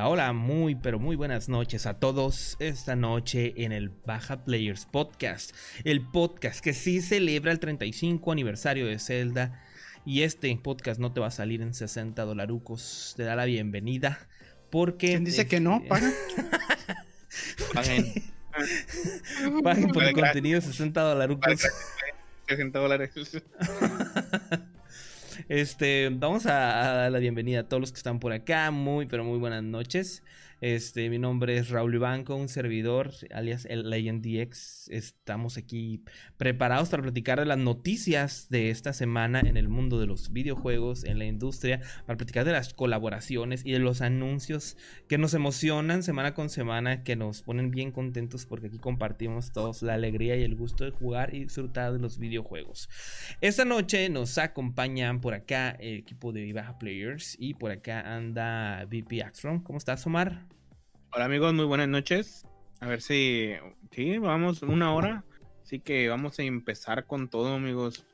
Hola, hola, muy pero muy buenas noches a todos esta noche en el Baja Players Podcast, el podcast que sí celebra el 35 aniversario de Zelda y este podcast no te va a salir en 60 dolarucos, te da la bienvenida porque... ¿Quién dice que no? ¿Paga? Paguen. Paguen por el contenido 60 dolarucos. 60 dólares. Este, vamos a, dar la bienvenida a todos los que están por acá. Muy, pero muy buenas noches. Este, mi nombre es Raúl Ibanco, un servidor, alias el Legend DX. Estamos aquí preparados para platicar de las noticias de esta semana en el mundo de los videojuegos, en la industria, para platicar de las colaboraciones y de los anuncios que nos emocionan semana con semana, que nos ponen bien contentos porque aquí compartimos todos la alegría y el gusto de jugar y disfrutar de los videojuegos. Esta noche nos acompañan por acá el equipo de Vivaja Players y por acá anda VP Axron. ¿Cómo estás, Omar? Hola amigos, muy buenas noches. A ver si, sí, vamos una hora. Así que vamos a empezar con todo, amigos.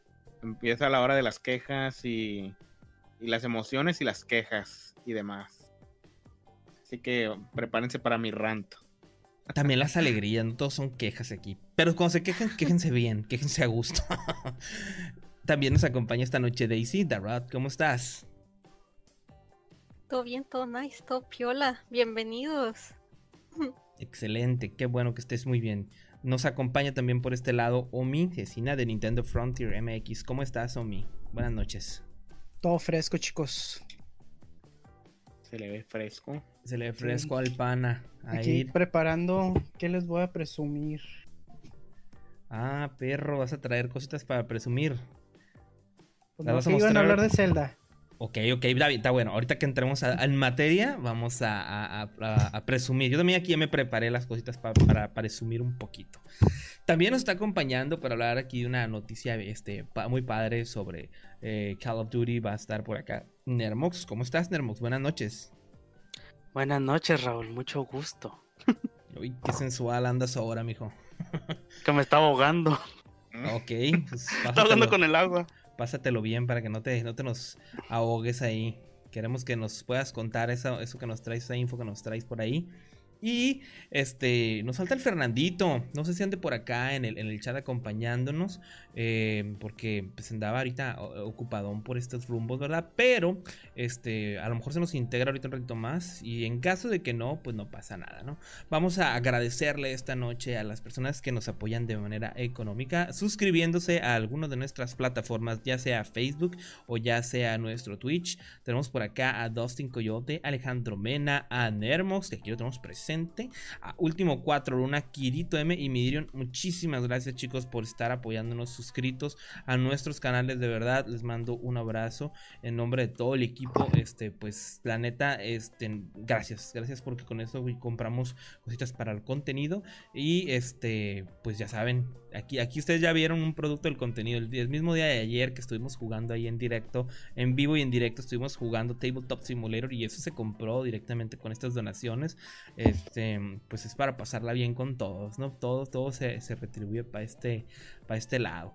Empieza la hora de las quejas y, y las emociones y las quejas y demás. Así que prepárense para mi rant. También las alegrías, no todos son quejas aquí. Pero cuando se quejen, quéjense bien, quéjense a gusto. También nos acompaña esta noche Daisy. Darad, ¿cómo estás? Todo bien, todo nice, todo piola. Bienvenidos. Excelente, qué bueno que estés muy bien. Nos acompaña también por este lado Omi, vecina de Nintendo Frontier MX. ¿Cómo estás, Omi? Buenas noches. Todo fresco, chicos. Se le ve fresco. Se le ve fresco al pana. Aquí preparando, ¿qué les voy a presumir? Ah, perro, vas a traer cositas para presumir. Pues no, iban a hablar de Zelda. Ok, ok, David, está bueno. Ahorita que entremos en materia, vamos a, presumir. Yo también aquí ya me preparé las cositas para presumir un poquito. También nos está acompañando para hablar aquí de una noticia este, muy padre sobre eh, Call of Duty. Va a estar por acá Nermox. ¿Cómo estás, Nermox? Buenas noches. Buenas noches, Raúl. Mucho gusto. Uy, qué sensual andas ahora, mijo. que me está ahogando. Ok. Pues, está ahogando con el agua pásatelo bien para que no te, no te nos ahogues ahí. Queremos que nos puedas contar eso, eso que nos traes, esa info que nos traes por ahí. Y este, nos falta el Fernandito. No sé si ande por acá en el, en el chat acompañándonos. Eh, porque pues andaba ahorita ocupadón por estos rumbos, ¿verdad? Pero este, a lo mejor se nos integra ahorita un ratito más. Y en caso de que no, pues no pasa nada, ¿no? Vamos a agradecerle esta noche a las personas que nos apoyan de manera económica. Suscribiéndose a alguna de nuestras plataformas, ya sea Facebook o ya sea nuestro Twitch. Tenemos por acá a Dustin Coyote, Alejandro Mena, a Nermox, que aquí lo tenemos presente a Último 4 Luna, Kirito M y Midirion. Muchísimas gracias chicos por estar apoyándonos, suscritos a nuestros canales. De verdad, les mando un abrazo en nombre de todo el equipo. Este, pues la neta, este, gracias, gracias porque con eso compramos cositas para el contenido. Y este, pues ya saben, aquí, aquí ustedes ya vieron un producto del contenido. El, el mismo día de ayer que estuvimos jugando ahí en directo, en vivo y en directo, estuvimos jugando Tabletop Simulator y eso se compró directamente con estas donaciones. Este, pues es para pasarla bien con todos, ¿no? Todo, todo se, retribuye para este, para este lado.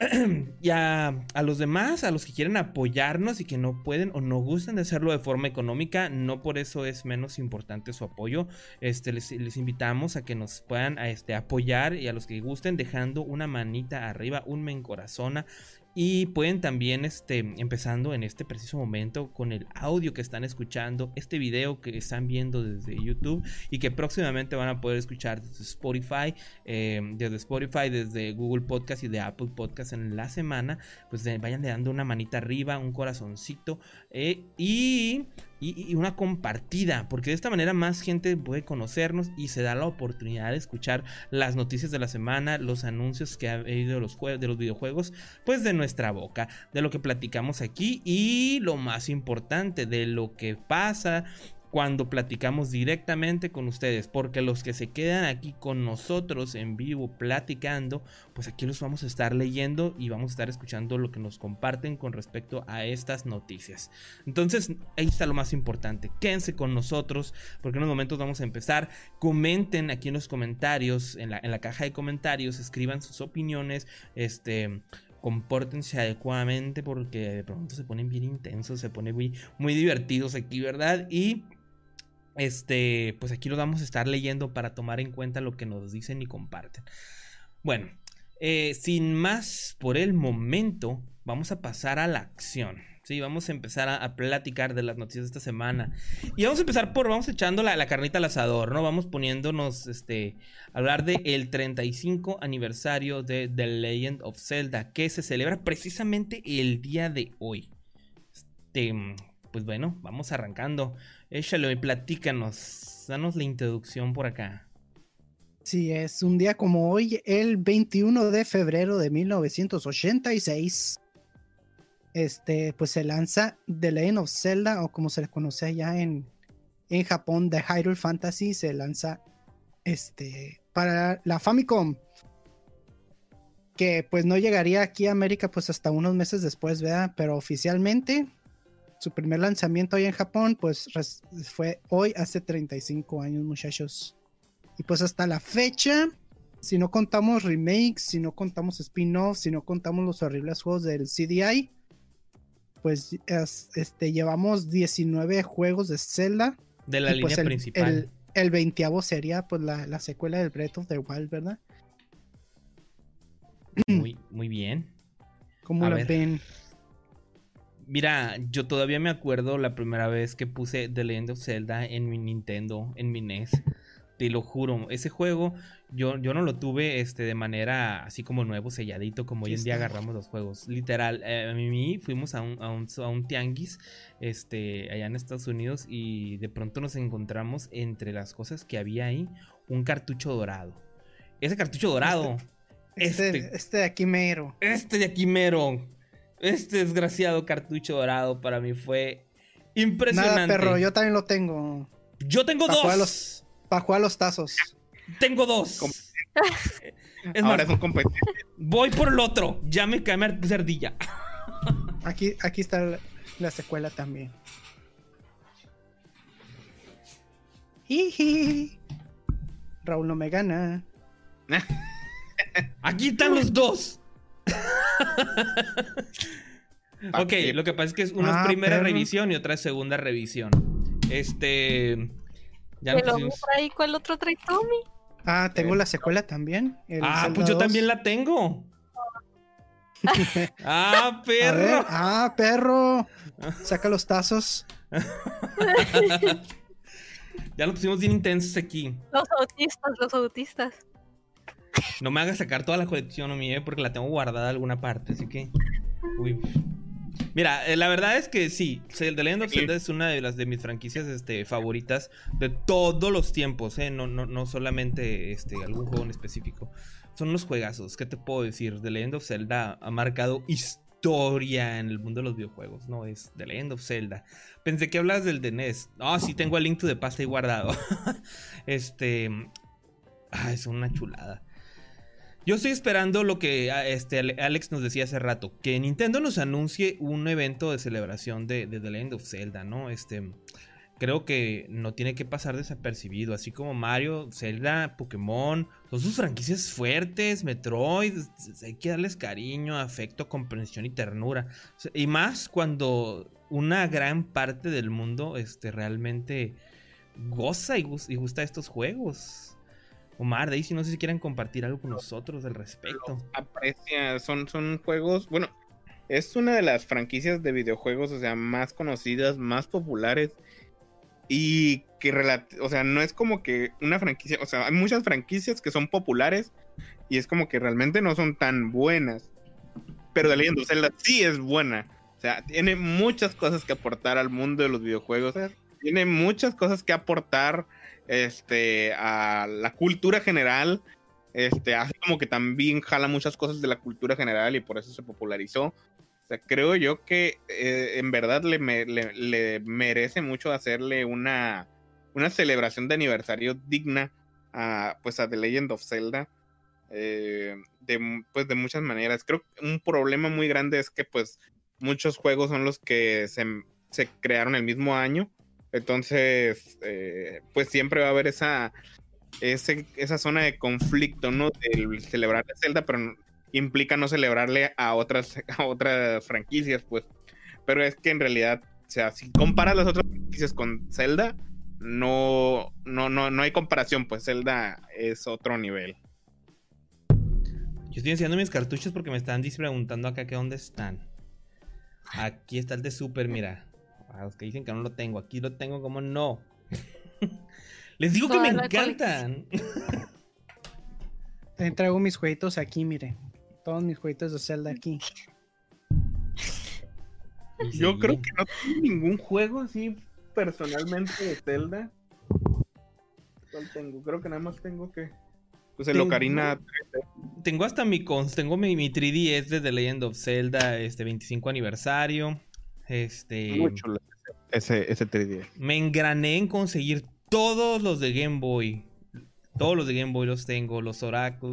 y a, los demás, a los que quieren apoyarnos y que no pueden o no gustan de hacerlo de forma económica, no por eso es menos importante su apoyo. Este, les, invitamos a que nos puedan este, apoyar y a los que gusten dejando una manita arriba, un me encorazona y pueden también, este, empezando en este preciso momento, con el audio que están escuchando, este video que están viendo desde YouTube y que próximamente van a poder escuchar desde Spotify, eh, desde Spotify, desde Google Podcast y de Apple Podcast en la semana, pues vayan le dando una manita arriba, un corazoncito eh, y y, una compartida, porque de esta manera más gente puede conocernos y se da la oportunidad de escuchar las noticias de la semana, los anuncios que ha habido de los, de los videojuegos, pues de nuestra boca, de lo que platicamos aquí y lo más importante, de lo que pasa cuando platicamos directamente con ustedes, porque los que se quedan aquí con nosotros en vivo platicando, pues aquí los vamos a estar leyendo y vamos a estar escuchando lo que nos comparten con respecto a estas noticias. Entonces, ahí está lo más importante. Quédense con nosotros, porque en unos momentos vamos a empezar. Comenten aquí en los comentarios, en la, en la caja de comentarios, escriban sus opiniones, este compórtense adecuadamente porque de pronto se ponen bien intensos, se ponen muy, muy divertidos aquí, ¿verdad? Y este, pues aquí lo vamos a estar leyendo para tomar en cuenta lo que nos dicen y comparten. Bueno, eh, sin más por el momento, vamos a pasar a la acción. Sí, vamos a empezar a, platicar de las noticias de esta semana. Y vamos a empezar por, vamos echando la, la carnita al asador, ¿no? Vamos poniéndonos, este, a hablar del el 35 aniversario de The Legend of Zelda, que se celebra precisamente el día de hoy. Este, pues bueno, vamos arrancando. Échalo y platícanos. Danos la introducción por acá. Sí, es un día como hoy, el 21 de febrero de 1986. Este, pues se lanza The Legend of Zelda, o como se le conoce allá en, en Japón, The Hyrule Fantasy, se lanza este, para la Famicom. Que pues no llegaría aquí a América pues hasta unos meses después, ¿verdad? Pero oficialmente su primer lanzamiento ahí en Japón, pues fue hoy hace 35 años, muchachos. Y pues hasta la fecha, si no contamos remakes, si no contamos spin-offs, si no contamos los horribles juegos del CDI, pues este, llevamos 19 juegos de Zelda. De la pues, línea principal. El, 20 sería pues la, secuela del Breath of the Wild, ¿verdad? Muy, muy bien. ¿Cómo la ven? Mira, yo todavía me acuerdo la primera vez que puse The Legend of Zelda en mi Nintendo, en mi NES. Te lo juro, ese juego yo, yo no lo tuve este, de manera así como nuevo, selladito, como hoy en día agarramos los juegos. Literal, eh, a mí fuimos a un, a, un, a un, tianguis este, allá en Estados Unidos y de pronto nos encontramos entre las cosas que había ahí un cartucho dorado. Ese cartucho dorado. Este, este, este de aquí mero. Este de aquí mero este desgraciado cartucho dorado para mí fue impresionante. Nada, perro, yo también lo tengo. Yo tengo dos. para jugar los tazos. Tengo dos. es Ahora es un competente. Voy por el otro. Ya me cae cerdilla. aquí, aquí está la, secuela también. Raúl no me gana. Aquí están los dos. ok, lo que pasa es que es ah, primera revisión y otra es segunda revisión. Este. Ya ahí, ¿Cuál otro trae Tommy? Ah, tengo la secuela también. ah, pues yo también la tengo. ah, perro. ah, perro. Saca los tazos. ya lo pusimos bien intensos aquí. Los autistas, los autistas. No me hagas sacar toda la colección, mí, porque la tengo guardada en alguna parte, así que. Uy. Mira, eh, la verdad es que sí, The Legend of Zelda es una de las de mis franquicias este, favoritas de todos los tiempos, ¿eh? no, no, no solamente este, algún juego en específico. Son los juegazos, ¿qué te puedo decir? The Legend of Zelda ha marcado historia en el mundo de los videojuegos, no es The Legend of Zelda. Pensé que hablas del de NES. Ah, sí, tengo el link to the pasta ahí guardado. este. Ah, es una chulada. Yo estoy esperando lo que ah, este, Alex nos decía hace rato, que Nintendo nos anuncie un evento de celebración de, The Legend of Zelda, ¿no? Este, creo que no tiene que pasar desapercibido, así como Mario, Zelda, Pokémon, son sus franquicias fuertes, Metroid, hay que darles cariño, afecto, comprensión y ternura. Y más cuando una gran parte del mundo este, realmente goza y, y gusta estos juegos. Omar, Daisy, no sé si quieren compartir algo con nosotros al respecto. Aprecia, son, son juegos, bueno, es una de las franquicias de videojuegos, o sea, más conocidas, más populares y que, o sea, no es como que una franquicia, o sea, hay muchas franquicias que son populares y es como que realmente no son tan buenas. Pero The Legend of Zelda sí es buena. O sea, tiene muchas cosas que aportar al mundo de los videojuegos tiene muchas cosas que aportar este, a la cultura general. Este, hace como que también jala muchas cosas de la cultura general y por eso se popularizó. Creo yo que eh, en verdad le, le, merece mucho hacerle una, una celebración de aniversario digna a, pues, a The Legend of Zelda. Eh, de, pues, de muchas maneras. Creo que un problema muy grande es que pues muchos juegos son los que se, se crearon el mismo año entonces, eh, pues siempre va a haber esa, esa zona de conflicto, ¿no? De celebrar Zelda, pero implica no celebrarle a otras, a otras franquicias, pues. Pero es que en realidad, o sea, si comparas las otras franquicias con Zelda, no, no, no, no hay comparación, pues Zelda es otro nivel. Yo estoy enseñando mis cartuchos porque me están preguntando acá que dónde están. Aquí está el de Super, mira. A los que dicen que no lo tengo, aquí lo tengo como no. Les digo que me encantan. También traigo mis jueguitos aquí, mire. Todos mis jueguitos de Zelda aquí. Yo creo que no tengo ningún juego así personalmente de Zelda. ¿Cuál tengo? Creo que nada más tengo que. Pues el Ocarina Tengo hasta mi cons, tengo mi, mi 3DS de The Legend of Zelda, este 25 aniversario. Este. ese, ese 3D. Me engrané en conseguir todos los de Game Boy. Todos los de Game Boy los tengo. Los Oracle.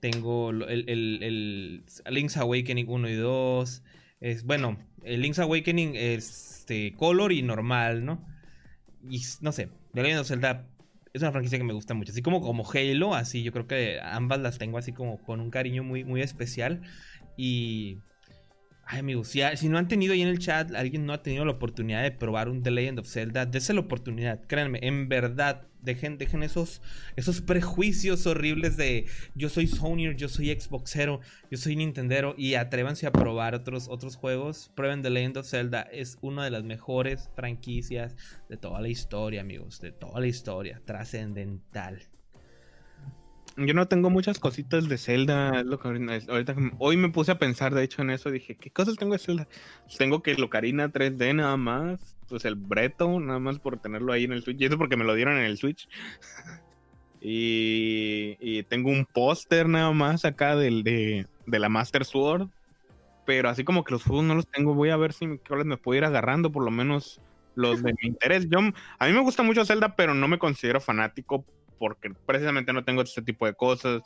Tengo el, el, Link's Awakening 1 y 2. Es, bueno, el Link's Awakening este, color y normal, ¿no? Y no sé, The Legend of Zelda es una franquicia que me gusta mucho. Así como como Halo, así yo creo que ambas las tengo así como con un cariño muy, muy especial. Y Ay, amigos, si, no han tenido ahí en el chat, alguien no ha tenido la oportunidad de probar un The Legend of Zelda, dése la oportunidad, créanme, en verdad, dejen, dejen esos, esos prejuicios horribles de yo soy Sony, yo soy Xboxero, yo soy Nintendero y atrévanse a probar otros, otros juegos. Prueben The Legend of Zelda, es una de las mejores franquicias de toda la historia, amigos, de toda la historia, trascendental. Yo no tengo muchas cositas de Zelda. ahorita, hoy me puse a pensar, de hecho, en eso. Dije, ¿qué cosas tengo de Zelda? Pues tengo que el Ocarina 3D nada más. Pues el Breto, nada más por tenerlo ahí en el Switch. Y eso porque me lo dieron en el Switch. y, tengo un póster nada más acá del, de, la Master Sword. Pero así como que los juegos no los tengo, voy a ver si me puedo ir agarrando, por lo menos los de mi interés. Yo, a mí me gusta mucho Zelda, pero no me considero fanático porque precisamente no tengo este tipo de cosas.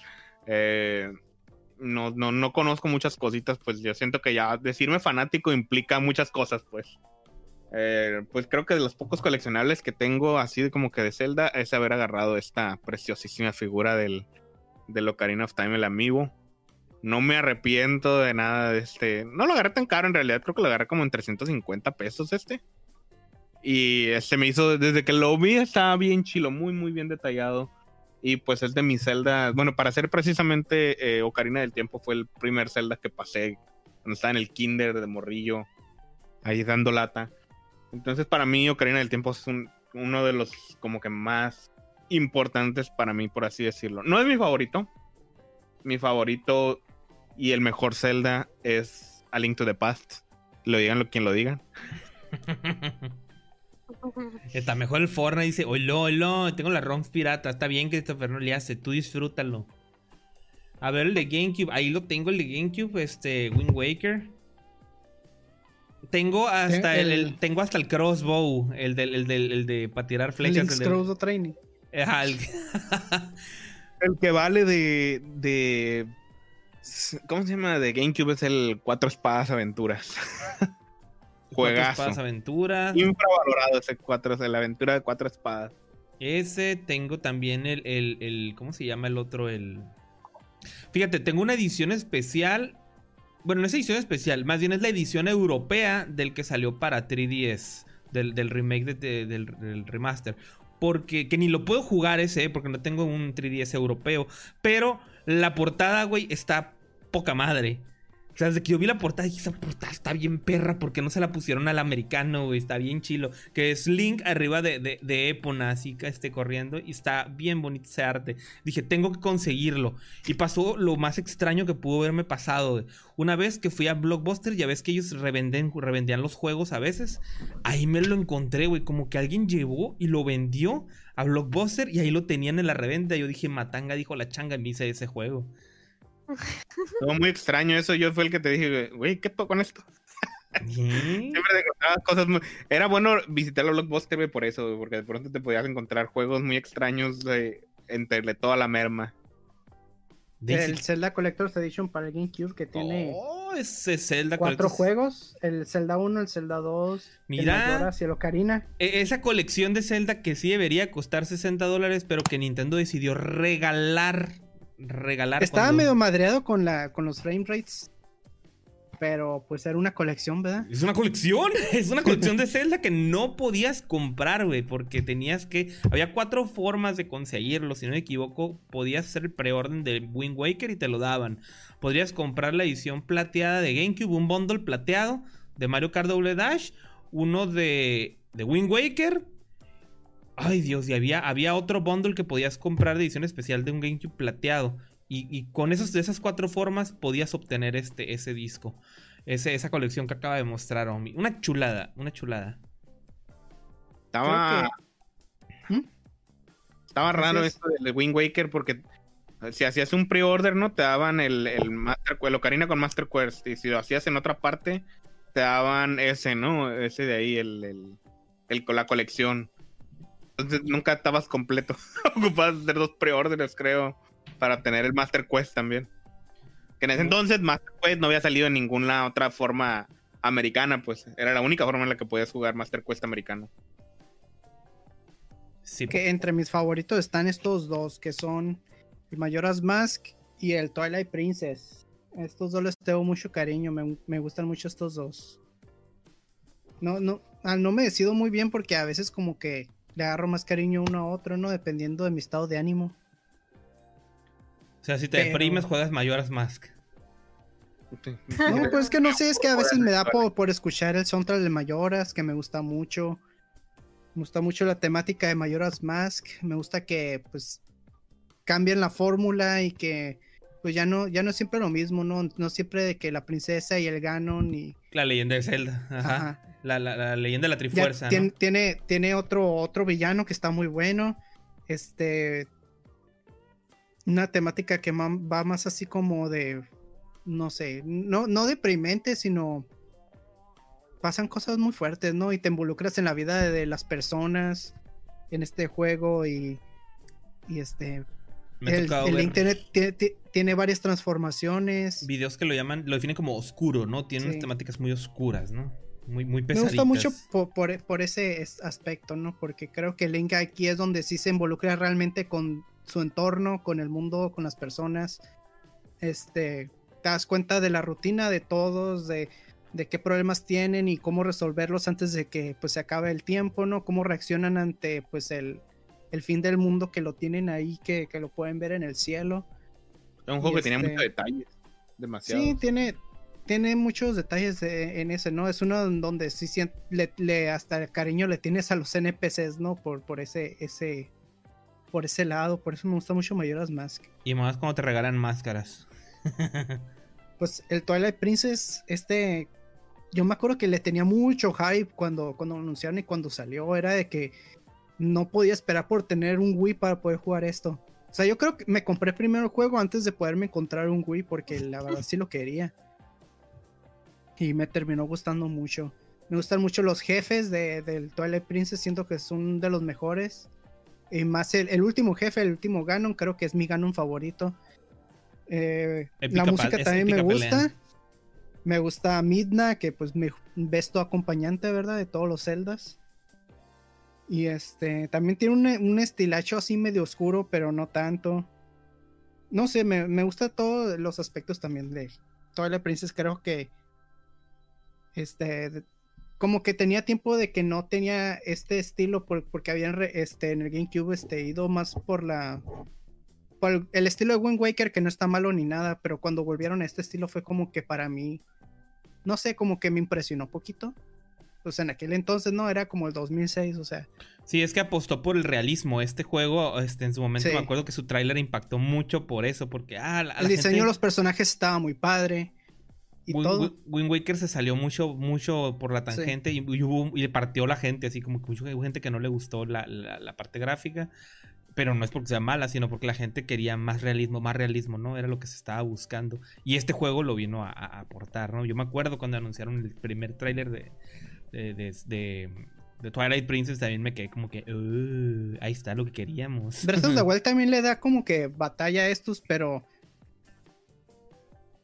Eh, no, no, no conozco muchas cositas, pues yo siento que ya decirme fanático implica muchas cosas, pues. Eh, pues creo que de los pocos coleccionables que tengo, así como que de Zelda, es haber agarrado esta preciosísima figura del, del Ocarina of Time, el amigo. No me arrepiento de nada de este. No lo agarré tan caro en realidad, creo que lo agarré como en 350 pesos este. Y se me hizo, desde que lo vi, estaba bien chilo, muy, muy bien detallado. Y pues es de mi Zelda, bueno, para ser precisamente eh, Ocarina del Tiempo fue el primer Zelda que pasé cuando estaba en el kinder de morrillo, ahí dando lata. Entonces para mí Ocarina del Tiempo es uno de los como que más importantes para mí, por así decirlo. No es mi favorito. Mi favorito y el mejor Zelda es A Link to the Past. Lo digan lo quien lo digan. Está mejor el Fortnite, dice, oilo, oilo, tengo la ROMs pirata, está bien que esto no le hace, tú disfrútalo. A ver el de GameCube, ahí lo tengo el de GameCube, este, Wind Waker. Tengo hasta el, tengo hasta el crossbow, el del, el del, el de para tirar flechas. El crossbow training. el... que vale de, de ¿Cómo se llama? De GameCube es el Cuatro Espadas Aventuras. Juegazo. Espadas aventuras. Infravalorado ese cuatro, la aventura de cuatro espadas. Ese tengo también el, el, ¿cómo se llama el otro? El. Fíjate, tengo una edición especial. Bueno, no es edición especial, más bien es la edición europea del que salió para 3DS. Del, remake del, remaster. Porque que ni lo puedo jugar ese, porque no tengo un 3DS europeo. Pero la portada, güey, está poca madre. Sea, desde que yo vi la portada dije, esa portada está bien perra porque no se la pusieron al americano, güey. Está bien chilo. Que es Link arriba de, de, Epona, así que esté corriendo. Y está bien bonito ese arte. Dije, tengo que conseguirlo. Y pasó lo más extraño que pudo haberme pasado. Una vez que fui a Blockbuster, ya ves que ellos revenden, revendían los juegos a veces. Ahí me lo encontré, güey. Como que alguien llevó y lo vendió a Blockbuster y ahí lo tenían en la reventa. Yo dije, Matanga dijo la changa en hice ese juego. Todo muy extraño eso. Yo fue el que te dije, güey, ¿qué pasó con esto? Siempre te encontrabas cosas muy... Era bueno visitar los Blockbuster por eso, porque de pronto te podías encontrar juegos muy extraños de, entre toda la merma. El Zelda Collector's Edition para el GameCube que tiene Oh, ese Zelda cuatro Collector's- juegos, el Zelda 1, el Zelda 2, Mira. el Ocarina. E- Esa colección de Zelda que sí debería costar 60 dólares, pero que Nintendo decidió regalar. Regalar. Estaba cuando- medio madreado con la con los frame rates. Pero pues era una colección, ¿verdad? Es una colección, es una colección de Zelda que no podías comprar, güey, porque tenías que... Había cuatro formas de conseguirlo, si no me equivoco, podías hacer el preorden de Wind Waker y te lo daban. Podrías comprar la edición plateada de GameCube, un bundle plateado de Mario Kart Double Dash, uno de, de Wind Waker. Ay Dios, y había, había otro bundle que podías comprar de edición especial de un GameCube plateado. Y, y con esos, de esas cuatro formas podías obtener este, ese disco. Ese- esa colección que acaba de mostrar Omi. Una chulada, una chulada. Estaba, ¿Mm? estaba raro es. esto del Wind Waker porque si hacías un pre-order, ¿no? Te daban el, el Master el Ocarina con Master Quest. Y si lo hacías en otra parte, te daban ese, ¿no? Ese de ahí, el, el, el con la colección. Entonces nunca estabas completo. Ocupabas hacer dos pre-orders, creo, para tener el Master Quest también. Que en ese entonces Master Quest no había salido en ninguna otra forma americana, pues. Era la única forma en la que podías jugar Master Quest americano. Sí, Que entre mis favoritos están estos dos, que son el Majora's Mask y el Twilight Princess. Estos dos les tengo mucho cariño, me, me gustan mucho estos dos. No, no, ah, no me decido muy bien porque a veces como que le agarro más cariño uno a otro, ¿no? Dependiendo de mi estado de ánimo. O sea, si te pero- deprimes, juegas Majora's Mask. No, pues es que no sé, es que a veces me da por, por escuchar el soundtrack de Mayoras, que me gusta mucho. Me gusta mucho la temática de Mayoras Mask. Me gusta que pues cambien la fórmula y que pues ya no, ya no es siempre lo mismo, ¿no? No siempre de que la princesa y el Ganon y. La leyenda de Zelda. Ajá. Ajá. La, la- la leyenda de la Ya Trifuerza. ¿no? tiene, tiene, tiene otro, otro villano que está muy bueno. Este. Una temática que va más así como de. No sé. No, no deprimente, sino. Pasan cosas muy fuertes, ¿no? Y te involucras en la vida de, de las personas en este juego y. Y este. Me ha el, tocado el ver Link tiene, tiene- varias transformaciones. videos que lo llaman, lo definen como oscuro, ¿no? Tiene unas temáticas muy oscuras, ¿no? Muy, muy Me pesaditas. gusta mucho por, por- por ese es- aspecto, ¿no? Porque creo que Link aquí es donde sí se involucra realmente con su entorno, con el mundo, con las personas. Este, te das cuenta de la rutina de todos, de, de qué problemas tienen y cómo resolverlos antes de que pues se acabe el tiempo, ¿no? Cómo reaccionan ante pues el, el fin del mundo que lo tienen ahí, que, que lo pueden ver en el cielo. Es un juego Y que tenía este- muchos detalles. Demasiado. Sí, tiene, tiene muchos detalles de- en ese, ¿no? Es uno en donde sí sien- le, le- hasta el cariño le tienes a los NPCs, ¿no? Por, por ese, ese, por ese lado, por eso me gusta mucho Majora's Mask. Y más cuando te regalan máscaras. Pues el Twilight Princess, este, yo me acuerdo que le tenía mucho hype cuando, cuando lo anunciaron y cuando salió, era de que no podía esperar por tener un Wii para poder jugar esto. O sea, yo creo que me compré primero el juego antes de poderme encontrar un Wii porque la verdad sí lo quería. Y me terminó gustando mucho. Me gustan mucho los jefes de, del Twilight Princess, siento que son de los mejores. Y más el, el último jefe, el último Ganon, creo que es mi Ganon favorito. Eh, la música también me gusta. pelea. Me gusta Midna, que pues me ves tu acompañante, ¿verdad? De todos los celdas. Y este, también tiene un, un estilacho así medio oscuro, pero no tanto. No sé, me, me gusta todos los aspectos también de Twilight Princess. Creo que, este, como que tenía tiempo de que no tenía este estilo por- porque habían este, en el GameCube este, ido más por la por el estilo de Wind Waker, que no está malo ni nada, pero cuando volvieron a este estilo fue como que para mí, no sé, como que me impresionó poquito. Pues en aquel entonces no, era como el 2006, o sea. Sí, es que apostó por el realismo. Este juego, este, en su momento Sí. me acuerdo que su tráiler impactó mucho por eso, porque ah, la- a la el diseño gente- de los personajes estaba muy padre. Y Wind, todo. Wind- Waker se salió mucho, mucho por la tangente y, y hubo- y partió la gente, así como que mucha gente que no le gustó la, la- parte gráfica. Pero no es porque sea mala, sino porque la gente quería más realismo, más realismo, ¿no? Era lo que se estaba buscando. Y este juego lo vino a, a aportar, ¿no? Yo me acuerdo cuando anunciaron el primer tráiler de, de, de, de- de Twilight Princess, también me quedé como que, "Uh, ahí está lo que queríamos. Breath of the Wild también le da como que batalla a estos, pero.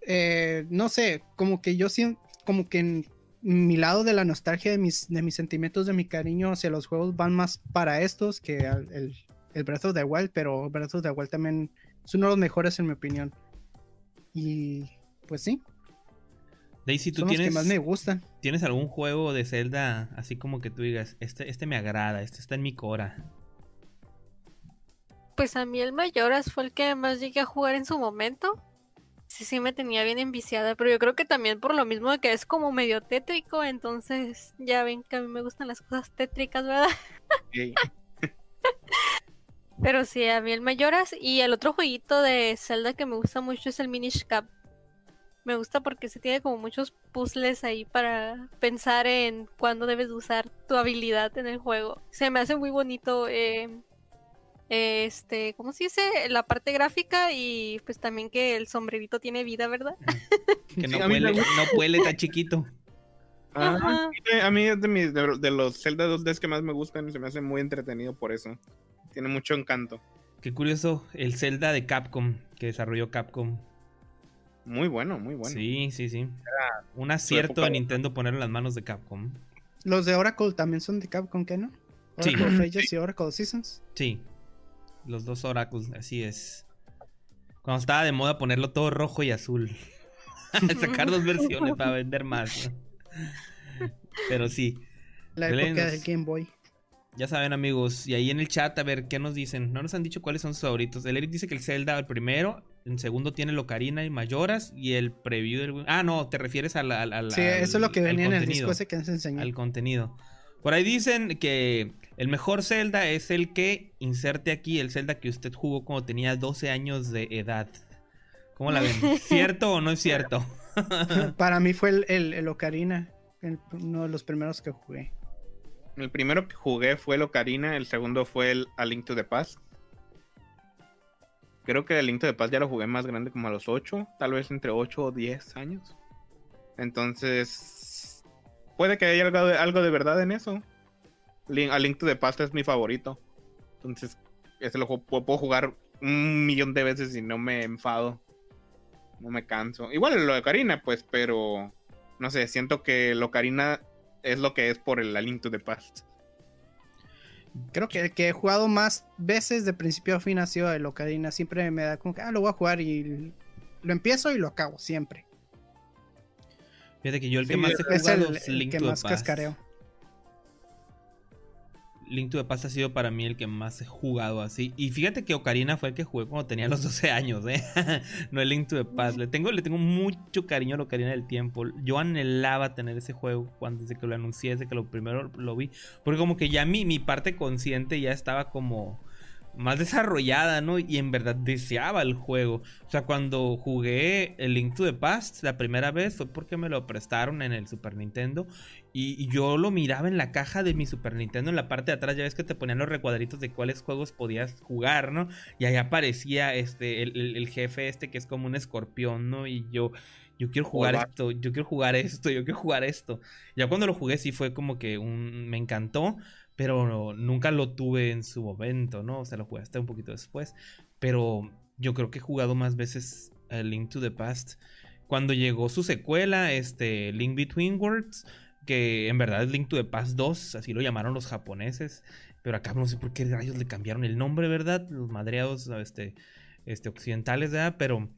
eh, no sé, como que yo siento. Como que en mi lado de la nostalgia, de mis, de mis sentimientos, de mi cariño hacia los juegos van más para estos que al- el, el Breath of the Wild, pero Breath of the Wild también es uno de los mejores en mi opinión. Y pues sí, Daisy, ¿tú son los tienes, que más me gustan. tienes algún juego de Zelda así como que tú digas, este, este me agrada, este está en mi cora? Pues a mí el Mayoras fue el que más llegué a jugar en su momento. Sí, sí me tenía bien enviciada, pero yo creo que también por lo mismo de que es como medio tétrico, entonces ya ven que a mí me gustan las cosas tétricas, ¿verdad? Pero sí, a mí el Mayoras y el otro jueguito de Zelda que me gusta mucho es el Minish Cap. Me gusta porque se tiene como muchos puzzles ahí para pensar en cuándo debes usar tu habilidad en el juego. Se me hace muy bonito eh, este, ¿cómo se dice? La parte gráfica y pues también que el sombrerito tiene vida, ¿verdad? Que no Sí, huele, no huele, está chiquito. Ah, a mí es de, mis, de, de los Zelda 2Ds que más me gustan y se me hace muy entretenido por eso. Tiene mucho encanto. Qué curioso, el Zelda de Capcom, que desarrolló Capcom. Muy bueno, muy bueno. Sí, sí, sí. Un acierto de Nintendo ponerlo en las manos de Capcom. Los de Oracle también son de Capcom, ¿qué no? Sí. Oracle Ages y Oracle Seasons. Sí. Los dos Oracles, así es. Cuando estaba de moda ponerlo todo rojo y azul. Sacar dos versiones para vender más. ¿no? Pero sí. La época del Game Boy. Ya saben, amigos. Y ahí en el chat, a ver qué nos dicen. No nos han dicho cuáles son sus favoritos. El Eric dice que el Zelda, el primero. En segundo tiene el Ocarina y Mayoras. Y el preview del. Ah, no, te refieres a la. a la- Sí, eso es lo que al venía en el disco ese que nos enseñó. Al contenido. Por ahí dicen que el mejor Zelda es el que inserte aquí el Zelda que usted jugó cuando tenía 12 años de edad. ¿Cómo la ven? ¿Cierto o no es cierto? Para mí fue el, el, el Ocarina, el- uno de los primeros que jugué. El primero que jugué fue el Ocarina, el segundo fue el A Link to the Past. Creo que el Link to the Past ya lo jugué más grande como a los 8, tal vez entre 8 o 10 años. Entonces, puede que haya algo de, algo de verdad en eso. Link- A Link to the Past es mi favorito. Entonces, ese lo puedo jugar un millón de veces y no me enfado. No me canso. Igual lo de Ocarina, pues, pero no sé, siento que el Ocarina es lo que es por el A Link to the Past. Creo que el que he jugado más veces de principio a fin ha sido el Ocarina. Siempre me da como que, ah, lo voy a jugar y lo empiezo y lo acabo, siempre. Fíjate que yo el que Sí, más he Es jugado el, es el Link que to the más Past. cascareo. Link to the Past ha sido para mí el que más he jugado así. Y fíjate que Ocarina fue el que jugué cuando tenía los 12 años, ¿eh? no el Link to the Past. Le tengo, le tengo mucho cariño a Ocarina del Tiempo. Yo anhelaba tener ese juego cuando desde que lo anuncié, desde que lo primero lo vi. Porque como que ya mi, mi parte consciente ya estaba como más desarrollada, ¿no? Y en verdad deseaba el juego. O sea, cuando jugué el Link to the Past la primera vez fue porque me lo prestaron en el Super Nintendo. Y, y yo lo miraba en la caja de mi Super Nintendo, en la parte de atrás, ya ves que te ponían los recuadritos de cuáles juegos podías jugar, ¿no? Y ahí aparecía este, el, el- el jefe este que es como un escorpión, ¿no? Y yo, yo quiero jugar Hola. esto, yo quiero jugar esto, yo quiero jugar esto. Ya cuando lo jugué sí fue como que un, me encantó, pero no- nunca lo tuve en su momento, ¿no? O sea, lo jugué hasta un poquito después. Pero yo creo que he jugado más veces a Link to the Past. Cuando llegó su secuela, este, Link Between Worlds, que en verdad es Link to the Past 2, así lo llamaron los japoneses. Pero acá no sé por qué rayos le cambiaron el nombre, ¿verdad? Los madreados este, este, occidentales, ¿verdad? Pero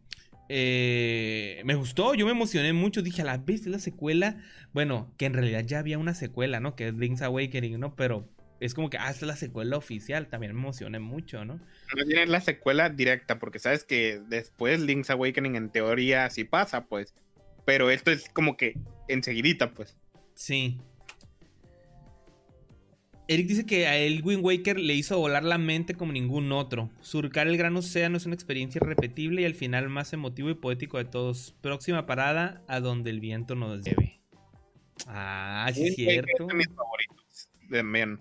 eh, me gustó, yo me emocioné mucho. Dije, a la vez la secuela. Bueno, que en realidad ya había una secuela, ¿no? Que es Link's Awakening, ¿no? Pero es como que, ah, esta es la secuela oficial, también me emocioné mucho, ¿no? No tiene la secuela directa, porque sabes que después Link's Awakening en teoría sí pasa, pues. Pero esto es como que enseguidita, pues. Sí. Eric dice que a el Wind Waker le hizo volar la mente como ningún otro. Surcar el gran océano es una experiencia irrepetible y al final más emotivo y poético de todos. Próxima parada a donde el viento nos lleve. Ah, sí es cierto. Es de mis favoritos. También.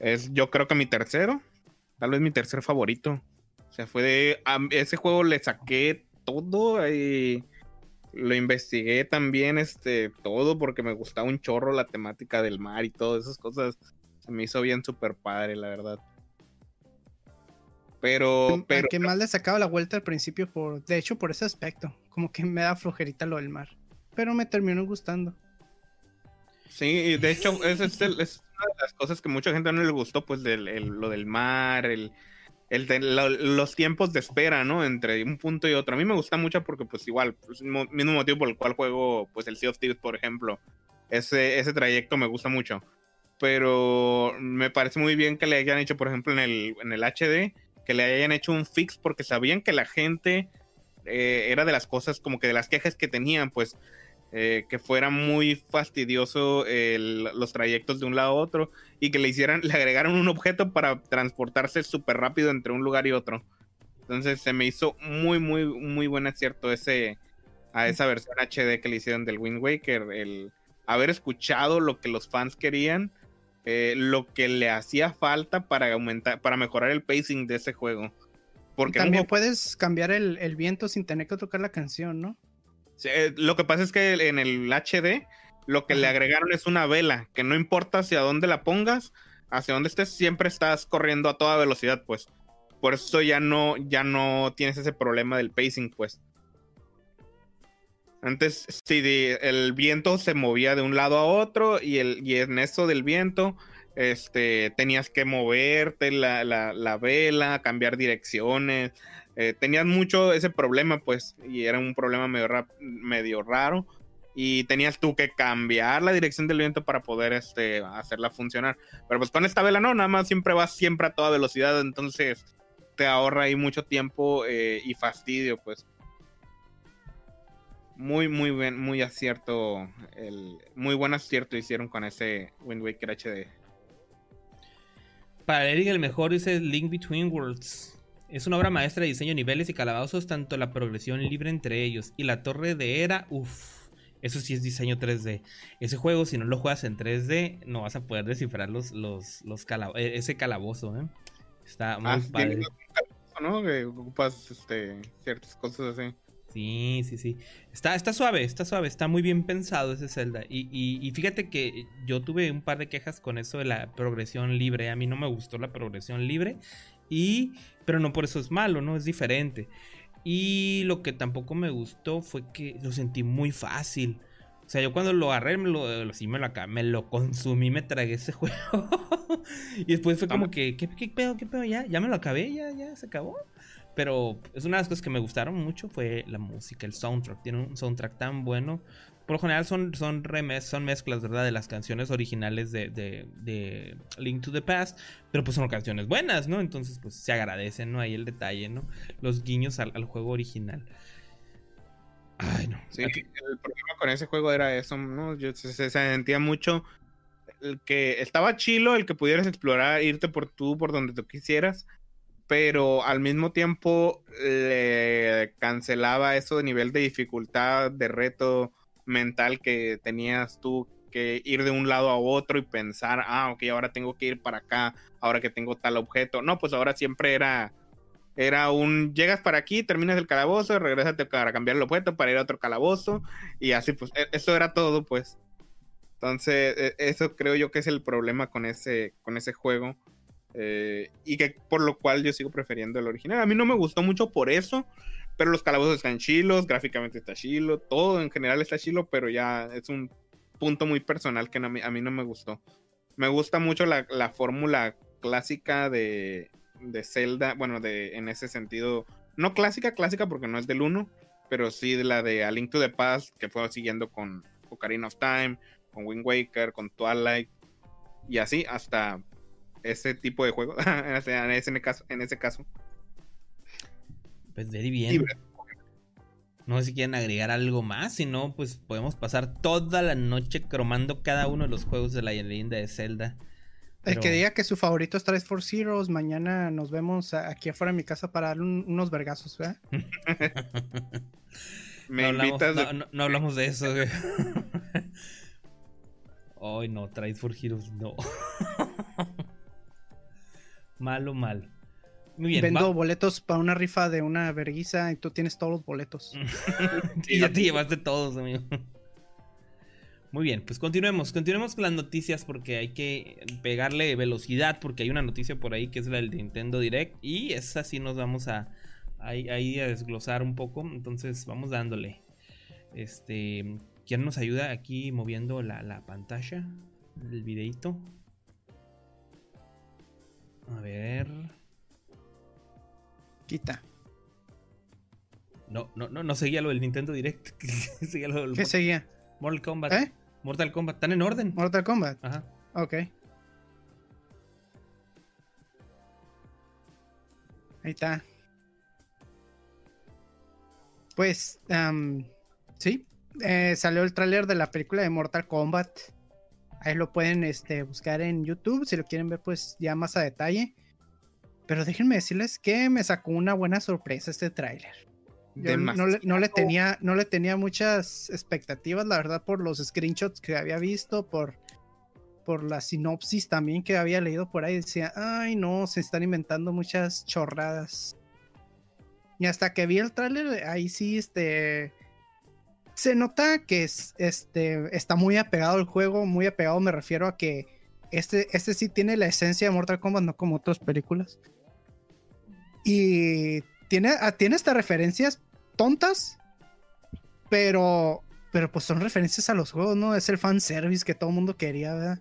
Es yo creo que mi tercero. Tal vez mi tercer favorito. O sea, fue de... A ese juego le saqué todo y lo investigué también, este, todo porque me gustaba un chorro la temática del mar y todas esas cosas se me hizo bien súper padre, la verdad. Pero, pero. que más le sacaba la vuelta al principio, por, de hecho, por ese aspecto. Como que me da flojerita lo del mar. Pero me terminó gustando. Sí, de hecho, es, es, una de las cosas que mucha gente no le gustó, pues, del, lo del mar, el, el los tiempos de espera, ¿no? Entre un punto y otro. A mí me gusta mucho porque, pues, igual, es el mismo motivo por el cual juego, pues, el Sea of Thieves, por ejemplo. Ese, ese trayecto me gusta mucho pero me parece muy bien que le hayan hecho, por ejemplo, en el, en el HD, que le hayan hecho un fix porque sabían que la gente eh, era de las cosas, como que de las quejas que tenían, pues eh, que fuera muy fastidioso los trayectos de un lado a otro y que le hicieran, le agregaron un objeto para transportarse súper rápido entre un lugar y otro. Entonces se me hizo muy, muy, muy buen acierto ese, a esa versión HD que le hicieron del Wind Waker, el haber escuchado lo que los fans querían eh, lo que le hacía falta para aumentar, para mejorar el pacing de ese juego. Porque también puedes cambiar el, viento sin tener que tocar la canción, ¿no? Eh, lo que pasa es que en el HD lo que le agregaron es una vela, que no importa hacia dónde la pongas, hacia dónde estés, siempre estás corriendo a toda velocidad, pues. Por eso ya no, ya no tienes ese problema del pacing, pues. Antes, sí, el viento se movía de un lado a otro y, el, y en eso del viento este, tenías que moverte la, la, vela, cambiar direcciones. Eh, tenías mucho ese problema, pues, y era un problema medio, medio raro. Y tenías tú que cambiar la dirección del viento para poder este, hacerla funcionar. Pero pues con esta vela no, nada más siempre vas siempre a toda velocidad, entonces te ahorra ahí mucho tiempo eh, y fastidio, pues muy, muy buen, muy acierto, muy buen acierto hicieron con ese Wind Waker HD. Para Eric el mejor el Link Between Worlds. Es una obra maestra de diseño niveles y calabozos, tanto la progresión libre entre ellos y la torre de era, uff, eso sí es diseño 3D. Ese juego, si no lo juegas en 3D, no vas a poder descifrar los, los, los e, ese calabozo, ¿eh? Está muy ah, padre. ¿no? Que ocupas este, ciertas cosas así. Sí, sí, sí. Está, está suave, está suave, está muy bien pensado ese Zelda. Y, y, fíjate que yo tuve un par de quejas con eso de la progresión libre. A mí no me gustó la progresión libre. Y. Pero no por eso es malo, ¿no? Es diferente. Y lo que tampoco me gustó fue que lo sentí muy fácil. O sea, yo cuando lo agarré, me lo, sí, me lo, me lo consumí, me tragué ese juego. y después fue como que, ¿qué, ¿qué, pedo? ¿Qué pedo? ¿Ya? ¿Ya me lo acabé? ¿Ya? ¿Ya se acabó? Pero es una de las cosas que me gustaron mucho fue la música, el soundtrack. Tiene un soundtrack tan bueno. Por lo general son, son, remes, son mezclas, ¿verdad? De las canciones originales de, de, Link to the Past. Pero pues son canciones buenas, ¿no? Entonces pues se agradecen, ¿no? Ahí el detalle, ¿no? Los guiños al, juego original. Ay, no. Sí, el problema con ese juego era eso, ¿no? Yo, se, se, sentía mucho el que estaba chilo, el que pudieras explorar, irte por tú, por donde tú quisieras pero al mismo tiempo le cancelaba eso de nivel de dificultad, de reto mental que tenías tú que ir de un lado a otro y pensar, ah, ok, ahora tengo que ir para acá, ahora que tengo tal objeto. No, pues ahora siempre era, era un, llegas para aquí, terminas el calabozo, regresas para cambiar el objeto, para ir a otro calabozo, y así, pues, e, eso era todo, pues. Entonces, e, eso creo yo que es el problema con ese, con ese juego. Eh, y que por lo cual yo sigo prefiriendo el original. A mí no me gustó mucho por eso, pero los calabozos están chilos, gráficamente está chilo, todo en general está chilo, pero ya es un punto muy personal que a, mí, no me gustó. Me gusta mucho la, fórmula clásica de, de Zelda, bueno, de, en ese sentido, no clásica, clásica porque no es del 1, pero sí de la de A Link to the Past, que fue siguiendo con Ocarina of Time, con Wind Waker, con Twilight, y así hasta ese tipo de juego. en ese caso. En ese caso. Pues very bien. No sé si quieren agregar algo más, si no, pues podemos pasar toda la noche cromando cada uno de los juegos de la leyenda de Zelda. El que diga que su favorito es Trice for Zeros, mañana nos vemos aquí afuera de mi casa para dar unos vergazos, ¿verdad? Me no, hablamos, no, hablamos de eso, güey. Ay, no, Trice for Heroes, no. malo, mal. Muy bien. Vendo boletos para una rifa de una verguiza y tú tienes todos los boletos. y ya te llevaste todos, amigo. Muy bien, pues continuemos, continuemos con las noticias porque hay que pegarle velocidad porque hay una noticia por ahí que es la del Nintendo Direct y esa sí nos vamos a ahí, a desglosar un poco, entonces vamos dándole. Este, ¿quién nos ayuda aquí moviendo la, la pantalla del videito? A ver. No, no, no, no seguía lo del Nintendo Direct. seguía ¿Qué seguía? Mortal Kombat. ¿Eh? Mortal Kombat, están en orden. Mortal Kombat. Ajá. Ok. Ahí está. Pues, sí, eh, salió el tráiler de la película de Mortal Kombat. Ahí lo pueden este, buscar en YouTube si lo quieren ver pues ya más a detalle. Pero déjenme decirles que me sacó una buena sorpresa este tráiler no, le, tenía, no le tenía muchas expectativas, la verdad, por los screenshots que había visto, por, por la sinopsis también que había leído por ahí. Decía, ay no, se están inventando muchas chorradas. Y hasta que vi el tráiler, ahí sí, este... Se nota que es, este, está muy apegado al juego, muy apegado me refiero a que este, este sí tiene la esencia de Mortal Kombat, no como otras películas. Y tiene, ah, tiene hasta referencias tontas, pero, pero pues son referencias a los juegos, ¿no? Es el fanservice que todo el mundo quería, ¿verdad?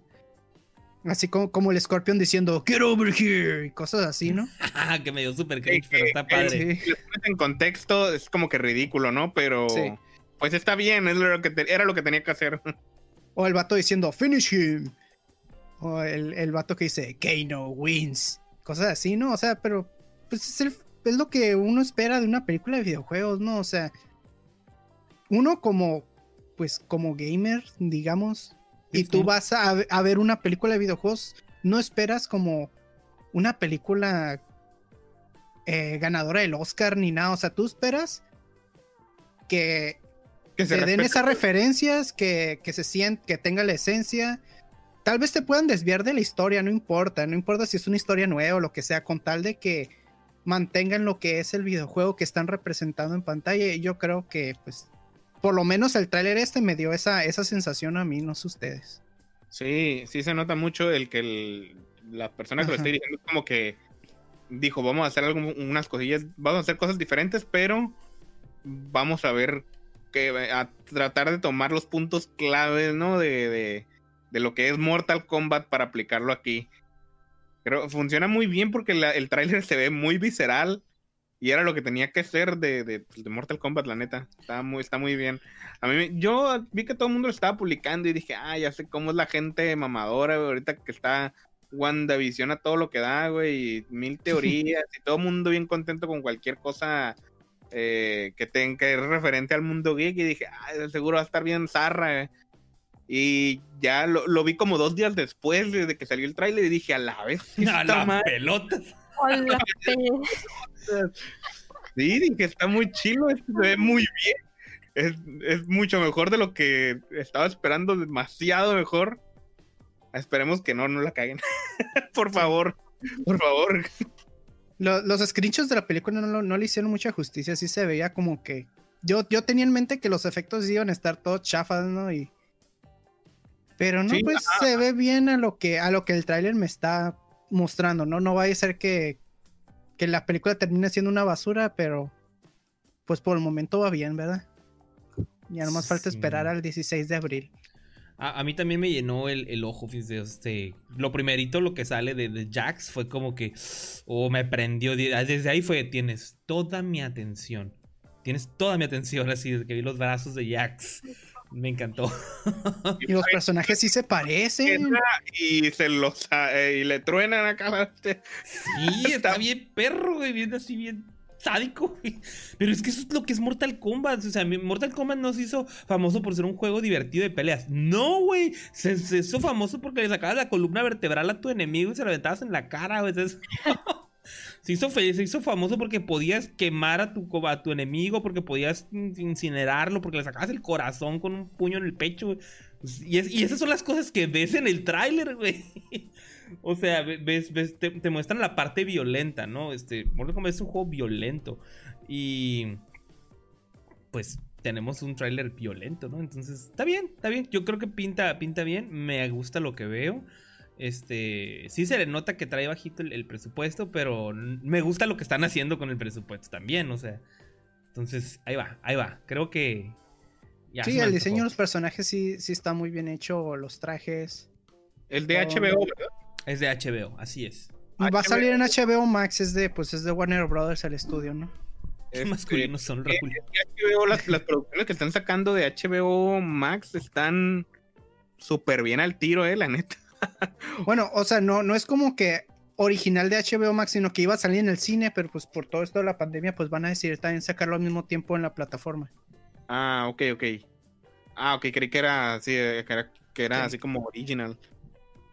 Así como, como el Scorpion diciendo, get over here, y cosas así, ¿no? que me dio súper cringe, pero está padre. Sí. En contexto es como que ridículo, ¿no? Pero pues está bien, es lo que era lo que tenía que hacer. O el vato diciendo, finish him. O el, el vato que dice, Kano wins. Cosas así, ¿no? O sea, pero pues es el, es lo que uno espera de una película de videojuegos, ¿no? O sea, uno como, pues como gamer, digamos, y tú vas a, ver una película de videojuegos, no esperas como una película eh, ganadora del Oscar ni nada, o sea, tú esperas que, que se, den esas referencias, que, que se sienten, que tenga la esencia. Tal vez te puedan desviar de la historia, no importa, no importa si es una historia nueva o lo que sea, con tal de que mantengan lo que es el videojuego que están representando en pantalla. Yo creo que, pues, por lo menos el tráiler este me dio esa, esa sensación a mí, no sé ustedes. Sí, sí se nota mucho el que la persona que lo estoy diciendo es como que dijo, vamos a hacer algo, unas cosillas, vamos a hacer cosas diferentes, pero vamos a ver que a tratar de tomar los puntos claves, ¿no? De, de, de lo que es Mortal Kombat para aplicarlo aquí. Pero funciona muy bien porque el tráiler se ve muy visceral y era lo que tenía que ser de, de, pues, Mortal Kombat, la neta. Está muy, está muy bien. A mí, yo vi que todo el mundo lo estaba publicando y dije, ah, ya sé cómo es la gente mamadora, ahorita que está WandaVision a todo lo que da, güey, y mil teorías y todo el mundo bien contento con cualquier cosa eh, que tenga que referente al mundo geek y dije, ah, seguro va a estar bien zarra, y ya lo, vi como dos días después de que salió el tráiler y dije, a la vez. A la pelota. sí, dije, está muy chido, este se ve muy bien. Es, mucho mejor de lo que estaba esperando, demasiado mejor. Esperemos que no, no la caguen. por favor, por favor. Los, screenshots de la película no, no, le hicieron mucha justicia, así se veía como que... Yo, yo tenía en mente que los efectos iban a estar todos chafas, ¿no? Y pero no, pues se ve bien a lo que, a lo que el tráiler me está mostrando, ¿no? No va a ser que, que la película termine siendo una basura, pero pues por el momento va bien, ¿verdad? Ya nomás falta esperar al 16 de abril. A, mí también me llenó el, ojo, este, lo primerito lo que sale de, de, Jax fue como que, oh, me prendió, desde ahí fue, tienes toda mi atención, tienes toda mi atención, así, desde que vi los brazos de Jax, Me encantó. Y los personajes sí se parecen. Y se los eh, y le truenan acá. Sí, está bien perro, güey, bien así bien sádico, güey. Pero es que eso es lo que es Mortal Kombat. O sea, Mortal Kombat no se hizo famoso por ser un juego divertido de peleas. No, güey. Se, hizo famoso porque le sacabas la columna vertebral a tu enemigo y se la aventabas en la cara, güey. se, hizo, se hizo famoso porque podías quemar a tu, tu enemigo, porque podías incinerarlo, porque le sacabas el corazón con un puño en el pecho, güey. Y, esas son las cosas que ves en el tráiler, güey. O sea, ves, ves te, muestran la parte violenta, ¿no? Este, Mortal Kombat es un juego violento. Y. Pues tenemos un tráiler violento, ¿no? Entonces, está bien, está bien. Yo creo que pinta, pinta bien. Me gusta lo que veo. Este, sí se le nota que trae bajito el, presupuesto, pero me gusta lo que están haciendo con el presupuesto también, o sea. Entonces, ahí va, ahí va. Creo que. sí, el diseño de los personajes sí, sí está muy bien hecho, los trajes. El de HBO, ¿verdad? Es de HBO, así es. Y va a salir en HBO Max, es de, pues es de Warner Brothers el estudio, ¿no? Qué masculinos son, Raúl. las, las, producciones que están sacando de HBO Max están súper bien al tiro, eh, la neta. bueno, o sea, no, no es como que original de HBO Max, sino que iba a salir en el cine, pero pues por todo esto de la pandemia, pues van a decidir también sacarlo al mismo tiempo en la plataforma. Ah, ok, ok. Ah, ok, creí que era así, que era, que era así como original.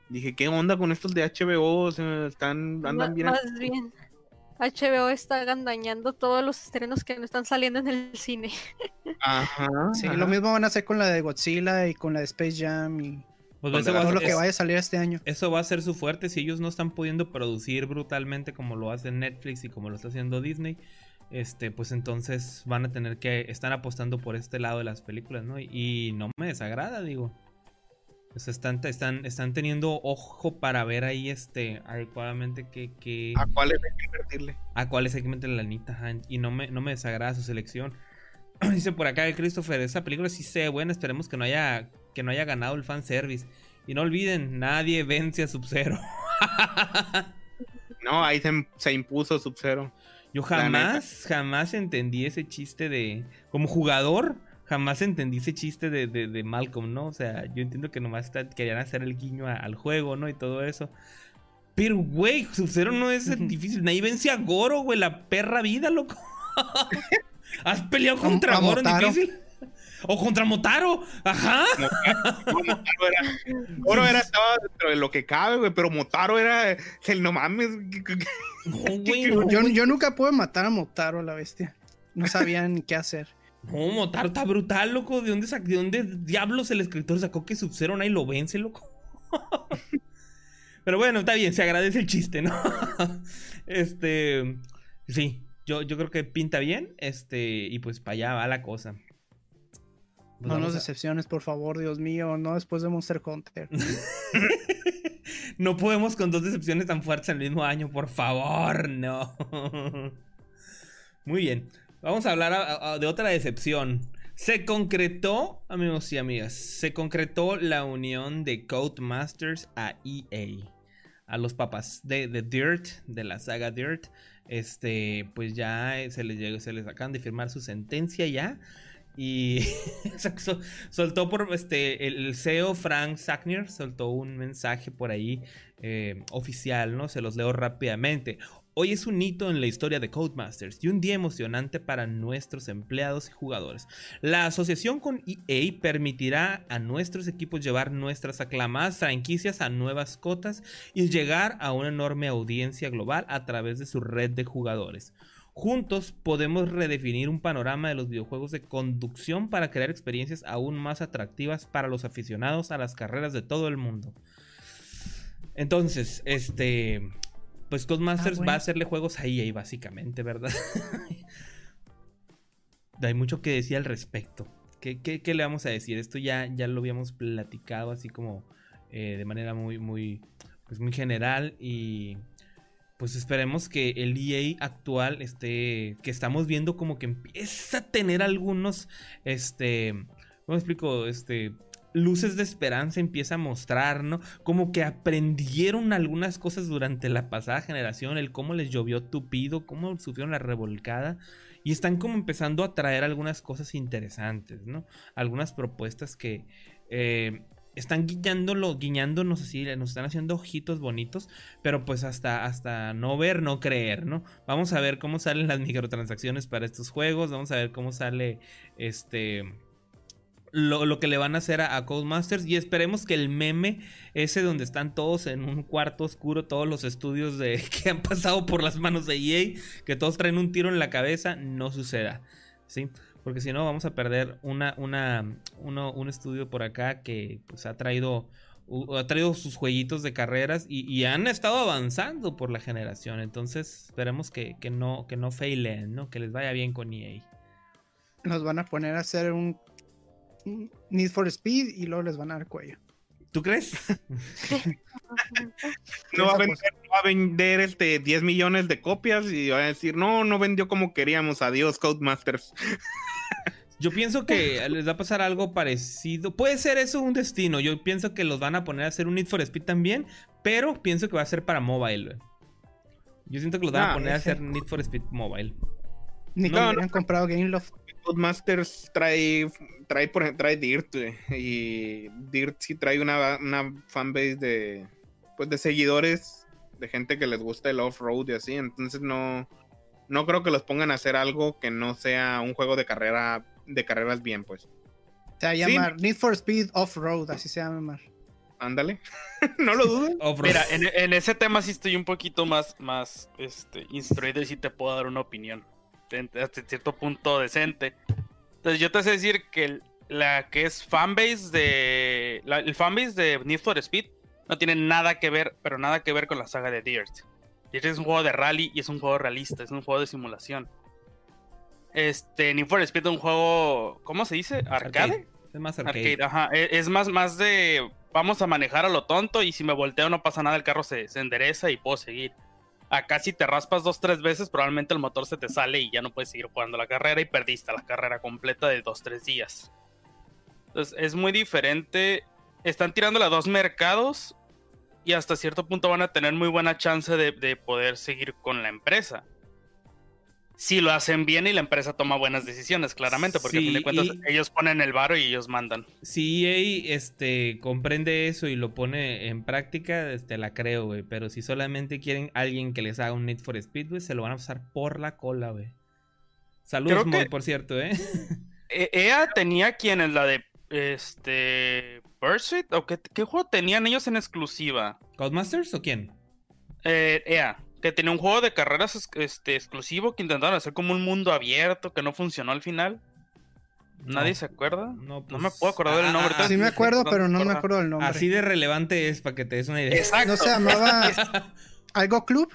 Dije, ¿qué onda con estos de HBO? O sea, están, andan bien. Más bien, HBO está dañando todos los estrenos que no están saliendo en el cine. Ajá. Sí, lo mismo van a hacer con la de Godzilla y con la de Space Jam y pues todo lo que vaya a salir este año. Eso va a ser su fuerte si ellos no están pudiendo producir brutalmente como lo hace Netflix y como lo está haciendo Disney. Este, pues entonces van a tener que están apostando por este lado de las películas, ¿no? Y no me desagrada, digo. Pues están, están, están teniendo ojo para ver ahí este adecuadamente que, a cuáles hay que invertirle. A cuáles hay que meterle la anita, y no me, no me desagrada su selección. Dice por acá el Christopher, esa película sí se buena, esperemos que no haya, que no haya ganado el fanservice. Y no olviden, nadie vence a Sub-Zero. no, ahí se, impuso Sub-Zero. Yo jamás, jamás entendí ese chiste de. Como jugador, jamás entendí ese chiste de, de, Malcolm, ¿no? O sea, yo entiendo que nomás querían hacer el guiño al juego, ¿no? Y todo eso. Pero, güey, Sub-Zero no es difícil. Nadie vence a Goro, güey, la perra vida, loco. ¿Has peleado contra Goro en difícil? O contra Motaro, ajá. Motaro era, era, estaba dentro de lo que cabe, güey, pero Motaro era el no mames. No, güey, Yo, yo nunca pude matar a Motaro, la bestia. No sabía ni qué hacer. No, Motaro está brutal, loco. ¿De dónde, ¿De dónde diablos el escritor sacó que Sub-Zero nadie lo vence, loco? Pero bueno, está bien, se agradece el chiste, ¿no? este. Sí, yo, yo creo que pinta bien. Este. Y pues para allá va la cosa. Pues no nos decepciones, por favor, Dios mío. No después de Monster Hunter. no podemos con dos decepciones tan fuertes en el mismo año, por favor, no. Muy bien. Vamos a hablar de otra decepción. Se concretó, amigos y amigas, se concretó la unión de Codemasters a EA. A los papás de, Dirt, de la saga Dirt. Este, pues ya se les llegó, se les acaban de firmar su sentencia ya. Y soltó por este el CEO Frank Sackner soltó un mensaje por ahí eh, oficial, ¿no? Se los leo rápidamente. Hoy es un hito en la historia de Codemasters y un día emocionante para nuestros empleados y jugadores. La asociación con EA permitirá a nuestros equipos llevar nuestras aclamadas franquicias a nuevas cotas y llegar a una enorme audiencia global a través de su red de jugadores. Juntos podemos redefinir un panorama de los videojuegos de conducción para crear experiencias aún más atractivas para los aficionados a las carreras de todo el mundo. Entonces, este, pues Codemasters ah, va a hacerle juegos a EA, básicamente, ¿verdad? Hay mucho que decir al respecto. ¿Qué, le vamos a decir? Esto ya, ya lo habíamos platicado así como eh, de manera muy, muy, pues muy general y pues esperemos que el EA actual, este, que estamos viendo como que empieza a tener algunos, este, ¿cómo explico? Este, luces de esperanza empieza a mostrar, ¿no? Como que aprendieron algunas cosas durante la pasada generación, el cómo les llovió tupido, cómo sufrieron la revolcada y están como empezando a traer algunas cosas interesantes, ¿no? Algunas propuestas que eh, están guiñándolo, guiñándonos así, nos están haciendo ojitos bonitos, pero pues hasta, hasta no ver, no creer, ¿no? Vamos a ver cómo salen las microtransacciones para estos juegos, vamos a ver cómo sale este... Lo, que le van a hacer a, a Codemasters y esperemos que el meme ese donde están todos en un cuarto oscuro, todos los estudios de, que han pasado por las manos de EA, que todos traen un tiro en la cabeza, no suceda, ¿sí? Porque si no, vamos a perder una, una, un estudio por acá que pues, ha traído ha traído sus jueguitos de carreras y, han estado avanzando por la generación. Entonces, esperemos que, no, que no failen, ¿no? Que les vaya bien con EA. Nos van a poner a hacer un, Need for Speed y luego les van a dar cuello. ¿Tú crees? no, va a vender, va a vender, este 10 millones de copias y va a decir, no, no vendió como queríamos, adiós Codemasters. Yo pienso que les va a pasar algo parecido. Puede ser eso un destino. Yo pienso que los van a poner a hacer un Need for Speed también. Pero pienso que va a ser para mobile. Yo siento que los van a poner a hacer Need for Speed Mobile. Ni no, que han comprado Gameloft. Codemasters trae, trae, por trae Dirt, Y Dirt sí trae una, una fanbase de, pues, de seguidores, de gente que les gusta el off-road y así. Entonces no, no creo que los pongan a hacer algo que no sea un juego de carrera de carreras bien, pues. Se va a llamar Need for Speed Off-Road, así se llama. Ándale, no lo dudo. Mira, en, ese tema sí estoy un poquito más, más este, instruido y sí te puedo dar una opinión. Hasta cierto punto decente. Entonces yo te sé decir que la que es fanbase de. el fanbase de Need for Speed no tiene nada que ver, pero nada que ver con la saga de Dirt. Dirt es un juego de rally y es un juego realista, es un juego de simulación. Este, Need for Speed es un juego, ¿cómo se dice? ¿Arcade? Es más arcade. ajá. E, es, más, más de vamos a manejar a lo tonto y si me volteo no pasa nada, el carro se, se endereza y puedo seguir. Acá si te raspas dos, tres veces, probablemente el motor se te sale y ya no puedes seguir jugando la carrera y perdiste la carrera completa de dos, tres días. Entonces es muy diferente. Están tirando a dos mercados y hasta cierto punto van a tener muy buena chance de, de poder seguir con la empresa si lo hacen bien y la empresa toma buenas decisiones, claramente, porque a fin de cuentas ellos ponen el varo y ellos mandan. Si EA este, comprende eso y lo pone en práctica, este, la creo, güey. Pero si solamente quieren alguien que les haga un Need for Speed, güey, se lo van a pasar por la cola, güey. Saludos, por cierto, ¿eh? EA tenía quien es la de este Pursuit o qué, qué, juego tenían ellos en exclusiva? ¿Codemasters o quién? Eh, EA que tenía un juego de carreras este, exclusivo que intentaron hacer como un mundo abierto que no funcionó al final. ¿Nadie se acuerda? No, no me puedo acordar del ah, nombre. sí me acuerdo, pero no me acuerdo del nombre. Así de relevante es para que te des una idea. Exacto. ¿No se llamaba algo club?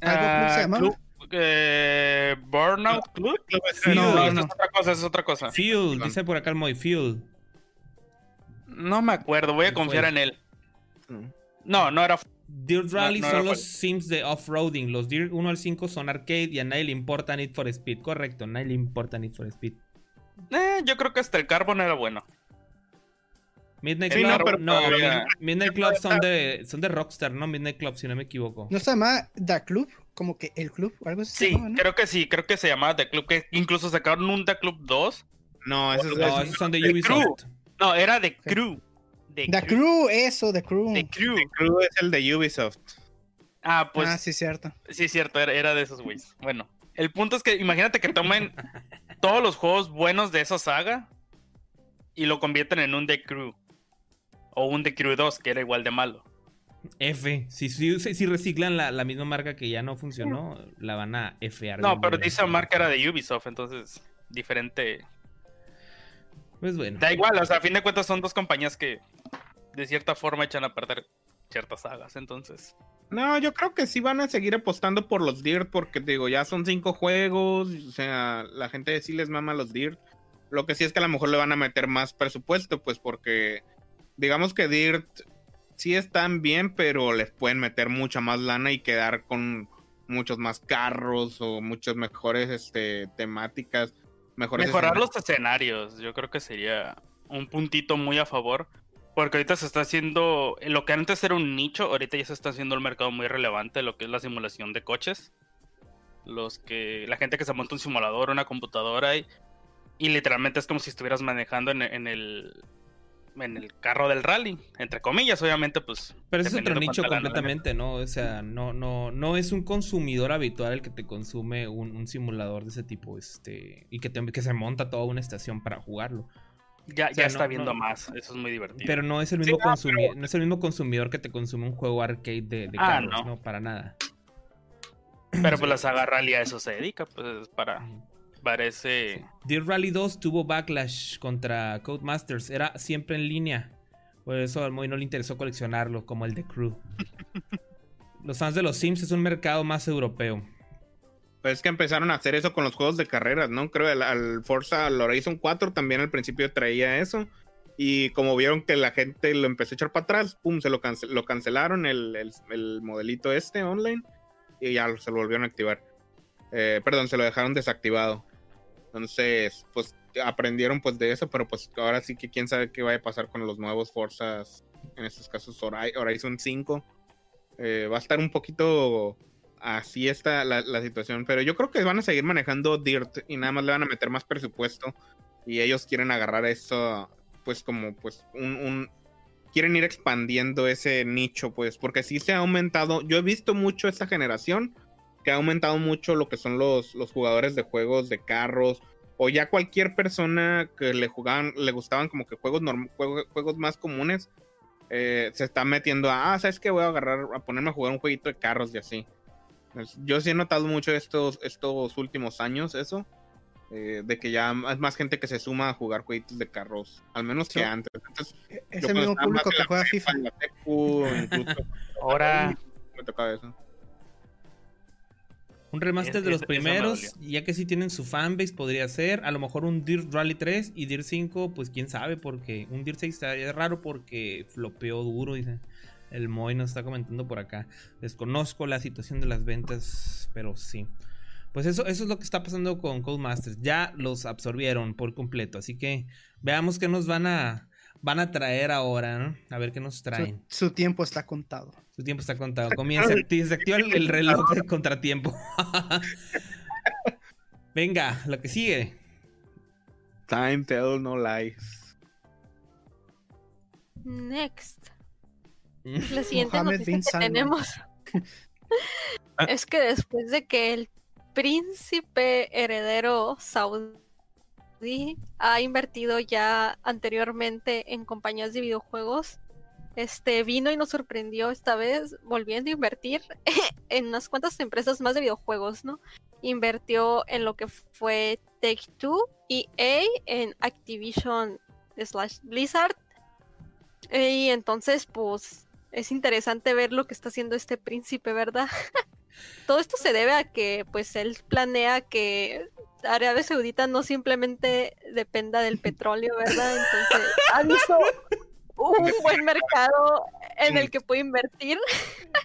¿Algo club se ah, llamaba? Eh, Burnout Club. No, no, es otra cosa, es otra cosa. Fuel, dice por acá el Moy, Fuel. No me acuerdo, voy a confiar en él. Mm. No, no era Dirt Rally son los sims de off-roading. Los Dirt 1 al 5 son arcade y a nadie le importa Need for Speed. Correcto, a nadie le importa Need for Speed. Eh, yo creo que hasta el Carbon era bueno. Midnight Club, no, Midnight Club son de, son de Rockstar, ¿no? Midnight Club, si no me equivoco. ¿No se llama The Club? Como que el club o algo así. Sí, creo que sí, creo que se llamaba The Club, que incluso sacaron un The Club 2. No, esos, son de Ubisoft. No, era The Crew. The, Crew. eso, The Crew. The Crew. Crew es el de Ubisoft. Ah, pues. Ah, sí, cierto. Sí, cierto, era, de esos güeyes. Bueno, el punto es que imagínate que tomen todos los juegos buenos de esa saga y lo convierten en un The Crew. O un The Crew 2, que era igual de malo. F. Si, si, reciclan la, misma marca que ya no funcionó, la van a F. No, pero esa marca era de Ubisoft, entonces diferente. Pues bueno. Da igual, o sea, a fin de cuentas son dos compañías que de cierta forma echan a perder ciertas sagas, entonces. No, yo creo que sí van a seguir apostando por los Dirt, porque digo, ya son cinco juegos, o sea, la gente sí les mama los Dirt. Lo que sí es que a lo mejor le van a meter más presupuesto, pues porque digamos que Dirt sí están bien, pero les pueden meter mucha más lana y quedar con muchos más carros o muchas mejores este, temáticas. Mejores Mejorar los escenarios, yo creo que sería un puntito muy a favor. Porque ahorita se está haciendo, lo que antes era un nicho, ahorita ya se está haciendo el mercado muy relevante, lo que es la simulación de coches. los que la gente que se monta un simulador, una computadora y, y literalmente es como si estuvieras manejando en, en el en el carro del rally, entre comillas, obviamente, pues. Pero ese es otro nicho completamente, ¿no? O sea, no, no, no es un consumidor habitual el que te consume un, un simulador de ese tipo, este, y que, te- que se monta toda una estación para jugarlo. Ya, O sea, ya está no- viendo no- más, eso es muy divertido. Pero no es el mismo consumidor, no es el mismo consumidor que te consume un juego arcade de, de Ah, carros, no. no. Para nada. Pero pues la saga rally a eso se dedica, pues para, para ese... Dirt Rally 2 tuvo backlash contra Codemasters, era siempre en línea. Por eso al Moy no le interesó coleccionarlo, como el de Crew. Los fans de los Sims es un mercado más europeo. Pues es que empezaron a hacer eso con los juegos de carreras, ¿no? Creo al, al Forza, al Horizon 4 también al principio traía eso. Y como vieron que la gente lo empezó a echar para atrás, pum, se lo, lo cancelaron el, el- el modelito este online y ya se lo volvieron a activar. Eh, perdón, se lo dejaron desactivado. Entonces, pues aprendieron pues de eso, pero pues ahora sí que quién sabe qué vaya a pasar con los nuevos Forzas, en estos casos Hori- Horizon 5. Eh, va a estar un poquito así está la, situación, pero yo creo que van a seguir manejando Dirt y nada más le van a meter más presupuesto y ellos quieren agarrar eso pues como pues un, quieren ir expandiendo ese nicho pues porque sí se ha aumentado, yo he visto mucho esta generación que ha aumentado mucho lo que son los, los jugadores de juegos de carros o ya cualquier persona que le jugaban, le gustaban como que juegos norm- juego- juegos más comunes eh, se está metiendo a, ah, ¿sabes qué? Voy a agarrar, a ponerme a jugar un jueguito de carros y así. Yo sí he notado mucho estos, estos últimos años eso, eh, de que ya es más gente que se suma a jugar jueguitos de carros, al menos que antes. Entonces, Es el mismo público que la juega FIFA. incluso, Ahora, me tocaba eso. Un remaster Es- de los es- primeros, ya que sí tienen su fanbase, podría ser. A lo mejor un Dirt Rally 3 y Dirt 5, pues quién sabe, porque un Dirt 6 está- es raro porque flopeó duro, dice. El Moy nos está comentando por acá. Desconozco la situación de las ventas, pero sí. Pues eso, eso es lo que está pasando con Codemasters. Ya los absorbieron por completo. Así que veamos qué nos van a, van a traer ahora, ¿no? A ver qué nos Su, traen. su tiempo está contado. Su tiempo está contado. Comienza, se activa el, el reloj de contratiempo. Venga, lo que sigue. Time tell no lies. Next. La siguiente Mohammed noticia que tenemos es que después de que el príncipe heredero saudí ha invertido ya anteriormente en compañías de videojuegos, este vino y nos sorprendió esta vez volviendo a invertir en unas cuantas empresas más de videojuegos, ¿no? Invirtió en lo que fue Take Two, EA, en Activision slash Blizzard. Y entonces, pues, es interesante ver lo que está haciendo este príncipe, ¿verdad? Todo esto se debe a que, pues, él planea que Arabia Saudita no simplemente dependa del petróleo, ¿verdad? Entonces, ha visto un buen mercado en el que puede invertir.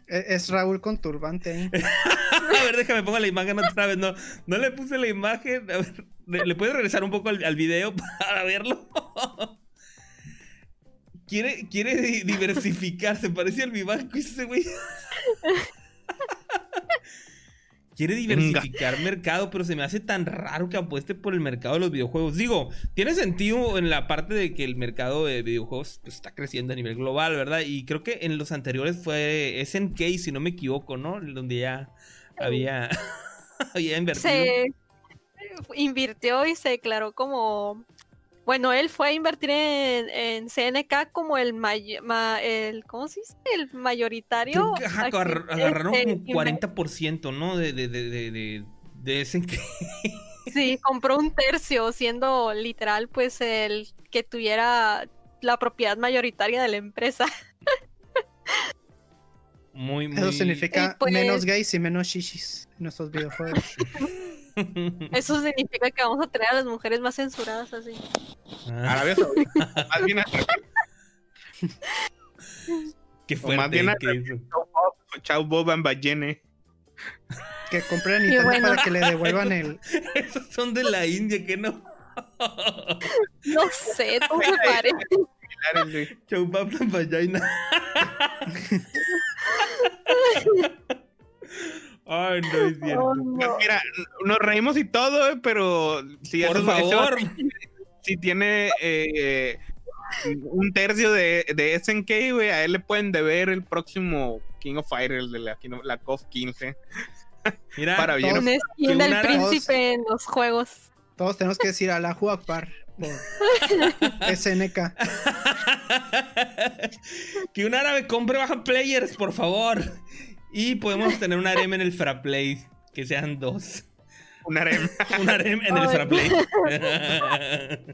E- Es Raúl con turbante ahí. A ver, déjame pongo la imagen otra vez. No, no le puse la imagen. A ver, ¿le le puedes regresar un poco al, al video para verlo? Quiere, quiere di- diversificarse. Parece al vivanco ese güey. Quiere diversificar mercado, pero se me hace tan raro que apueste por el mercado de los videojuegos. Digo, tiene sentido en la parte de que el mercado de videojuegos pues, está creciendo a nivel global, ¿verdad? Y creo que en los anteriores fue SNK, si no me equivoco, ¿no? Donde ya había, había invertido. Se invirtió y se declaró como. Bueno, él fue a invertir en, en CNK como el, may- ma- el ¿cómo se dice? El mayoritario. Que ajá, agarraron este, como 40%, ¿no? De, de, de, de, de, de SNK. Sí, compró un tercio, siendo literal, pues, el que tuviera la propiedad mayoritaria de la empresa. Muy, muy. Eso significa pues- menos gays y menos shishis en nuestros videojuegos. Eso significa que vamos a tener a las mujeres más censuradas así. Ah, Arabia Saudita, más bien al qué o más fuerte. bien al que eso. Chao Boban Ballene. Que compren Nintendo bueno. para que le devuelvan el. Esos son de la India, que no. No sé, todo se parece. Chau, papá, vagina. Ay, no es cierto. Oh, no. Mira, nos reímos y todo, eh, pero si Por eso- favor. si tiene eh, un tercio de, de SNK, güey, a él le pueden deber el próximo King of Fighters de la, la KOF 15. Mira, Para bien. Un skin que del una- príncipe en los juegos. Todos tenemos que decir Allahu Akbar por SNK. que un árabe compre baja players, por favor. Y podemos tener un harem en el Fraplay. Que sean dos. Un harem. Un harem en el Ay. Fraplay.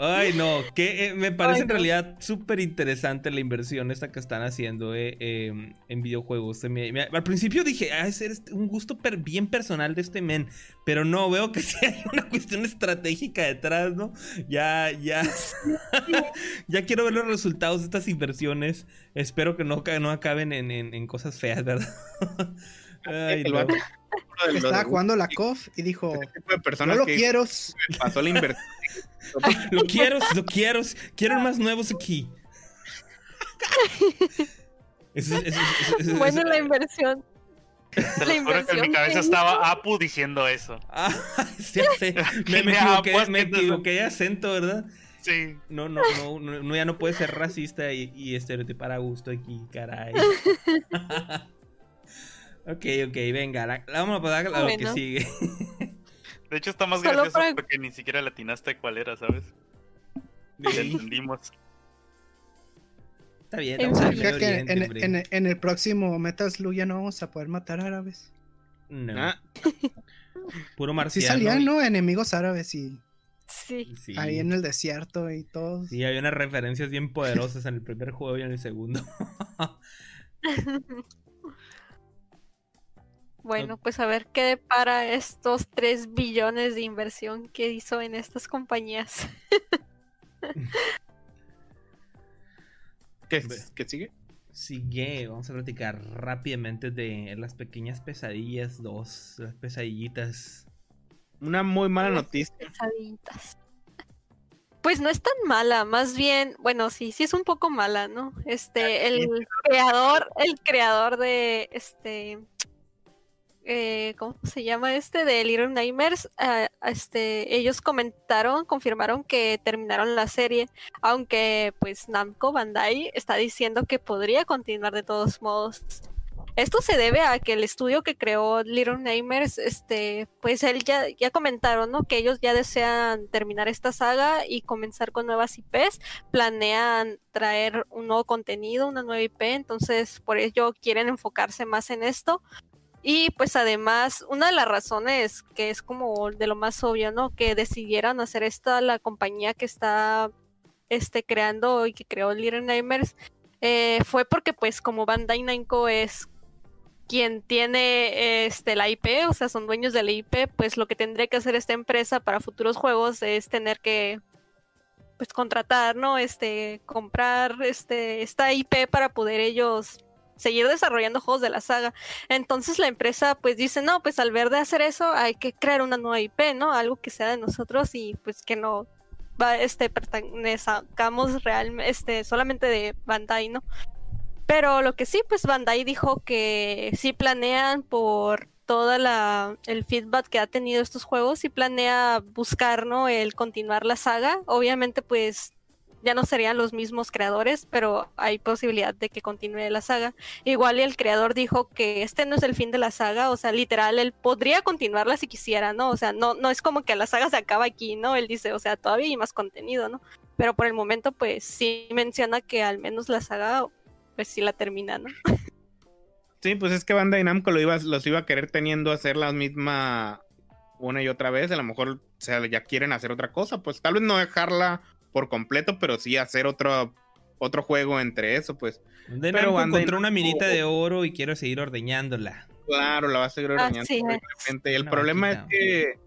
Ay, no, que eh, me parece Ay, en no. realidad súper interesante la inversión esta que están haciendo eh, eh, en videojuegos. Se me- me- al principio dije, ah, ese es un gusto per- bien personal de este men, pero no, veo que sí hay una cuestión estratégica detrás, ¿no? Ya, ya, ya quiero ver los resultados de estas inversiones. Espero que no, no acaben en, en- en cosas feas, ¿verdad? Ay, no. Estaba jugando la KOF y dijo: ese tipo de No lo que quiero. pasó la inversión. Lo quiero, lo quiero. Quiero más nuevos aquí. Eso es- eso es- eso es- eso Bueno, la inversión. Te La lo juro que en mi cabeza que estaba Apu diciendo eso. Ah, sí, sé. Me, me equivoqué, pues, me equivoqué de acento, ¿verdad? Sí. No, no, no, no, ya no puede ser racista y, y estereotipar a gusto aquí, caray. ok, ok, venga, la, la vamos a pasar a lo que Bueno. sigue. De hecho, está más Solo gracioso para- porque ni siquiera latinaste cuál era, ¿sabes? Sí, entendimos. Está bien. Medio Fíjate que Oriente, en, hombre. en- en el próximo Metal Slug ya no vamos a poder matar árabes. No, Ah, puro Sí marciano. salían, ¿no? Enemigos árabes y Sí. Sí. ahí en el desierto y todos. Sí, había unas referencias bien poderosas en el primer juego y en el segundo. Bueno, pues a ver qué depara estos 3 billones de inversión que hizo en estas compañías. ¿qué, sigue? Sigue, vamos a platicar rápidamente de las pequeñas pesadillas 2, las pesadillitas. Una muy mala Las noticia. Pesadillitas. Pues no es tan mala, más bien, bueno, sí, sí es un poco mala, ¿no? Este, el creador, el creador de este, eh, ¿cómo se llama este? De Little Nightmares, ah, este, ellos comentaron, confirmaron que terminaron la serie, aunque pues Namco Bandai está diciendo que podría continuar de todos modos. Esto se debe a que el estudio que creó Little Nightmares, este, pues él ya, ya comentaron, ¿no? Que ellos ya desean terminar esta saga y comenzar con nuevas IPs. Planean traer un nuevo contenido, una nueva IP, entonces por ello quieren enfocarse más en esto. Y pues además, una de las razones que es como de lo más obvio, ¿no? Que decidieran hacer esta la compañía que está este, creando y que creó Little Nightmares eh, fue porque pues como Bandai Namco es quien tiene este la IP, o sea, son dueños de la IP, pues lo que tendría que hacer esta empresa para futuros juegos es tener que pues contratar, ¿no? Este comprar este esta IP para poder ellos seguir desarrollando juegos de la saga. Entonces la empresa pues dice, "No, pues al ver de hacer eso hay que crear una nueva IP, ¿no? Algo que sea de nosotros y pues que no este pertenezcamos realmente este solamente de Bandai, ¿no? Pero lo que sí, pues Bandai dijo que sí planean por toda la el feedback que ha tenido estos juegos, sí planea buscar, ¿no? El continuar la saga. Obviamente, pues ya no serían los mismos creadores, pero hay posibilidad de que continúe la saga. Igual el creador dijo que este no es el fin de la saga, o sea, literal, él podría continuarla si quisiera, ¿no? O sea, no, no es como que la saga se acaba aquí, ¿no? Él dice, o sea, todavía hay más contenido, ¿no? Pero por el momento, pues sí menciona que al menos la saga, pues sí la termina, ¿no? Sí, pues es que Bandai Namco lo iba, los iba a querer teniendo a hacer la misma una y otra vez. A lo mejor o sea, ya quieren hacer otra cosa. Pues tal vez no dejarla por completo, pero sí hacer otro, otro juego entre eso, pues. De Pero Namco encontró una minita de oro y quiero seguir ordeñándola. Claro, la va a seguir Ah, ordeñando. El problema es que,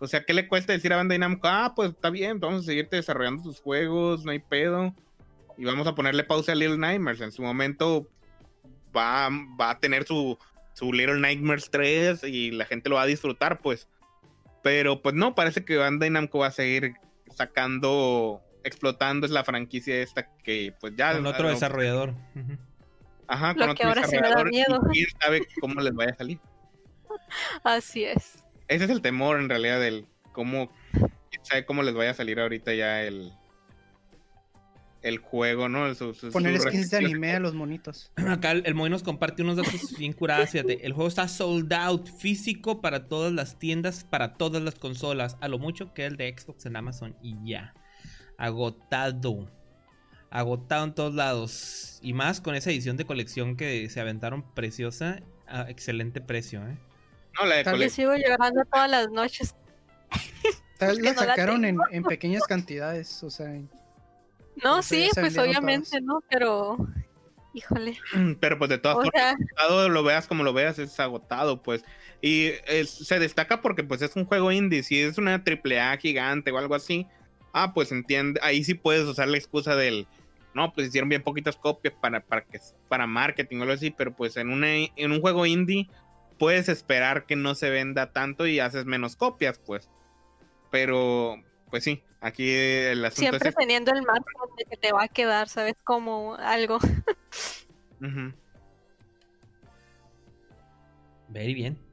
o sea, ¿qué le cuesta decir a Bandai Namco? Ah, pues está bien, vamos a seguirte desarrollando tus juegos, no hay pedo. Y vamos a ponerle pausa a Little Nightmares. En su momento va, va a tener su, su Little Nightmares 3 y la gente lo va a disfrutar, pues. Pero pues no, parece que Bandai Namco va a seguir sacando, explotando es la franquicia esta que pues ya... Con otro desarrollador. Ajá, Lo con que otro ahora sí me da desarrollador, y miedo. quién sabe cómo les vaya a salir. Así es. Ese es el temor en realidad del cómo quién sabe cómo les vaya a salir ahorita ya el el juego, ¿no? Su- su- Poner su skins de anime a los monitos. Acá el, el Moy nos comparte unos datos bien curados, fíjate. El juego está sold out físico para todas las tiendas, para todas las consolas. A lo mucho que el de Xbox en Amazon y ya. Agotado. Agotado en todos lados. Y más con esa edición de colección que se aventaron preciosa. a excelente precio, ¿eh? No, la de Tal Yo vez- sigo llorando todas las noches. Tal vez la no la sacaron en, pequeñas cantidades, o sea, No, sí, se pues obviamente, todas. ¿no? Pero, híjole. Pero pues de todas O formas, sea, lo veas como lo veas, es agotado, pues. Y es- se destaca porque pues es un juego indie. Si es una AAA gigante o algo así, ah, pues entiende, ahí sí puedes usar la excusa del, no, pues hicieron bien poquitas copias para, para, que, para marketing o algo así, pero pues en, una, en un juego indie puedes esperar que no se venda tanto y haces menos copias, pues. Pero, pues sí, aquí el asunto siempre es... teniendo el margen de que te va a quedar, ¿sabes? Como algo. Ujú. Very bien.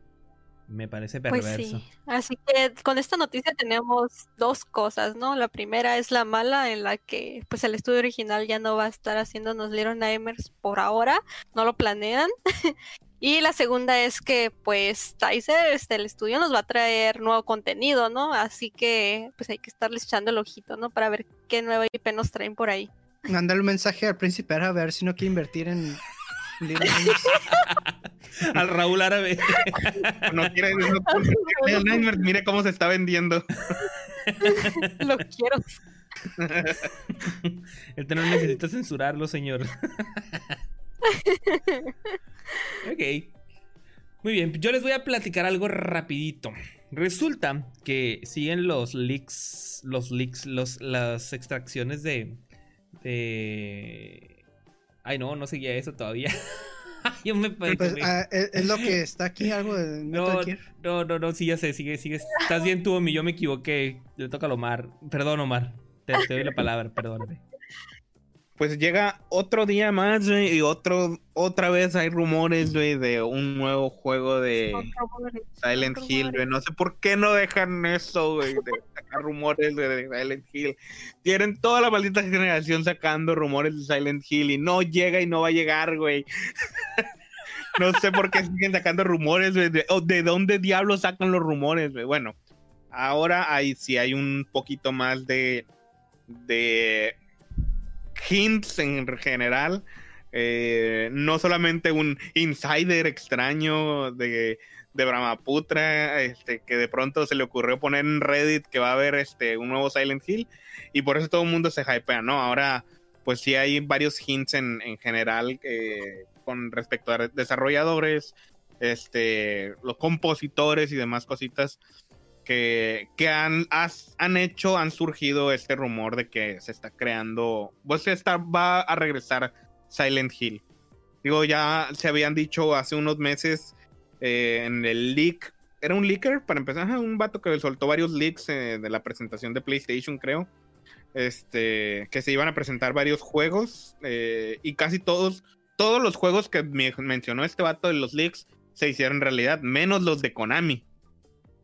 Me parece Pues perverso. sí. Así que con esta noticia tenemos dos cosas, ¿no? La primera es la mala, en la que pues el estudio original ya no va a estar haciéndonos Little Nightmares por ahora, no lo planean. y la segunda es que pues Tizer, este, el estudio nos va a traer nuevo contenido, ¿no? Así que pues hay que estarles echando el ojito, ¿no? Para ver qué nueva IP nos traen por ahí. Mándale un mensaje al príncipe a ver si no quiere invertir en Little Nightmares. Al Raúl Árabe. No quiere, no Nightmares, mire cómo se está vendiendo. lo quiero. El no necesita censurarlo, señor. ok. Muy bien, yo les voy a platicar algo rapidito. Resulta que siguen los leaks, los leaks, los, las extracciones de, de... Ay, no, no seguía eso todavía. yo me Pues, ah, es, es lo que está aquí, algo de No, no, no, no, sí, ya sé, sigue, sigue. Estás bien tú, Omi, yo me equivoqué. Le toca a Omar. Perdón, Omar. Te, te doy la palabra, perdóname. Pues llega otro día más, güey, y otro, otra vez hay rumores, güey, de un nuevo juego de Silent Hill, güey. No sé por qué no dejan eso, güey, de sacar rumores de Silent Hill. Tienen toda la maldita generación sacando rumores de Silent Hill y no llega y no va a llegar, güey. no sé por qué siguen sacando rumores, güey. De, o de dónde diablos sacan los rumores, güey. Bueno, ahora hay, sí hay un poquito más de, de hints en general. Eh, no solamente un insider extraño de, de Brahmaputra, este, que de pronto se le ocurrió poner en Reddit que va a haber este, un nuevo Silent Hill, y por eso todo el mundo se hypea, ¿no? Ahora, pues sí hay varios hints en, en general eh, con respecto a desarrolladores, este, los compositores y demás cositas que, han, han hecho, han surgido este rumor de que se está creando, pues está, va a regresar Silent Hill. Digo, ya se habían dicho hace unos meses eh, en el leak, era un leaker para empezar, un vato que soltó varios leaks eh, de la presentación de PlayStation, creo. Este, que se iban a presentar varios juegos eh, y casi todos, todos los juegos que me mencionó este vato de los leaks se hicieron realidad, menos los de Konami.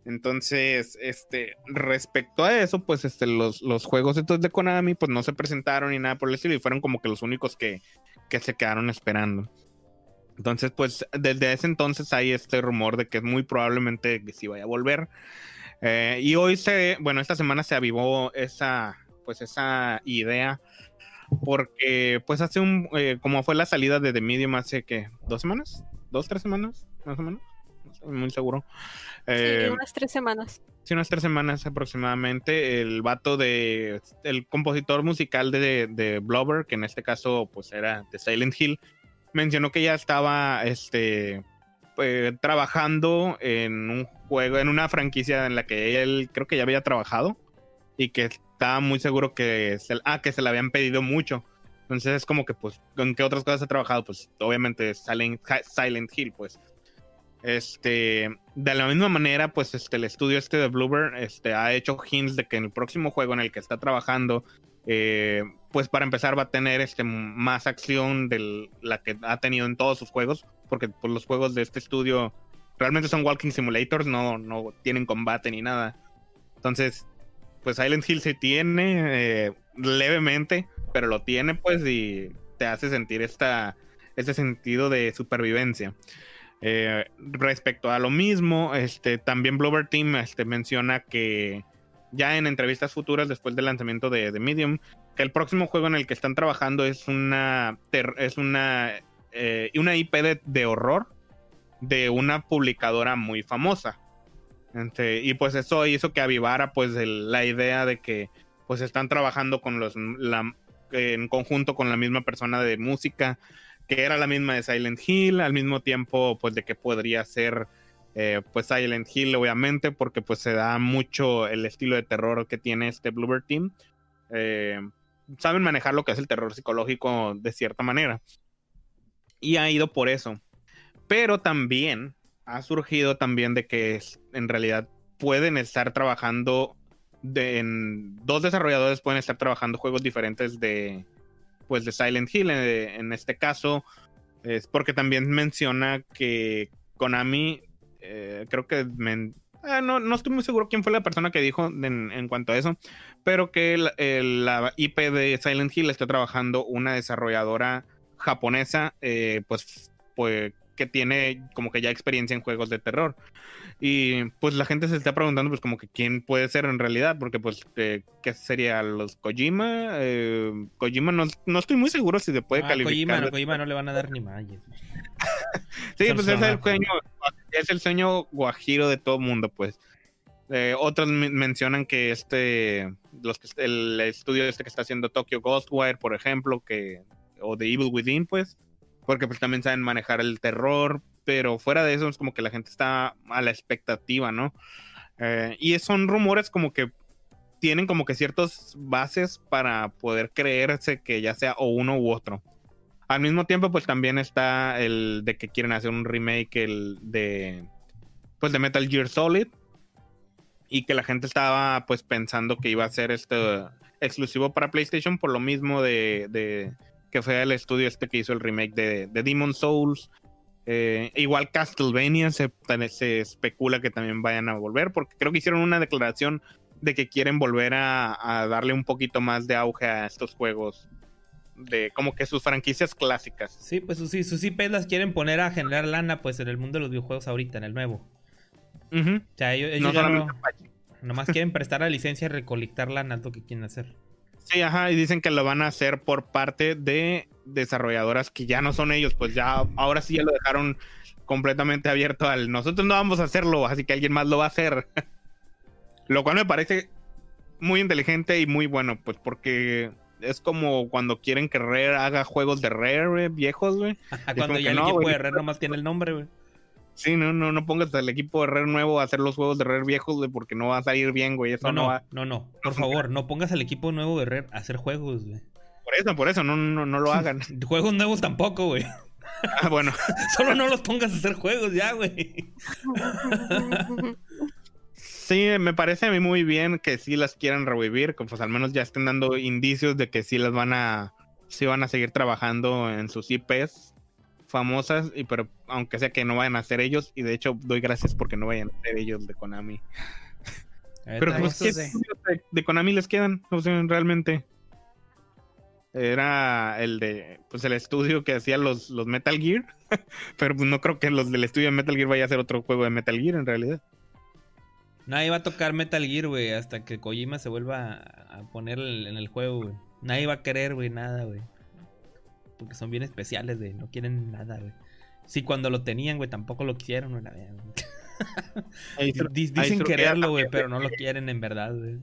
Entonces, este, respecto a eso, pues este, los, los juegos estos de Konami, pues no se presentaron ni nada por el estilo, y fueron como que los únicos que, que se quedaron esperando. Entonces, pues, desde ese entonces hay este rumor de que muy probablemente que sí vaya a volver. Eh, y hoy se, bueno, esta semana se avivó esa, pues, esa idea. Porque, pues, hace un, eh, como fue la salida de The Medium hace que, dos semanas, dos, tres semanas, más o menos, muy seguro. Sí, Eh, unas tres semanas. Sí, unas tres semanas aproximadamente. El vato de. El compositor musical de, de Blubber, que en este caso, pues era de Silent Hill, mencionó que ya estaba este, eh, trabajando en un juego, en una franquicia en la que él creo que ya había trabajado y que estaba muy seguro que se, ah, que se le habían pedido mucho. Entonces es como que, pues, ¿con qué otras cosas ha trabajado? Pues obviamente Silent, Silent Hill, pues. Este, de la misma manera, pues este, el estudio este de Bluebird este, ha hecho hints de que en el próximo juego en el que está trabajando eh, pues para empezar va a tener este, más acción de la que ha tenido en todos sus juegos, porque pues, los juegos de este estudio realmente son walking simulators, no, no tienen combate ni nada. Entonces, pues Silent Hill se tiene eh, levemente, pero lo tiene pues y te hace sentir esta, este sentido de supervivencia. Eh, respecto a lo mismo, este, también Blover Team este, menciona que ya en entrevistas futuras después del lanzamiento de, Medium, que el próximo juego en el que están trabajando es una, es una, eh, una IP de, horror de una publicadora muy famosa. Este, y pues eso hizo que avivara pues la idea de que pues están trabajando con los en conjunto con la misma persona de música que era la misma de Silent Hill al mismo tiempo pues de que podría ser eh, pues Silent Hill obviamente porque pues se da mucho el estilo de terror que tiene este Bluebird Team. Eh, saben manejar lo que es el terror psicológico de cierta manera. Y ha ido por eso. Pero también ha surgido también de que en realidad pueden estar trabajando en dos desarrolladores pueden estar trabajando juegos diferentes de pues de Silent Hill eh, en, este caso es porque también menciona que Konami eh, creo que ah, no, no, estoy muy seguro quién fue la persona que dijo en, cuanto a eso pero que la IP de Silent Hill está trabajando una desarrolladora japonesa eh, pues pues que tiene como que ya experiencia en juegos de terror. Y pues la gente se está preguntando pues como que quién puede ser en realidad, porque pues eh, ¿qué sería los Kojima? Eh, Kojima no, no, estoy muy seguro si se puede ah, calificar. Kojima no, Kojima no le van a dar ni más. sí, pues es el, sueño, es el sueño guajiro de todo mundo, pues. Eh, otros mencionan que este, los que, el estudio este que está haciendo Tokyo Ghostwire, por ejemplo, que, o The Evil Within, pues, porque pues también saben manejar el terror, pero fuera de eso es como que la gente está a la expectativa, ¿no? Eh, y son rumores como que tienen como que ciertas bases para poder creerse que ya sea o uno u otro. Al mismo tiempo, pues también está el de que quieren hacer un remake el de pues de Metal Gear Solid y que la gente estaba pues pensando que iba a ser este exclusivo para PlayStation por lo mismo de que fue el estudio este que hizo el remake de, de Demon Souls. Eh, igual Castlevania se, se, especula que también vayan a volver, porque creo que hicieron una declaración de que quieren volver a, darle un poquito más de auge a estos juegos. De como que sus franquicias clásicas. Sí, pues sus, sus IPs las quieren poner a generar lana, pues en el mundo de los videojuegos ahorita, en el nuevo. O sea, ellos, no nomás quieren prestar la licencia y recolectar lana, lo que quieren hacer. Sí, ajá, y dicen que lo van a hacer por parte de desarrolladoras que ya no son ellos, pues ya ahora sí ya lo dejaron completamente abierto al nosotros no vamos a hacerlo, así que alguien más lo va a hacer. lo cual me parece muy inteligente y muy bueno, pues porque es como cuando quieren que Rare haga juegos de Rare viejos, güey. cuando ya el equipo de Rare nomás tiene el nombre, güey. Sí, no, no, no pongas al equipo de Rare nuevo a hacer los juegos de Rare viejos, güey, porque no va a salir bien, güey. Eso no, no, va. No, no, por favor, no pongas al equipo nuevo de Rare a hacer juegos, güey. Por eso, por eso, no, no, no lo hagan. juegos nuevos tampoco, güey. Ah, bueno. Solo no los pongas a hacer juegos ya, güey. sí, me parece a mí muy bien que sí las quieran revivir, que pues al menos ya estén dando indicios de que sí las van a, sí van a seguir trabajando en sus IPs famosas, y pero aunque sea que no vayan a ser ellos, y de hecho doy gracias porque no vayan a ser ellos de Konami. pero pues, ¿qué de... Konami les quedan? O sea, realmente. Era el de, pues el estudio que hacía los, los Metal Gear, pero pues no creo que los del estudio de Metal Gear vaya a hacer otro juego de Metal Gear en realidad. Nadie va a tocar Metal Gear, güey, hasta que Kojima se vuelva a poner en el juego, güey. Nadie va a querer, güey, nada, güey porque son bien especiales, güey. No quieren nada, güey. Sí, cuando lo tenían, güey, tampoco lo quisieron, güey. Dicen quererlo, güey, pero no lo quieren en verdad, güey.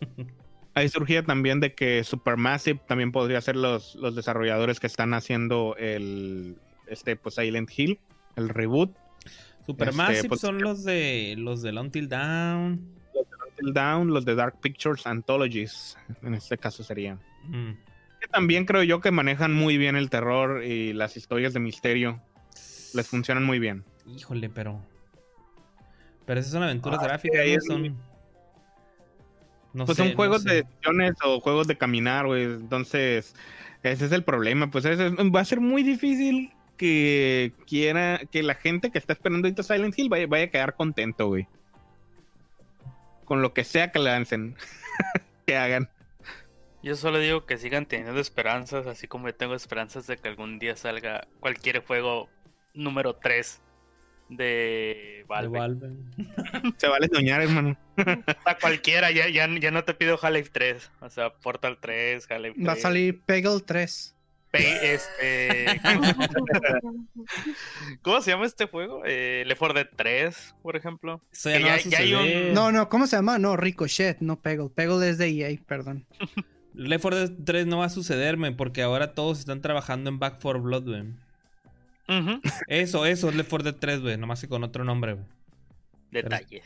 Ahí surgía también de que Supermassive también podría ser los, los desarrolladores que están haciendo el este pues Silent Hill, el reboot. Supermassive este, pues, son los de los de Until Down. Los de Until Down, los de Dark Pictures Anthologies, en este caso serían. Mm también creo yo que manejan muy bien el terror y las historias de misterio. Les funcionan muy bien. Híjole, pero. Pero esas son aventuras ah, gráficas, son. No Pues sé, son no juegos sé. de decisiones o juegos de caminar, güey. Entonces, ese es el problema. Pues ese- va a ser muy difícil que quiera, que la gente que está esperando ahorita Silent Hill vaya, vaya a quedar contento, güey. Con lo que sea que lancen, que hagan. Yo solo digo que sigan teniendo esperanzas, así como yo tengo esperanzas de que algún día salga cualquier juego número 3 de De Valve. Valve. Se vale soñar, hermano. A cualquiera, ya, ya, ya no te pido Half-Life 3. O sea, Portal 3, Half-Life 3. Va a salir Peggle 3. Pe- este, ¿Cómo se llama este juego? Eh, Left 4 Dead 3, por ejemplo. Eso ya no ya- ya hay un-. No, no, ¿cómo se llama? No, Ricochet, no Peggle. Peggle es de EA, perdón. Left 4 Dead 3 no va a sucederme porque ahora todos están trabajando en Back 4 Blood, güey. Ujú. Eso, eso es Left 4 Dead 3, güey. Nomás que con otro nombre, güey. Detalles.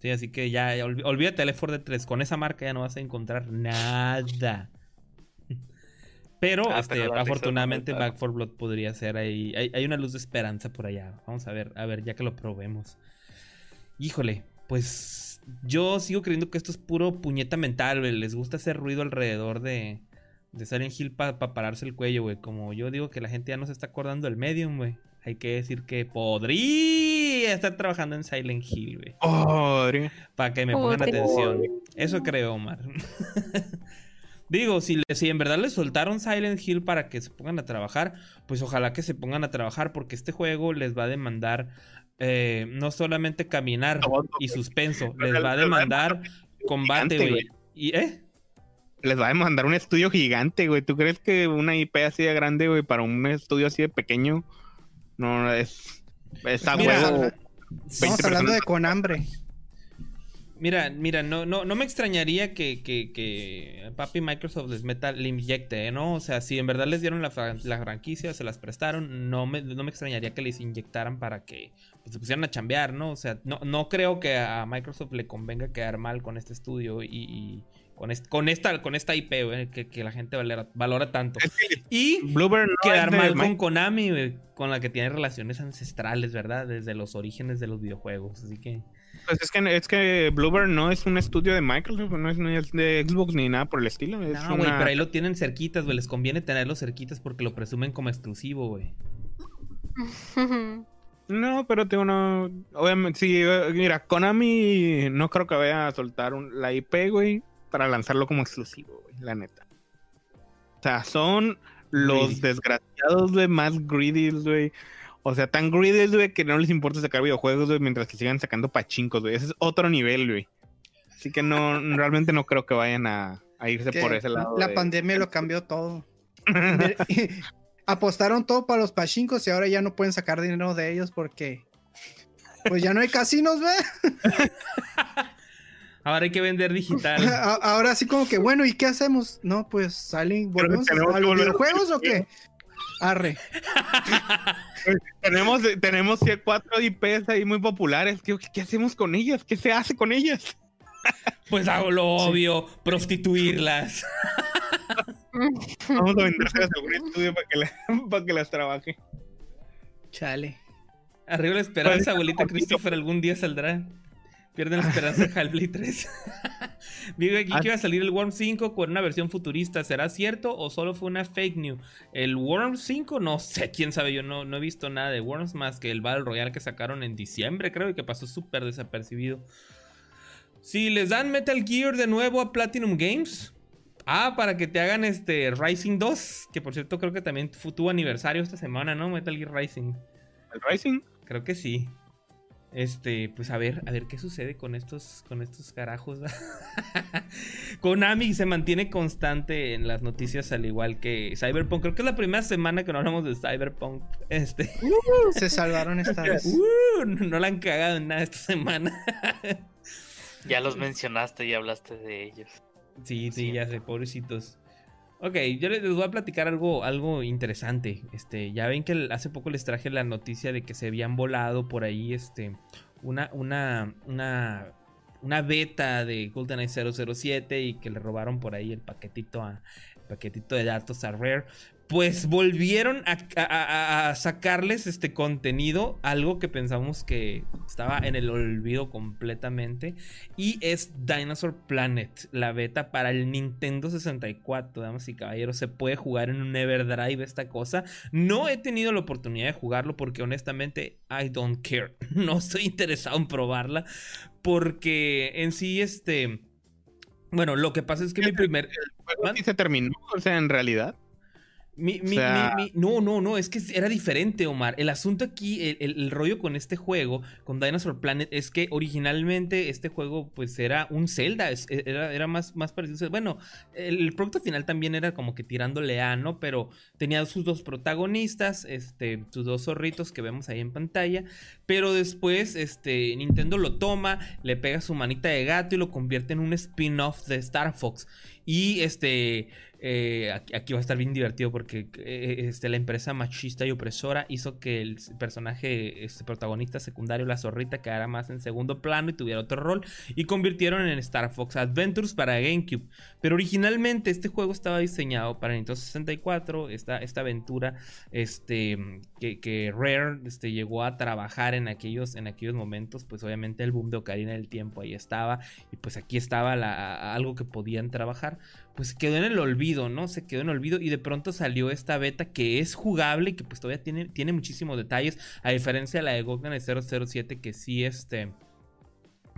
Sí, así que ya, ya olví- olvídate de Left 4 Dead 3. Con esa marca ya no vas a encontrar nada. Pero, Ah, este, pero afortunadamente Back 4 Blood podría ser ahí. Hay, hay una luz de esperanza por allá. Vamos a ver, a ver, ya que lo probemos. Híjole, pues yo sigo creyendo que esto es puro puñeta mental, güey. Les gusta hacer ruido alrededor de, de Silent Hill para pararse el cuello, güey. Como yo digo que la gente ya no se está acordando del medium, güey. Hay que decir que podría estar trabajando en Silent Hill, güey. Para que me pongan atención. Eso creo, Omar. Digo, si, le- si en verdad les soltaron Silent Hill para que se pongan a trabajar, pues ojalá que se pongan a trabajar porque este juego les va a demandar eh, no solamente caminar y suspenso, Les- va a demandar combate, güey. ¿Y eh? Les va a demandar un estudio gigante, güey. ¿Tú crees que una IP así de grande, güey, para un estudio así de pequeño? No, es. Es a Mira, huevo. Estamos hablando de con hambre. Mira, mira, no, no, no me extrañaría que, que, que papi Microsoft les meta, le inyecte, ¿no? O sea, si en verdad les dieron la, la franquicia, se las prestaron, no me, no me extrañaría que les inyectaran para que pues, se pusieran a chambear, ¿no? O sea, no, no creo que a Microsoft le convenga quedar mal con este estudio y, y con, con, esta, con esta IP, güey, que, que la gente valora tanto. Y Bluebird no quedar mal con Konami, güey, con la que tiene relaciones ancestrales, ¿verdad? Desde los orígenes de los videojuegos, así que... Pues es que, es que Bluebird no es un estudio de Microsoft, no es, no es de Xbox ni nada por el estilo. Es No, güey, una- pero ahí lo tienen cerquitas, güey. Les conviene tenerlo cerquitas porque lo presumen como exclusivo, güey. No, pero tengo no. Obviamente, sí, eh, mira, Konami no creo que vaya a soltar un- la IP, güey, para lanzarlo como exclusivo, güey, la neta. O sea, son los desgraciados, güey, más greedy, güey. O sea, tan greedy, güey, que no les importa sacar videojuegos, güey, mientras que sigan sacando pachincos, güey. Ese es otro nivel, güey. Así que no, realmente no creo que vayan a, a irse Que por ese lado. la de- pandemia lo cambió todo. Apostaron todo para los pachincos y ahora ya no pueden sacar dinero de ellos porque pues ya no hay casinos, ¿ve? Ahora hay que vender digital. Ahora sí como que bueno, ¿y qué hacemos? No, pues salen, volvemos a los videojuegos o qué? Arre. Tenemos, tenemos cuatro IPs ahí muy populares. ¿Qué, qué hacemos con ellas? ¿Qué se hace con ellas? Pues hago lo obvio, prostituirlas. Vamos a vendérselas a algún estudio para que, la- para que las trabaje. Chale. Arriba la esperanza, Pues, abuelita. Christopher, algún día saldrá. Pierden la esperanza en Half-Life 3. Digo aquí Ah. que iba a salir el Worm 5 con una versión futurista. ¿Será cierto o solo fue una fake news? El Worm 5, no sé, quién sabe. Yo no, no he visto nada de Worms más que el Battle Royale que sacaron en diciembre, creo, y que pasó súper desapercibido. Si les dan Metal Gear de nuevo a Platinum Games. Ah, para que te hagan este Rising 2. Que por cierto creo que también tuvo aniversario esta semana, ¿no? Metal Gear Rising. ¿El Rising? Creo que sí. Este, pues a ver, a ver qué sucede con estos, con estos carajos. Konami se mantiene constante en las noticias al igual que Cyberpunk. Creo que es la primera semana que no hablamos de Cyberpunk. Este, Se salvaron esta vez. uh, no la han cagado en nada esta semana. Ya los mencionaste y hablaste de ellos. Sí, sí, ya sé, pobrecitos. Ok, yo les voy a platicar algo, algo interesante. Este, ya ven que hace poco les traje la noticia de que se habían volado por ahí, este, una, una, una, una beta de GoldenEye 007 y que le robaron por ahí el paquetito a, el paquetito de datos a Rare. Pues volvieron a, a- a- a sacarles este contenido, algo que pensamos que estaba en el olvido completamente, y es Dinosaur Planet, la beta para el Nintendo 64, damas y caballeros, se puede jugar en un Everdrive esta cosa. No he tenido la oportunidad de jugarlo porque honestamente I don't care, no estoy interesado en probarla, porque en sí este... Bueno, lo que pasa es que mi primer... juego sí se terminó, o sea, en realidad. Mi- mi- sea- mi- mi- no, no, no, es que era diferente, Omar. El asunto aquí, el, el- el rollo con este juego, con Dinosaur Planet, es que originalmente este juego, pues era un Zelda, es- e, era, era más, más parecido. Bueno, el, el producto final también era como que tirándole a, ¿no? Pero tenía sus dos protagonistas, este, sus dos zorritos que vemos ahí en pantalla. Pero después, este, Nintendo lo toma, le pega su manita de gato y lo convierte en un spin-off de Star Fox. Y este. eh, aquí, va a estar bien divertido porque eh, este, la empresa machista y opresora hizo que el personaje este, protagonista secundario, la zorrita, quedara más en segundo plano y tuviera otro rol. Y convirtieron en Star Fox Adventures para GameCube. Pero originalmente este juego estaba diseñado para Nintendo 64. Esta, esta aventura este, que, que Rare este, llegó a trabajar en aquellos, en aquellos momentos. Pues obviamente el boom de Ocarina del Tiempo ahí estaba. Y pues aquí estaba la- algo que podían trabajar. Pues quedó en el olvido, ¿no? Se quedó en el olvido y de pronto salió esta beta que es jugable y que pues todavía tiene, tiene muchísimos detalles. A diferencia de la de Gogan 007 que sí este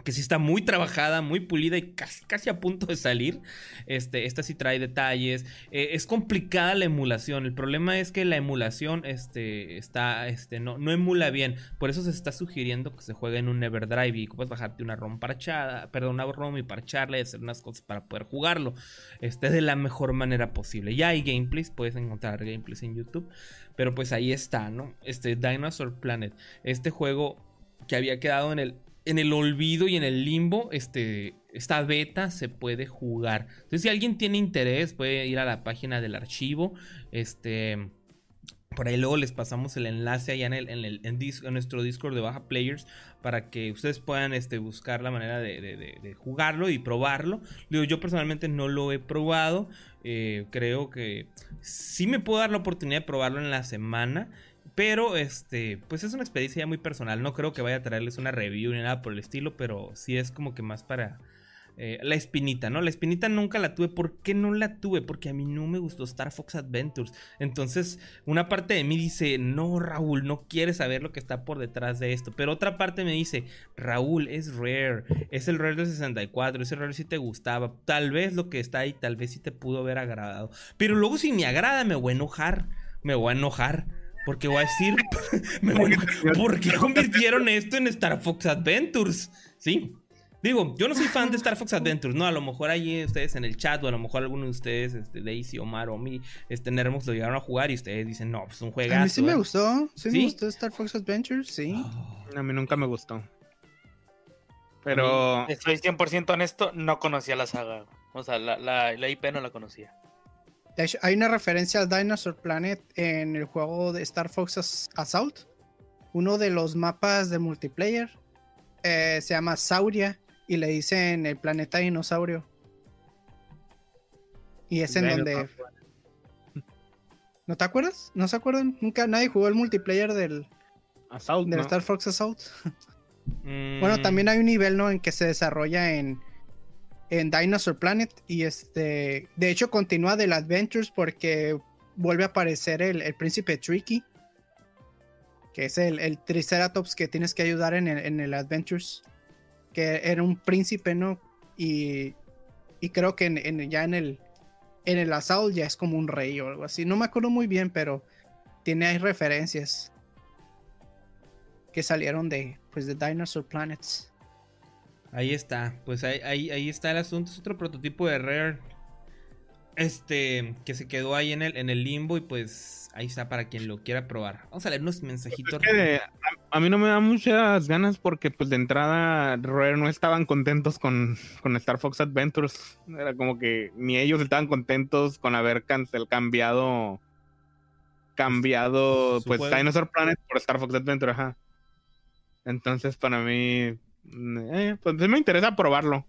que sí está muy trabajada, muy pulida y casi, casi a punto de salir. Este, esta sí trae detalles. Eh, es complicada la emulación. El problema es que la emulación este, está, este, no, no emula bien. Por eso se está sugiriendo que se juegue en un Everdrive y puedes bajarte una ROM parchada, perdón, una ROM y parcharla y hacer unas cosas para poder jugarlo este, de la mejor manera posible. Ya hay gameplays, puedes encontrar gameplays en YouTube. Pero pues ahí está, ¿no? Este Dinosaur Planet. Este juego que había quedado en el en el olvido y en el limbo, este, esta beta se puede jugar. Entonces, si alguien tiene interés, puede ir a la página del archivo. Este. Por ahí luego les pasamos el enlace allá en, el, en, el, en, nuestro Discord de Baja Players para que ustedes puedan este, buscar la manera de, jugarlo y probarlo. Yo personalmente no lo he probado. eh, creo que sí me puedo dar la oportunidad de probarlo en la semana. Pero este, pues es una experiencia ya muy personal. No creo que vaya a traerles una review ni nada por el estilo. Pero sí es como que más para eh, la espinita, ¿no? La espinita nunca la tuve. ¿Por qué no la tuve? Porque a mí no me gustó Star Fox Adventures. Entonces, una parte de mí dice, no, Raúl, no quieres saber lo que está por detrás de esto. Pero otra parte me dice, Raúl, es Rare. Es el Rare del 64. Ese Rare sí te gustaba. Tal vez lo que está ahí, tal vez sí te pudo haber agradado. Pero luego si me agrada, me voy a enojar. Me voy a enojar. Porque voy a decir, me voy a ¿por qué convirtieron esto en Star Fox Adventures? Sí. Digo, yo no soy fan de Star Fox Adventures, ¿no? A lo mejor ahí ustedes en el chat o a lo mejor alguno de ustedes, este, Daisy, Omar o mi, este, Nermos lo llegaron a jugar y ustedes dicen, no, pues un juegazo. A mí sí me ¿eh?". gustó. Sí, ¿Sí? me gustó Star Fox Adventures, sí. Oh. A mí nunca me gustó. Pero Estoy 100% honesto, no conocía la saga. O sea, la, la, la IP no la conocía. De hecho, hay una referencia al Dinosaur Planet en el juego de Star Fox As- Assault. Uno de los mapas de multiplayer eh, se llama Sauria y le dicen el planeta dinosaurio. Y es en donde. ¿No te acuerdas? ¿No se acuerdan? Nunca nadie jugó el multiplayer del, Assault, del ¿no? Star Fox Assault. Mm, Bueno, también hay un nivel, ¿no? En que se desarrolla en, en Dinosaur Planet. Y este. De hecho, continúa del Adventures porque vuelve a aparecer el, el príncipe Tricky. Que es el, el Triceratops que tienes que ayudar en el, en el Adventures. Que era un príncipe, ¿no? Y. Y creo que en- en- ya en el. En el Assault ya es como un rey o algo así. No me acuerdo muy bien, pero tiene ahí referencias que salieron de, pues, de Dinosaur Planets. Ahí está, pues ahí, ahí, ahí está el asunto. Es otro prototipo de Rare. Este, que se quedó ahí en el, en el limbo y pues ahí está para quien lo quiera probar. Vamos a leer unos mensajitos. Es que a, a mí no me da muchas ganas porque pues de entrada Rare no estaban contentos con, con Star Fox Adventures. Era como que ni ellos estaban contentos con haber cancel, cambiado cambiado pues juego. Dinosaur Planet por Star Fox Adventure, ajá. Entonces para mí eh, pues sí me interesa probarlo.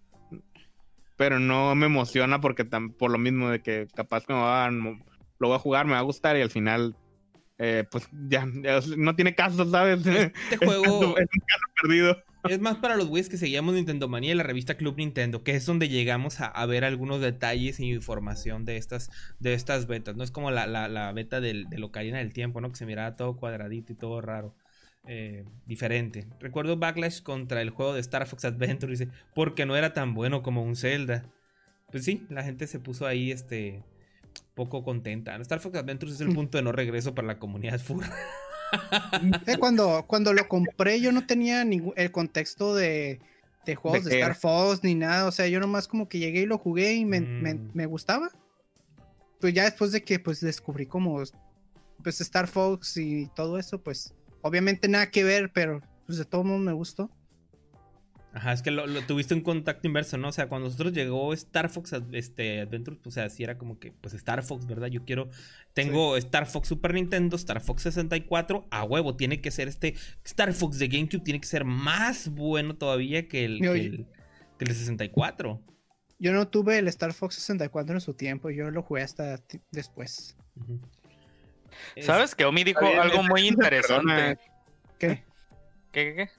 Pero no me emociona porque tam- por lo mismo de que capaz que me van a lo voy a jugar, me va a gustar y al final, eh, pues ya, ya no tiene caso, ¿sabes? Este juego es un caso perdido. es más para los güeyes que seguíamos Nintendo Manía y la revista Club Nintendo, que es donde llegamos a, a ver algunos detalles e información de estas, de estas betas. No es como la, la, la beta del, del Ocarina del Tiempo, ¿no? Que se miraba todo cuadradito y todo raro. Eh, diferente. Recuerdo Backlash contra el juego de Star Fox Adventure. Dice, porque no era tan bueno como un Zelda. Pues sí, la gente se puso ahí, este, poco contenta. Star Fox Adventures es el punto de no regreso para la comunidad furra. Eh, cuando, cuando lo compré yo no tenía ningún el contexto de, de juegos ¿De Star? Fox ni nada. O sea, yo nomás como que llegué y lo jugué y me, me- Mm. me gustaba. Pues ya después de que pues descubrí como pues Star Fox y todo eso, pues obviamente nada que ver, pero pues de todo modo me gustó. Ajá, es que lo, lo tuviste un contacto inverso, ¿no? O sea, cuando nosotros llegó Star Fox este, Adventures, pues así era como que, pues Star Fox, ¿verdad? Yo quiero, tengo Star Fox Super Nintendo, Star Fox 64, a huevo, tiene que ser este, Star Fox de GameCube tiene que ser más bueno todavía que el, que el, que el de 64. Yo no tuve el Star Fox 64 en su tiempo, yo lo jugué hasta después. Ujú. Es- ¿Sabes que Omi dijo algo muy interesante? perdona. ¿Qué? ¿Qué, qué, qué?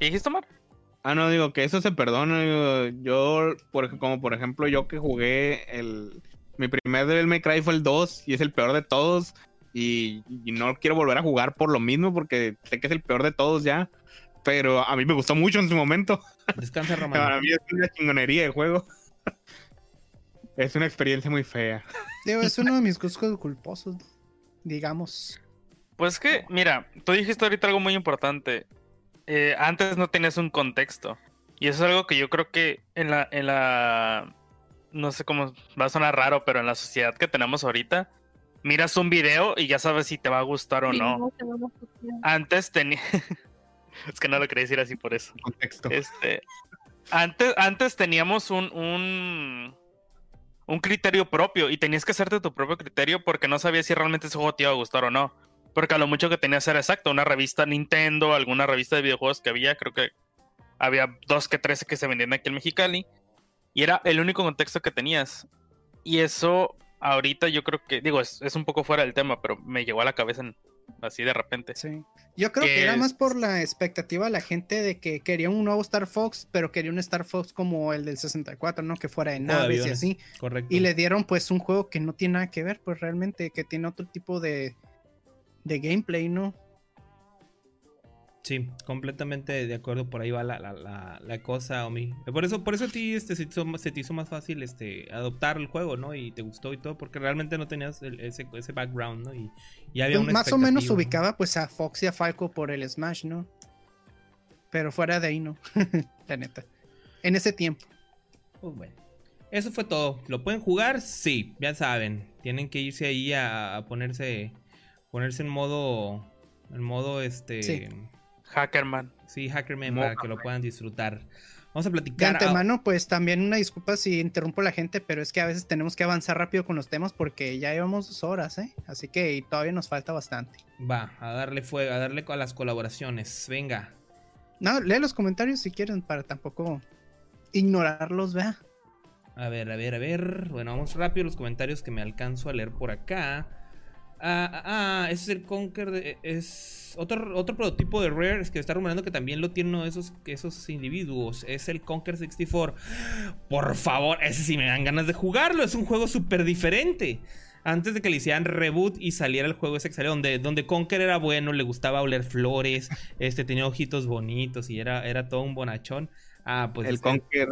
¿Qué dijiste, Omar? Ah, no, digo que eso se perdona. digo, yo, por, como por ejemplo, yo que jugué el. Mi primer Devil May Cry fue el 2 y es el peor de todos. Y, y no quiero volver a jugar por lo mismo porque sé que es el peor de todos ya. Pero a mí me gustó mucho en su momento. Descansa, Para Román. mí es una chingonería de juego. Es una experiencia muy fea. Digo, es uno de mis gustos culposos, digamos. Pues que, mira, tú dijiste ahorita algo muy importante. Eh, antes no tenías un contexto. Y eso es algo que yo creo que en la, en la. No sé cómo va a sonar raro, pero en la sociedad que tenemos ahorita, miras un video y ya sabes si te va a gustar o no. Antes tenía. es que no lo quería decir así por eso. Contexto. Este. Antes, antes teníamos un, un. Un criterio propio. Y tenías que hacerte tu propio criterio porque no sabías si realmente ese juego te iba a gustar o no. Porque a lo mucho que tenías era exacto. Una revista Nintendo, alguna revista de videojuegos que había, creo que había dos que tres que se vendían aquí en Mexicali. Y era el único contexto que tenías. Y eso ahorita yo creo que, digo, es, un poco fuera del tema, pero me llegó a la cabeza en- así de repente. Sí. Yo creo que Que era es- más por la expectativa de la gente de que quería un nuevo Star Fox, pero quería un Star Fox como el del 64, ¿no? Que fuera de naves y así. Correcto. Y le dieron pues un juego que no tiene nada que ver, pues realmente, que tiene otro tipo de, de gameplay, ¿no? Sí, completamente de acuerdo, por ahí va la, la, la, la cosa, Omi. Por eso, por eso a ti este, se, te hizo, se te hizo más fácil este, adoptar el juego, ¿no? Y te gustó y todo, porque realmente no tenías el- ese, ese background, ¿no? Y, y había Pues, una más o menos ubicaba pues a Fox y a Falco por el Smash, ¿no? Pero fuera de ahí, no. la neta. En ese tiempo. Pues bueno. Eso fue todo. ¿Lo pueden jugar? Sí, ya saben. Tienen que irse ahí a, a ponerse ponerse en modo en modo este Sí. Hackerman. sí, Hackerman para que lo puedan disfrutar. Vamos a De platicar. ah, antemano, pues también una disculpa si interrumpo a la gente, pero es que a veces tenemos que avanzar rápido con los temas porque ya llevamos dos horas, ¿eh? Así que todavía nos falta bastante. Va, a darle fuego, a darle a las colaboraciones. Venga. No, lee los comentarios si quieren para tampoco ignorarlos, vea. A ver, a ver, a ver. Bueno, vamos rápido los comentarios que me alcanzo a leer por acá. Ah, ah, ah, ese es el Conker. de- es otro, otro prototipo de Rare. Es que está rumorando que también lo tienen uno de esos, esos individuos. Es el Conker 64. Por favor, ese sí me dan ganas de jugarlo. Es un juego súper diferente. Antes de que le hicieran reboot y saliera el juego ese que salió, donde, donde Conker era bueno, le gustaba oler flores, este tenía ojitos bonitos y era, era todo un bonachón. Ah, pues el este- Conker,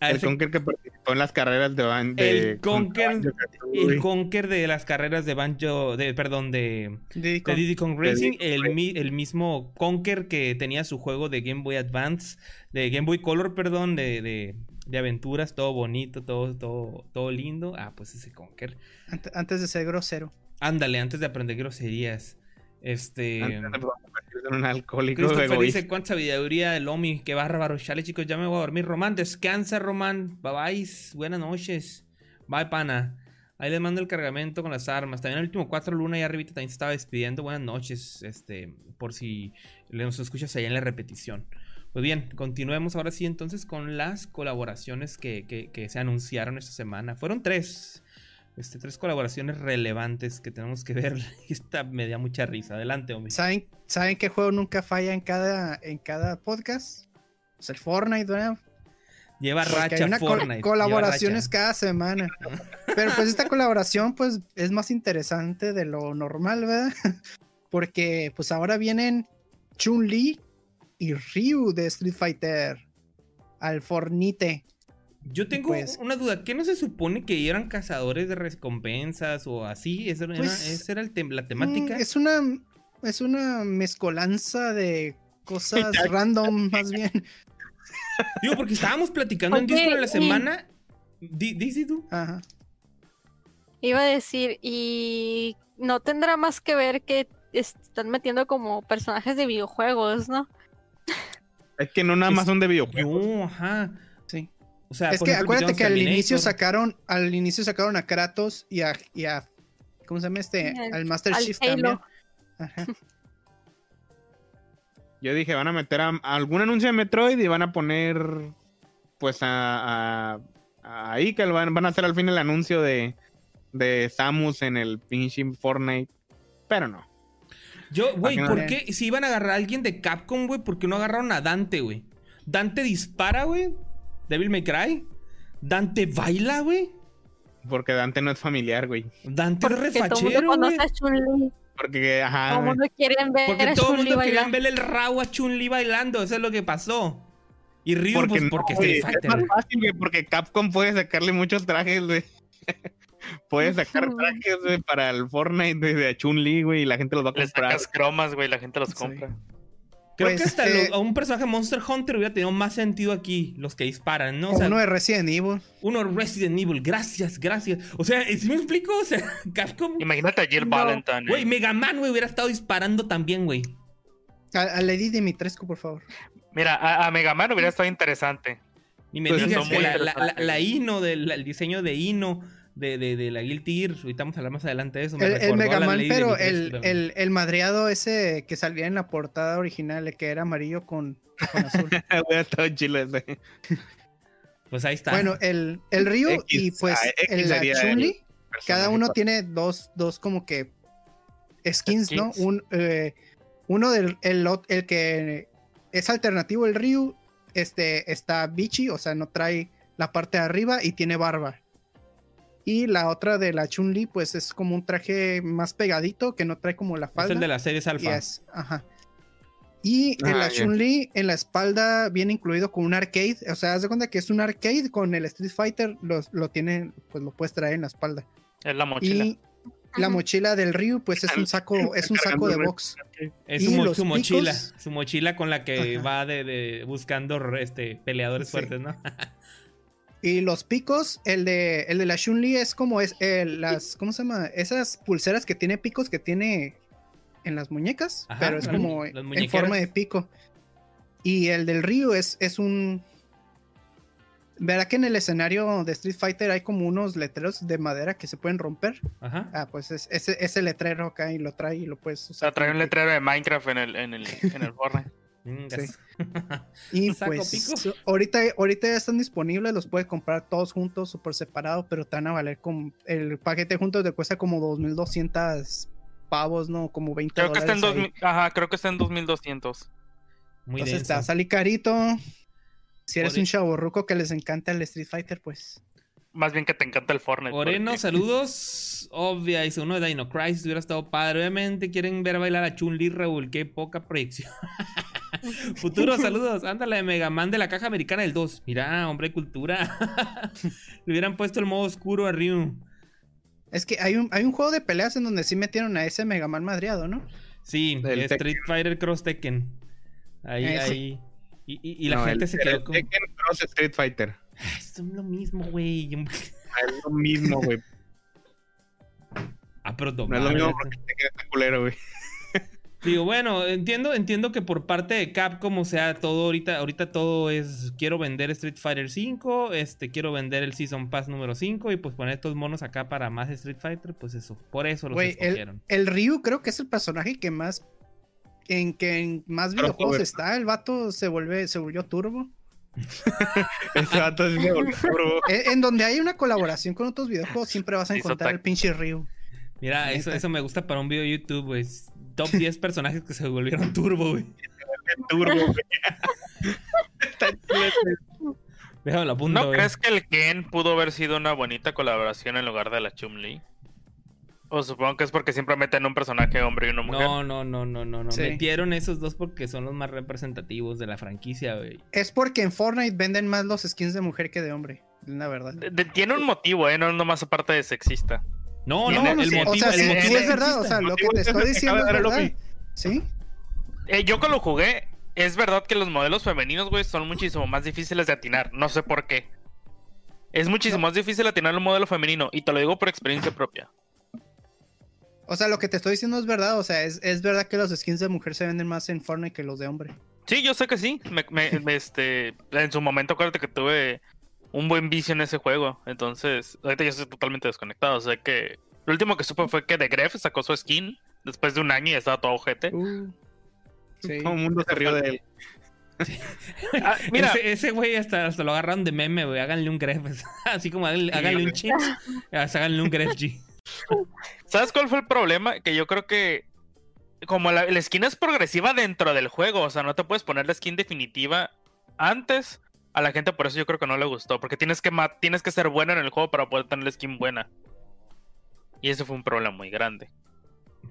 ah, el ese- Conker que participó en las carreras de Ban de El Conker- Banjo-Kazooie. el Conker de las carreras de Banjo, de, perdón, de, Diddy de Kong. Diddy Kong De Racing, Diddy el, Kong mi- el mismo Conker que tenía su juego de Game Boy Advance, de Game Boy Color, perdón, de, de, de aventuras, todo bonito, todo, todo, todo lindo. Ah, pues ese Conker. Ant- antes de ser grosero. Ándale, antes de aprender groserías. Este. Antes de en un alcohólico Christopher dice cuánta sabiduría del Omi, qué bárbaro. Chale, chicos, ya me voy a dormir. Román, descansa, Román. Bye bye. Buenas noches. Bye, pana. Ahí les mando el cargamento con las armas. También el último 4 Luna y arribita también se estaba despidiendo. Buenas noches. Este, por si nos escuchas allá en la repetición. Pues bien, continuemos ahora sí entonces con las colaboraciones que, que- que se anunciaron esta semana. Fueron tres. Este, tres colaboraciones relevantes que tenemos que ver. Esta me da mucha risa. Adelante, hombre. ¿Saben, ¿Saben qué juego nunca falla en cada, en cada podcast? Pues el Fortnite, ¿verdad? Lleva Porque racha hay una Fortnite. colaboraciones racha. cada semana. Pero pues esta colaboración pues es más interesante de lo normal, ¿verdad? Porque pues ahora vienen Chun-Li y Ryu de Street Fighter al Fornite. Yo tengo pues- una duda. ¿Qué no se supone que eran cazadores de recompensas o así? ¿Esa era, Pues, esa era el tem- la temática? Mm, es una es una mezcolanza de cosas random más bien. Digo, porque estábamos platicando en Oye, Discord de la semana. Di- Dice tú. Ajá. Iba a decir, y no tendrá más que ver que están metiendo como personajes de videojuegos, ¿no? Es que no nada más son de videojuegos. No, ajá. O sea, Es que ejemplo, acuérdate que al inicio sacaron al inicio sacaron a Kratos y a, y a ¿cómo se llama este? Al- Al Master al Chief Halo. también. Ajá. Yo dije, van a meter a, a algún anuncio de Metroid y van a poner, pues, a, a, a ahí que van, van a hacer al fin el anuncio de, de Samus en el pinche Fortnite. Pero no. Yo, güey, ¿por qué? Si iban a agarrar a alguien de Capcom, güey, ¿por qué no agarraron a Dante, güey? Dante dispara, güey. Devil May Cry. Dante baila, güey. Porque Dante no es familiar, güey. Dante es Porque todo el mundo refachero, güey. conoce a Chun-Li. Porque, ajá. Todo el mundo quiere ver Porque a todo el mundo quería bailar. ver el rabo a Chun-Li bailando. Eso es lo que pasó. Y Ryu, Porque, pues, no, porque Street Fighter. es más fácil, güey, porque Capcom puede sacarle muchos trajes, güey. puede sacar trajes, güey, para el Fortnite güey, de Chun-Li, güey, y la gente los va a Le comprar. sacas cromas, güey, la gente los Sí. Creo Pues, que hasta eh, lo- un personaje Monster Hunter hubiera tenido más sentido aquí, los que disparan, ¿no? O sea, Uno de Resident Evil. uno Resident Evil, gracias, gracias. O sea, ¿sí me explico? O sea, Capcom. Imagínate a Jill No. Valentine. Güey, Mega Man, güey, hubiera estado disparando también, güey. A, a Lady Dimitrescu, por favor. Mira, a, a Mega Man hubiera estado interesante. Y me Pues digas que muy la, la, la, interesantes. la Ino, del, el diseño de Ino, de, de, de la Guilty Gear, ahorita vamos a hablar más adelante de eso. me El, el Mega Man, pero el, el, el madreado ese que salía en la portada original, el que era amarillo con, con azul. Pues ahí está. bueno, el, el Ryu X, y pues ah, X el, Chun-Li, cada uno tiene dos, dos como que skins, ¿no? Un, eh, uno del el, el que es alternativo, el Ryu, este está bichi, o sea, no trae la parte de arriba y tiene barba. Y la otra de la Chun-Li, pues es como un traje más pegadito, que no trae como la es falda. el de las series alfa. es- ajá. Y en Ah, la ya. Chun-Li, en la espalda, viene incluido con un arcade. O sea, haz de cuenta que es un arcade con el Street Fighter, lo, lo tiene, pues lo puedes traer en la espalda. Es la mochila. Y la mochila del Ryu, pues es un saco, es un saco de box. Es su, mo- los su mochila. picos- Su mochila con la que Ajá. va de, de buscando este, peleadores Sí. fuertes, ¿no? Y los picos, el de, el de la Chun-Li es como es eh, las, ¿cómo se llama? Esas pulseras que tiene picos que tiene en las muñecas, Ajá, pero es como en forma de pico. Y el del Ryu es, es un... ¿Verdad que en el escenario de Street Fighter hay como unos letreros de madera que se pueden romper? Ajá. Ah, pues es, ese, ese letrero acá y lo trae y lo puedes O sea, usar. trae un letrero de Minecraft en el, en el, en el Fortnite. Vengas. Y ¿Un saco pues pico? ahorita, ahorita ya están disponibles, los puedes comprar todos juntos o por separado, pero te van a valer como el paquete juntos te cuesta como 2200 pavos, ¿no? Como 20 Creo que está en dólares ahí. 2000, ajá, creo que está en 2200. Muy Entonces te va a denso. salir carito. Si eres Ore- un chaborruco que les encanta el Street Fighter, pues Más bien que te encanta el Fortnite. Moreno, porque- saludos. Obvia, dice uno de Dino Crisis hubiera estado padre. Obviamente quieren ver bailar a Chun-Li, Raúl. Qué poca proyección. Futuro, saludos. Ándale de Mega Man de la caja americana del 2. Mira, hombre, cultura. Le hubieran puesto el modo oscuro a Ryu. es que hay un, hay un juego de peleas en donde sí metieron a ese Mega Man madreado, ¿no? Sí, Del Street Fighter Cross Tekken. Ahí, Ese. ahí. Y, y- y la No, gente el- se el quedó con. Tekken Cross Street Fighter. "Ah, Son lo mismo, güey. Es lo mismo, güey. Ah, pero No es lo mismo porque Tekken está culero, güey. Digo, bueno, entiendo, entiendo que por parte de Capcom, o sea, todo ahorita, ahorita todo es quiero vender Street Fighter 5, este, quiero vender el Season Pass número 5 y pues poner estos monos acá para más Street Fighter, pues eso, por eso los el, escogieron. el Ryu creo que es el personaje que más en que en más videojuegos está. El vato se vuelve, se volvió turbo. Ese vato volvió turbo. En, en donde hay una colaboración con otros videojuegos, siempre vas a encontrar el pinche Ryu. Mira, eso, eso me gusta para un video de YouTube, güey. Top 10 personajes que se volvieron turbo, güey. turbo, güey. Está chido. Déjame lo apunto, ¿No güey. crees que el Ken pudo haber sido una bonita colaboración en lugar de la Chun-Li? O supongo que es porque siempre meten un personaje hombre y una mujer. No, no, no, no, no, no. Sí. Metieron esos dos porque son los más representativos de la franquicia, güey. Es porque en Fortnite venden más los skins de mujer que de hombre. La verdad. De- de- tiene un motivo, ¿eh? No es nomás aparte de sexista. No, No, no, no, el sí, motivo, o sea, el sí, motivo sí es verdad. O sea, El lo que te es estoy diciendo es verdad. Sí. Eh, yo cuando jugué, es verdad que los modelos femeninos, güey, son muchísimo más difíciles de atinar. No sé por qué. Es muchísimo más difícil atinar un modelo femenino. Y te lo digo por experiencia propia. O sea, lo que te estoy diciendo es verdad. O sea, es, es verdad que los skins de mujer se venden más en Fortnite que los de hombre. Sí, yo sé que sí. Me- me- me, este, en su momento, acuérdate que tuve un buen vicio en ese juego. Entonces, ahorita yo estoy totalmente desconectado. O sea que lo último que supe fue que The Gref sacó su skin después de un año y estaba todo ojete. Uh, sí. Todo el mundo se rió de él. Ah, mira, Ese, güey hasta, hasta lo agarraron de meme, güey. Háganle un gref. Así como háganle, háganle un chips. Háganle un gref G. ¿sabes cuál fue el problema? Que yo creo que como la, la skin es progresiva dentro del juego, o sea, no te puedes poner la skin definitiva antes. A la gente por eso yo creo que no le gustó, porque tienes que ma- tienes que ser buena en el juego para poder tener la skin buena. Y ese fue un problema muy grande.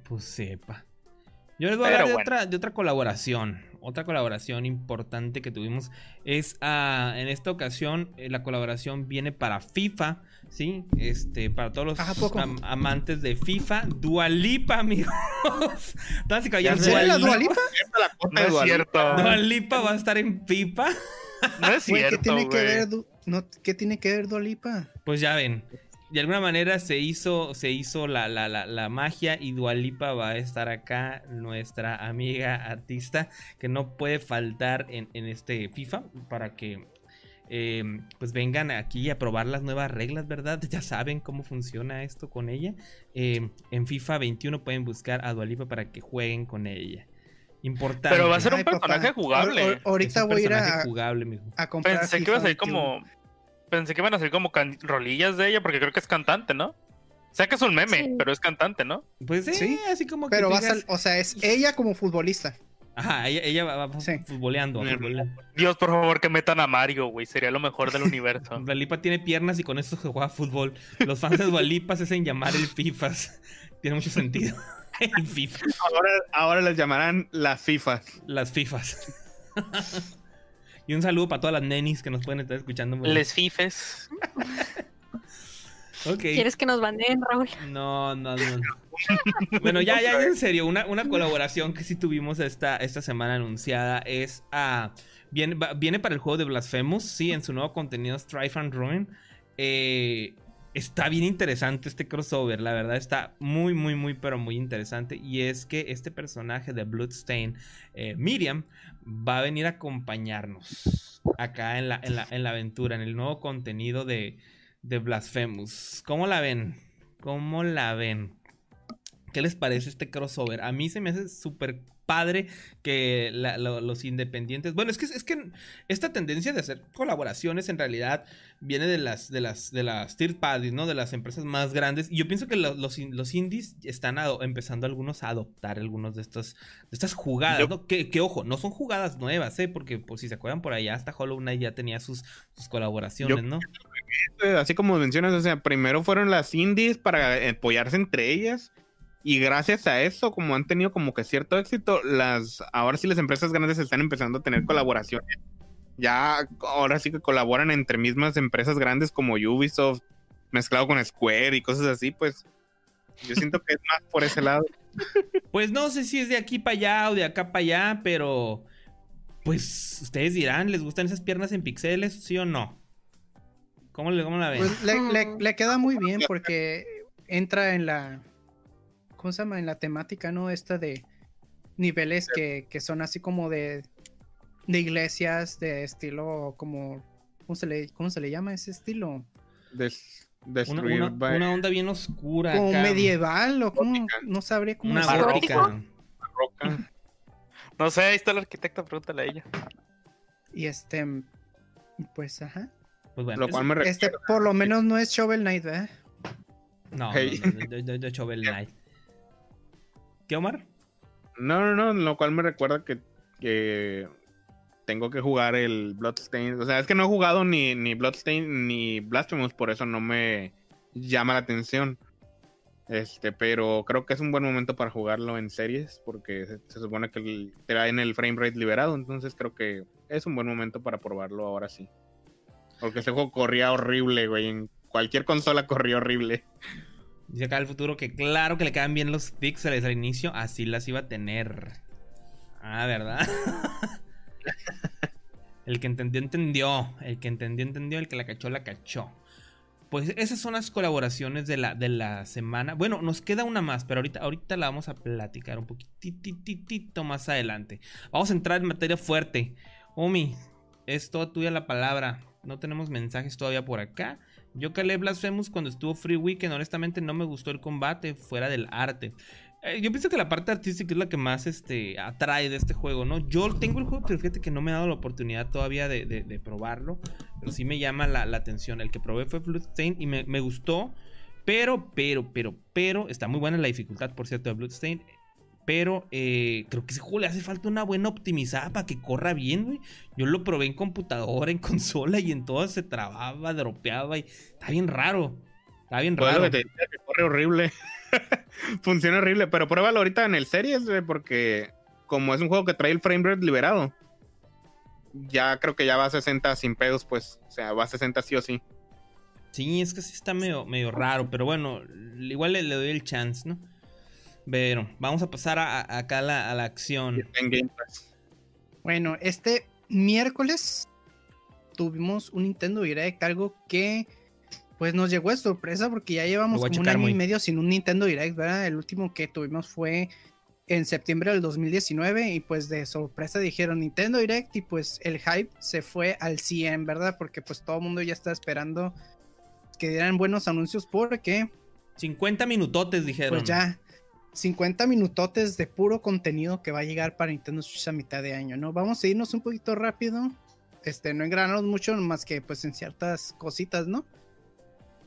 Pues sepa. Yo les voy a hablar de, bueno. otra, de otra colaboración. Otra colaboración importante que tuvimos es ah, en esta ocasión eh, la colaboración viene para FIFA, ¿sí? Este, para todos los ¿A poco? am- amantes de FIFA, Dualipa, amigos. Caballeros, ¿En serio la Dua Dua Lipa- Lipa? Esta la cota No es cierto. Dua Lipa va a estar en FIFA. No es Güey, ¿qué cierto, tiene que ver, no, ¿qué tiene que ver Dua Lipa? Pues ya ven. De alguna manera se hizo, se hizo la, la, la, la magia y Dualipa va a estar acá, nuestra amiga artista, que no puede faltar en, en este FIFA para que eh, pues vengan aquí a probar las nuevas reglas, ¿verdad? Ya saben cómo funciona esto con ella. Eh, en FIFA 21 pueden buscar a Dualipa para que jueguen con ella. Importante. Pero va a ser un Ay, papá. personaje jugable. Ahorita voy a ir a, jugable, mijo. a comprar. Pensé que iba a salir 21. como. Pensé que iban a salir como can- rolillas de ella, porque creo que es cantante, ¿no? O sea que es un meme, Sí. pero es cantante, ¿no? Pues sí, Sí, así como que Pero tú va a digas- o sea, es ella como futbolista. Ajá, ella, ella va, va Sí. futboleando. Mm. futboleando. Dios, por favor, que metan a Mario, güey. Sería lo mejor del universo. Dualipa tiene piernas y con eso se juega fútbol. Los fans de Dualipa se hacen llamar el FIFAs. Tiene mucho sentido. El FIFA. Ahora, ahora les llamarán las FIFAs. Las FIFAs. y un saludo para todas las nenis que nos pueden estar escuchando. Les fifes. Ok. ¿Quieres que nos baneen, Raúl? No, no, no. bueno, ya, ya, ya en serio, una, una colaboración que sí tuvimos esta, esta semana anunciada es a. viene, va- viene para el juego de Blasphemous, sí, en su nuevo contenido Strife and Ruin. Eh, está bien interesante este crossover, la verdad está muy, muy, muy, pero muy interesante. Y es que este personaje de Bloodstain, eh, Miriam, va a venir a acompañarnos acá en la, en la, en la aventura, en el nuevo contenido de, de Blasphemous. ¿Cómo la ven? ¿Cómo la ven? ¿Qué les parece este crossover? A mí se me hace súper padre que la- lo- los independientes. Bueno, es que, es que esta tendencia de hacer colaboraciones en realidad viene de las, de las, de las third parties, ¿no? De las empresas más grandes. Y yo pienso que lo- los, los indies están empezando algunos a adoptar algunos de estos, de estas jugadas, Yo- ¿no? Que, que, ojo, no son jugadas nuevas, ¿eh? Porque, por si se acuerdan por allá, hasta Hollow Knight ya tenía sus, sus colaboraciones, Yo- ¿no? Así como mencionas, o sea, primero fueron las indies para apoyarse entre ellas. Y gracias a eso, como han tenido como que cierto éxito, las ahora sí las empresas grandes están empezando a tener colaboraciones. Ya ahora sí que colaboran entre mismas empresas grandes como Ubisoft, mezclado con Square y cosas así, pues yo siento que es más por ese lado. Pues no sé si es de aquí para allá o de acá para allá, pero pues ustedes dirán, ¿les gustan esas piernas en pixeles, sí o no? ¿Cómo, le, cómo la ven? Pues le, le- le queda muy bien porque entra en la. ¿Cómo se llama? En la temática, ¿no? Esta de niveles que, que son así como de. De iglesias, de estilo como. ¿Cómo se le, cómo se le llama ese estilo? Des- destruir una- by- una onda bien oscura. Como acá. medieval o como. Gótica. No sabría cómo Una decirlo. gótica. roca. No sé, ahí está la arquitecta, pregúntale a ella. Y este. Pues ajá. Pues bueno, Lo cual me Este, por lo menos no es Shovel Knight, ¿verdad? no, Hey. no, Shovel Knight. ¿Qué, Omar? No, no, no, lo cual me recuerda que, que tengo que jugar el Bloodstain. O sea, es que no he jugado ni, ni Bloodstain ni Blasphemous, por eso no me llama la atención. Este, pero creo que es un buen momento para jugarlo en series, porque se, supone que el- traen el frame rate liberado, entonces creo que es un buen momento para probarlo ahora sí. Porque ese juego corría horrible, güey. En cualquier consola corría horrible. Dice acá el futuro que claro que le quedan bien los píxeles al inicio, así las iba a tener. Ah, ¿verdad? el que entendió, entendió. El que entendió, entendió. El que la cachó, la cachó. Pues esas son las colaboraciones de la, de la semana. Bueno, nos queda una más, pero ahorita, ahorita la vamos a platicar un poquitito más adelante. Vamos a entrar en materia fuerte. Omi, es toda tuya la palabra. No tenemos mensajes todavía por acá. Yo calé Blasphemous cuando estuvo Free Weekend. Honestamente, no me gustó el combate fuera del arte. Eh, yo pienso que la parte artística es la que más este, atrae de este juego, ¿no? Yo tengo el juego, pero fíjate que no me he dado la oportunidad todavía de, de- de probarlo. Pero sí me llama la, la atención. El que probé fue Bloodstained y me, me gustó. Pero, pero, pero, pero, está muy buena la dificultad, por cierto, de Bloodstained. Pero eh, creo que ese juego le hace falta una buena optimizada para que corra bien, güey. Yo lo probé en computadora, en consola y en todas se trababa, dropeaba y está bien raro. Está bien Pues raro. que te que corre horrible. Funciona horrible, pero pruébalo ahorita en el series, güey, porque como es un juego que trae el frame rate liberado, ya creo que ya va a 60 sin pedos, pues. O sea, va a 60 sí o sí. Sí, es que sí está medio, medio raro, pero bueno, igual le, le doy el chance, ¿no? Pero vamos a pasar a, a- acá a la, a la acción. Está en Game Pass. Bueno, este miércoles tuvimos un Nintendo Direct, algo que pues nos llegó de sorpresa porque ya llevamos como un año muy- y medio sin un Nintendo Direct, ¿verdad? El último que tuvimos fue en septiembre del 2019 y pues de sorpresa dijeron Nintendo Direct y pues el hype se fue al 100, ¿verdad? Porque pues todo el mundo ya está esperando que dieran buenos anuncios porque 50 minutotes, dijeron. pues ya 50 minutotes de puro contenido que va a llegar para Nintendo Switch a mitad de año, ¿no? Vamos a irnos un poquito rápido. Este, no engranarnos mucho más que pues en ciertas cositas, ¿no?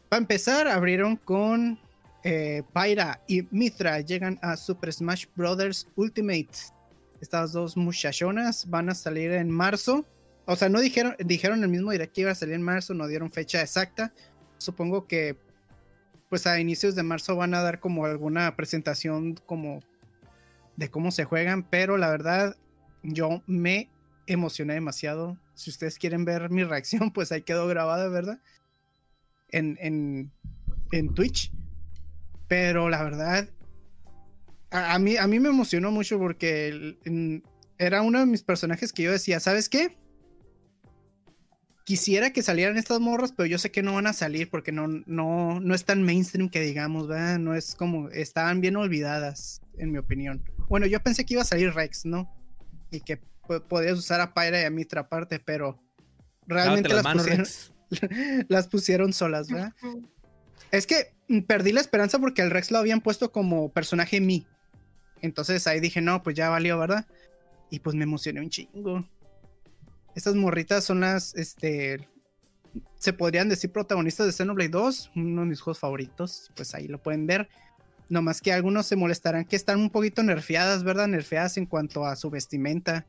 Para empezar, abrieron con eh, Pyra y Mithra llegan a Super Smash Bros. Ultimate. Estas dos muchachonas van a salir en marzo. O sea, no dijeron, dijeron el mismo direct que iba a salir en marzo, no dieron fecha exacta. Supongo que pues a inicios de marzo van a dar como alguna presentación como de cómo se juegan, pero la verdad yo me emocioné demasiado. Si ustedes quieren ver mi reacción, pues ahí quedó grabada, ¿verdad? En, en, en Twitch. Pero la verdad, a, mí, a mí me emocionó mucho porque era uno de mis personajes que yo decía, ¿sabes qué? Quisiera que salieran estas morras, pero yo sé que no van a salir porque no, no, no es tan mainstream que digamos, ¿verdad? No es como, estaban bien olvidadas, en mi opinión. Bueno, yo pensé que iba a salir Rex, ¿no? Y que po- podías usar a Pyra y a Mitra aparte, pero realmente las pusieron, Rex. las pusieron solas, ¿verdad? Es que perdí la esperanza porque el Rex lo habían puesto como personaje mi. Entonces ahí dije, no, pues ya valió, ¿verdad? Y pues me emocioné un chingo. Estas morritas son las, este, se podrían decir protagonistas de Xenoblade 2, uno de mis juegos favoritos, pues ahí lo pueden ver. No más que algunos se molestarán que están un poquito nerfeadas, ¿verdad? Nerfeadas en cuanto a su vestimenta.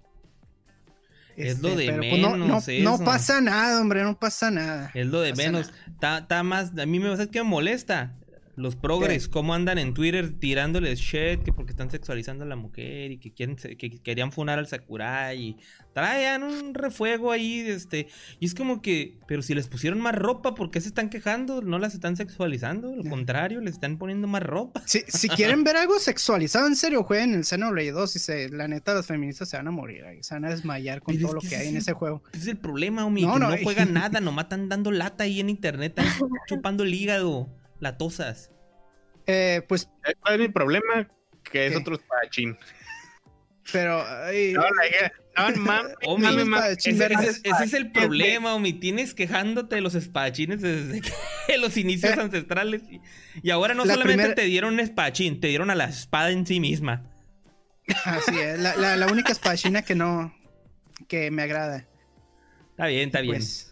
Es lo de pero, pues, no, no- menos no pasa nada, hombre, no pasa nada. Es lo de pasa menos. Está más. A mí me ¿sabes qué me molesta. Los progres, ¿Qué? cómo andan en Twitter tirándoles shit que porque están sexualizando a la mujer y que quieren que querían funar al Sakurai y traían un refuego ahí, este, y es como que, pero si les pusieron más ropa, ¿por qué se están quejando? No las están sexualizando, lo contrario, les están poniendo más ropa. Si, si quieren ver algo sexualizado, en serio, jueguen el Xenoblade 2 y se, la neta las feministas se van a morir, ahí, se van a desmayar con Pero todo lo que que hay en es ese juego. Ese es el problema, Omi, No, que no, no juegan nada, nomás están dando lata ahí en internet, están chupando el hígado, latosas. Eh, pues, ¿Cuál es mi problema? Que es otro espadachín. pero... ay, No, la no, mames, Omi, ese es- ese es el problema, Omi. Tienes quejándote de los espadachines desde que- los inicios Eh. ancestrales. Y, y ahora no La solamente te dieron un espadachín, te dieron a la espada en sí misma. Así es, la, la- la única espadachina que no... que me agrada. Está bien, está bien. Pues,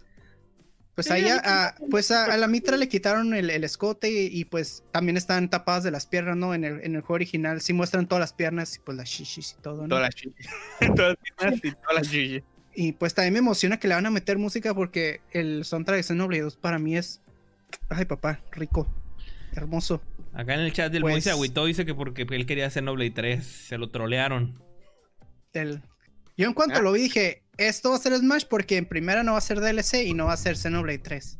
Pues ahí a pues a, a la Mitra le quitaron el, el escote y, y, pues también están tapadas de las piernas, ¿no? En el, en el juego original sí muestran todas las piernas y pues las shishis y todo, ¿no? Todas las chichis. todas las piernas y todas las chichis. Y pues también me emociona que le van a meter música porque el soundtrack de Xenoblade 2 para mí es... Ay, papá, rico, hermoso. Acá en el chat del Pues- Moy se agüitó, dice que porque él quería hacer Noblade 3, se lo trolearon. El... Yo en cuanto Ah. lo vi dije, esto va a ser Smash porque en primera no va a ser DLC y no va a ser Xenoblade 3.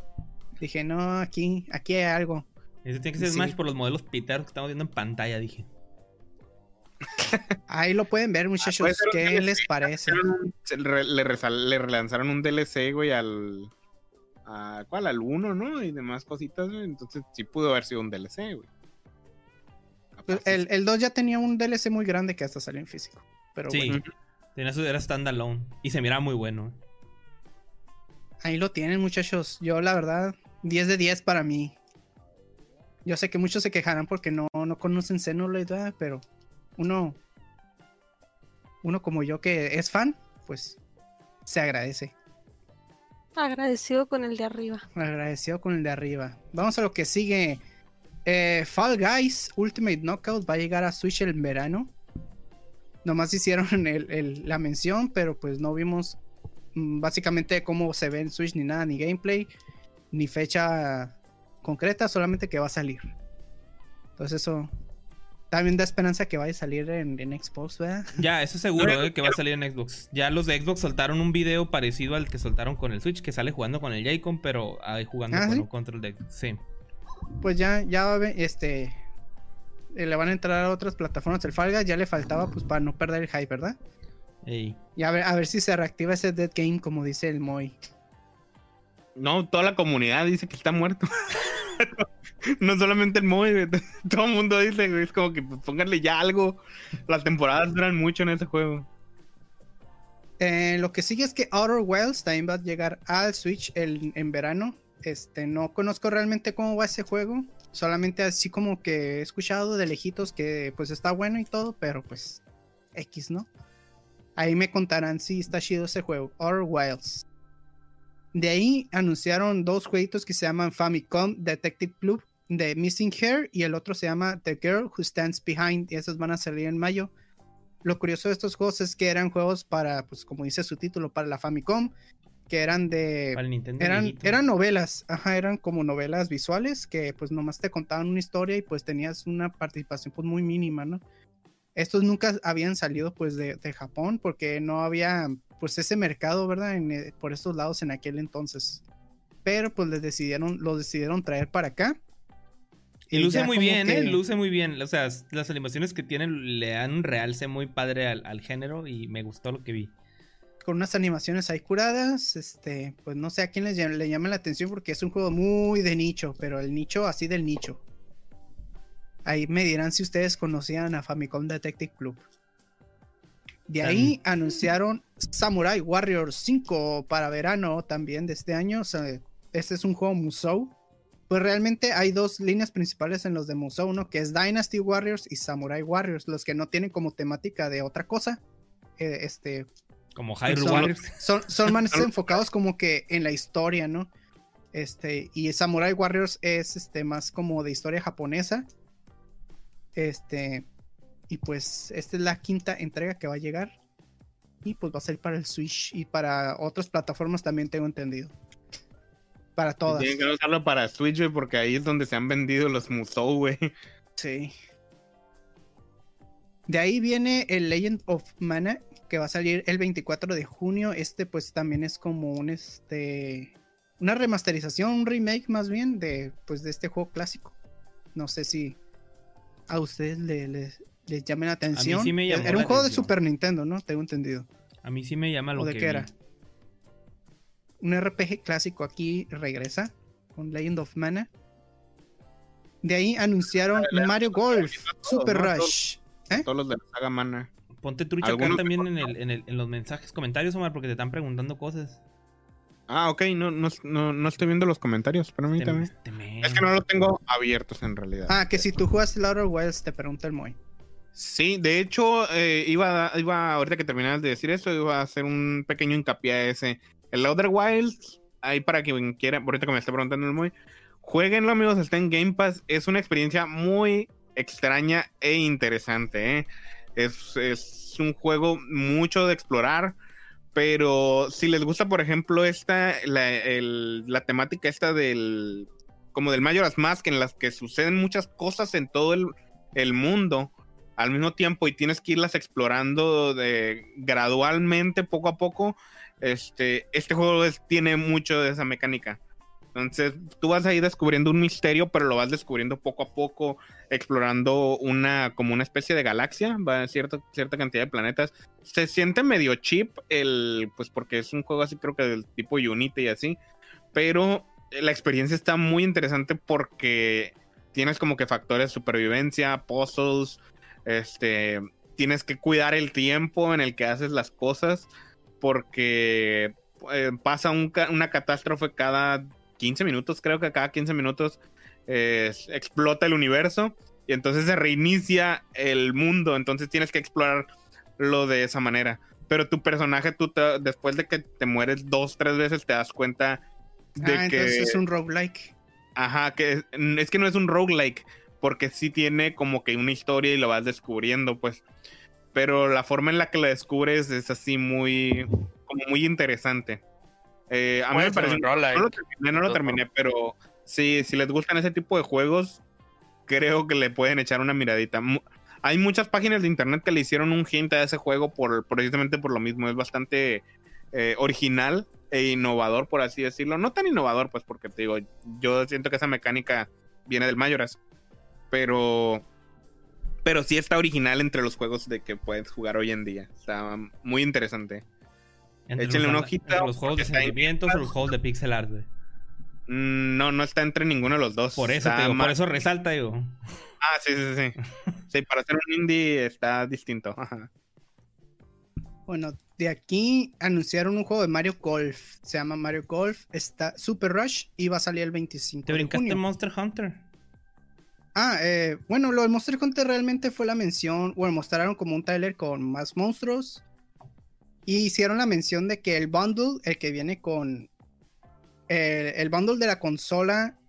Dije, no, aquí, aquí hay algo. Ese tiene que ser Sí. Smash por los modelos piteros que estamos viendo en pantalla, dije. Ahí lo pueden ver, muchachos. ¿Qué DLC, les parece? Le, relanzaron un DLC, güey, al. A, ¿Cuál? Al 1, ¿no? Y demás cositas, güey. Entonces sí pudo haber sido un DLC, güey. Pues, El, el 2 ya tenía un DLC muy grande que hasta salió en físico. Pero Sí, bueno, tenía su, era standalone. Y se miraba muy bueno. ahí lo tienen, muchachos. Yo, la verdad, 10 de 10 para mí. Yo sé que muchos se quejarán porque no, no conocen Xenoblade, ¿verdad? pero uno, uno como yo que es fan, pues se agradece. Agradecido con el de arriba. Agradecido con el de arriba. Vamos a lo que sigue. Eh, Fall Guys Ultimate Knockout va a llegar a Switch en verano. Nomás hicieron el- el- la mención, pero pues no vimos mm, básicamente cómo se ve en Switch ni nada, ni gameplay, ni fecha concreta, solamente que va a salir. Entonces eso también da esperanza que vaya a salir en, en Xbox, ¿verdad? Ya, eso es seguro eh, que va a salir en Xbox. Ya los de Xbox soltaron un video parecido al que soltaron con el Switch, que sale jugando con el Joy-Con, pero ahí jugando Ah, con ¿sí? un control de Xbox. Sí. Pues ya, ya va a ver, este eh, le van a entrar a otras plataformas el Fall Guys, ya le faltaba pues para no perder el hype, ¿verdad? Ey. Y a ver, a ver si se reactiva ese Dead Game, como dice el Moy. No, toda la comunidad dice que está muerto. no solamente el Moy, güey, todo el mundo dice, güey, es como que pues, pónganle ya algo. Las temporadas duran mucho en ese juego. Eh, lo que sigue es que Outer Wilds también va a llegar al Switch el- en verano. Este, no conozco realmente cómo va ese juego. Solamente así como que he escuchado de lejitos que pues está bueno y todo, pero pues X, ¿no? Ahí me contarán si está chido ese juego, Outer Wilds. De ahí anunciaron dos jueguitos que se llaman Famicom Detective Club de Missing Hair y el otro se llama The Girl Who Stands Behind y esos van a salir en mayo. Lo curioso de estos juegos es que eran juegos para, pues como dice su título, para la Famicom, que eran de... Para el Nintendo. Eran, viejito. eran novelas, ajá, eran como novelas visuales que pues nomás te contaban una historia y pues tenías una participación pues muy mínima, ¿no? Estos nunca habían salido pues de, de Japón porque no había pues ese mercado, ¿verdad? En, eh, por estos lados en aquel entonces. Pero pues les decidieron, los decidieron traer para acá. Y luce muy bien, que- ¿eh? Luce muy bien. O sea, las animaciones que tienen le dan un realce muy padre al, al género y me gustó lo que vi. Con unas animaciones ahí curadas. Este, pues no sé a quién les llama- le llama la atención porque es un juego muy de nicho, pero el nicho así del nicho. Ahí me dirán si ustedes conocían a Famicom Detective Club. De ahí anunciaron Samurai Warriors 5 para verano también de este año. O sea, este es un juego Musou. Pues realmente hay dos líneas principales en los de Musou, uno que es Dynasty Warriors y Samurai Warriors, los que no tienen como temática de otra cosa. Eh, este, Como Hyrule Son- Warriors. son, son más enfocados como que en la historia, ¿no? Este, y Samurai Warriors es este más como de historia japonesa. Este, y pues esta es la quinta entrega que va a llegar. Y pues va a ser para el Switch y para otras plataformas también tengo entendido. Para todas. Tienen que usarlo para Switch, güey, porque ahí es donde se han vendido los Musou, güey. Sí. De ahí viene el Legend of Mana, que va a salir el 24 de junio. Este pues también es como un este una remasterización, un remake más bien de pues de este juego clásico. No sé si a ustedes le- les, les llame la atención. sí me llamó era un juego de. Super Nintendo, ¿no? Tengo entendido. A mí sí me llama lo ¿O de que qué vi. era? Un RPG clásico aquí regresa con Legend of Mana. De ahí anunciaron Mario Golf Super. Rush. ¿Eh? Todos los de la saga Mana. Ponte trucha acá también en, el, en, el- en los mensajes, comentarios, Omar, porque te están preguntando cosas. Ah, ok, no, no, no, no estoy viendo los comentarios, permítame. Es que no los tengo abiertos en realidad. Ah, que si tú jugaste el Outer Wilds, te pregunta el Moy. Sí, de hecho, eh, iba, iba, ahorita que terminas de decir eso, iba a hacer un pequeño hincapié a ese. El Outer Wilds ahí para quien quiera, ahorita que me está preguntando el muy, jueguenlo amigos, está en Game Pass, es una experiencia muy extraña e interesante, ¿eh? Es, es un juego mucho de explorar, pero si les gusta, por ejemplo, esta, la, la temática esta del, como del Majora's Mask, en las que suceden muchas cosas en todo el, el mundo al mismo tiempo y tienes que irlas explorando de, gradualmente, poco a poco, este, este juego tiene mucho de esa mecánica. Entonces, tú vas a ir descubriendo un misterio, pero lo vas descubriendo poco a poco, explorando una, como una especie de galaxia, va a cierta, cierta cantidad de planetas. Se siente medio cheap, el, pues porque es un juego así, creo que del tipo Unity y así, pero la experiencia está muy interesante porque tienes como que factores de supervivencia, puzzles, este, tienes que cuidar el tiempo en el que haces las cosas porque eh, pasa un una catástrofe cada 15 minutos, creo que cada 15 minutos eh, explota el universo y entonces se reinicia el mundo, entonces tienes que explorarlo de esa manera. Pero tu personaje, tú te- después de que te mueres dos, tres veces, te das cuenta de ah, que... entonces es un roguelike. Ajá, que es, es que no es un roguelike, porque sí tiene como que una historia y lo vas descubriendo, pues. Pero la forma en la que lo descubres es así muy, como muy interesante. Eh, a mí me un roguelike. No lo terminé, no lo terminé, pero sí, si les gustan ese tipo de juegos, creo que le pueden echar una miradita. Hay muchas páginas de internet que le hicieron un hint a ese juego por, precisamente por lo mismo. Es bastante eh, original e innovador, por así decirlo. No tan innovador, pues, porque te digo, yo siento que esa mecánica viene del Majoras. Pero. Pero sí está original entre los juegos de que puedes jugar hoy en día. Está muy interesante. Entre Échenle los, una anda- hojita, entre los juegos de sentimientos o los juegos de pixel art, güey. Mm, No, no está entre ninguno de los dos. Por eso, Está te digo, más- por eso resalta, digo. Ah, sí, sí, sí. Sí, para hacer un indie está distinto. Ajá. Bueno, de aquí anunciaron un juego de Mario Golf. Se llama Mario Golf. Está Super Rush y va a salir el 25 Te de brincaste junio. Monster Hunter. Ah, eh, bueno, lo de Monster Hunter realmente fue la mención. Bueno, mostraron como un trailer con más monstruos. Y hicieron la mención de que el bundle, el que viene con. el bundle de la consola.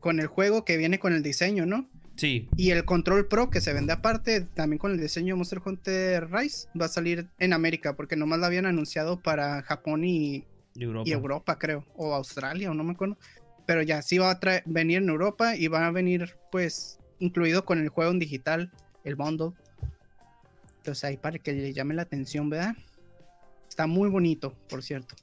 Con el juego que viene con el diseño, ¿no? Sí, Y el Control Pro que se vende aparte, también con el diseño de Monster Hunter Rise, va a salir en América, porque nomás lo habían anunciado para Japón y, Europa. y Europa, creo, o Australia, o no me acuerdo. Pero ya, sí va a venir en Europa y va a venir, pues, incluido con el juego en digital, el bundle. Entonces ahí para que le llame la atención, ¿verdad? Está muy bonito, por cierto.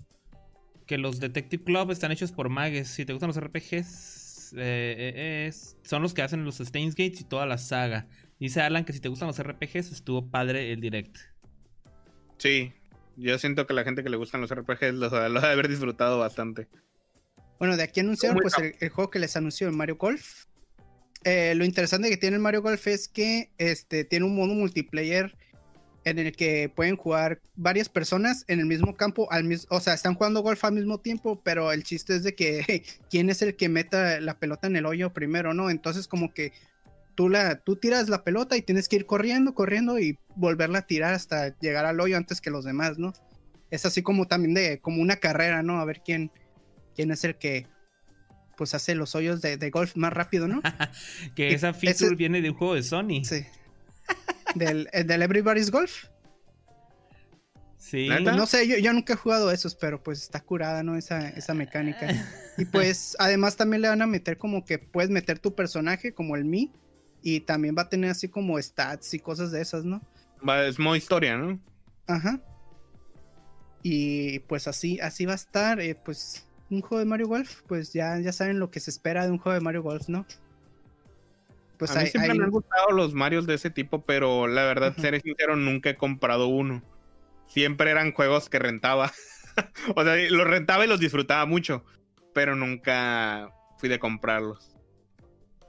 Que los Detective Club están hechos por Mages. Si te gustan los RPGs, eh, eh, es- son los que hacen los Steins Gates y toda la saga. Dice Alan que si te gustan los RPGs, estuvo padre el direct. Sí, yo siento que la gente que le gustan los RPGs los, lo ha de haber disfrutado bastante. Bueno, de aquí anunciaron pues el, el juego que les anunció, el Mario Golf. Eh, lo interesante que tiene el Mario Golf es que este, tiene un modo multiplayer en el que pueden jugar varias personas en el mismo campo, al mis- o sea, están jugando golf al mismo tiempo, pero el chiste es de que quién es el que meta la pelota en el hoyo primero, ¿no? Entonces como que tú, la, tú tiras la pelota y tienes que ir corriendo, corriendo y volverla a tirar hasta llegar al hoyo antes que los demás, ¿no? Es así como también de como una carrera, ¿no? A ver quién, quién es el que pues hace los hoyos de, de golf más rápido, ¿no? Que esa feature viene de un juego de Sony. Sí. Del, eh, del Everybody's Golf. Sí. No sé, yo, yo nunca he jugado esos, pero pues está curada, ¿no? Esa, esa mecánica. Y pues además también le van a meter como que puedes meter tu personaje como el Mi. Y también va a tener así como stats y cosas de esas, ¿no? Es modo historia, ¿no? Ajá. Y pues así, así va a estar. eh, pues un juego de Mario Golf, pues ya, ya saben lo que se espera de un juego de Mario Golf, ¿no? Pues a mí siempre me han gustado los Marios de ese tipo, pero la verdad, Ajá. seré sincero, nunca he comprado uno. Siempre eran juegos que rentaba. o sea, los rentaba y los disfrutaba mucho, pero nunca fui de comprarlos.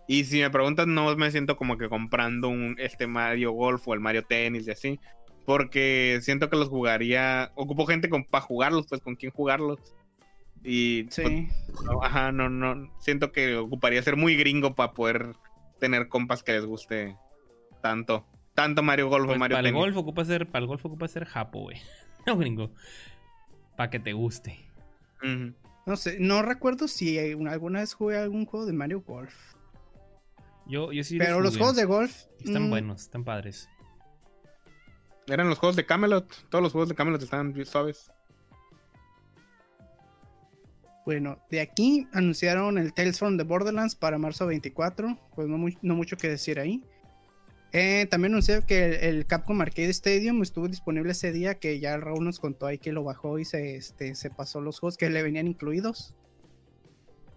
Y si me preguntas, no me siento como que comprando un este Mario Golf o el Mario Tennis y así. Porque siento que los jugaría. Ocupo gente para jugarlos, pues con quién jugarlos. Y Sí. pues, no, ajá, no, no. Siento que ocuparía ser muy gringo para poder tener compas que les guste tanto. Tanto Mario Golf o Pues Mario para el golf ocupa ser, para el golf ocupa ser japo, güey. No gringo. Para que te guste. No sé, no recuerdo si alguna vez jugué algún juego de Mario Golf. Yo, yo sí Pero los juegos de golf. Están mm, buenos, están padres. Eran los juegos de Camelot. Todos los juegos de Camelot estaban bien suaves. Bueno, de aquí anunciaron el Tales from the Borderlands para marzo 24. Pues no, mucho que decir ahí. Eh, también anunciaron que el, el Capcom Arcade Stadium estuvo disponible ese día. Que ya Raúl nos contó ahí que lo bajó y se, este, se pasó los juegos que le venían incluidos.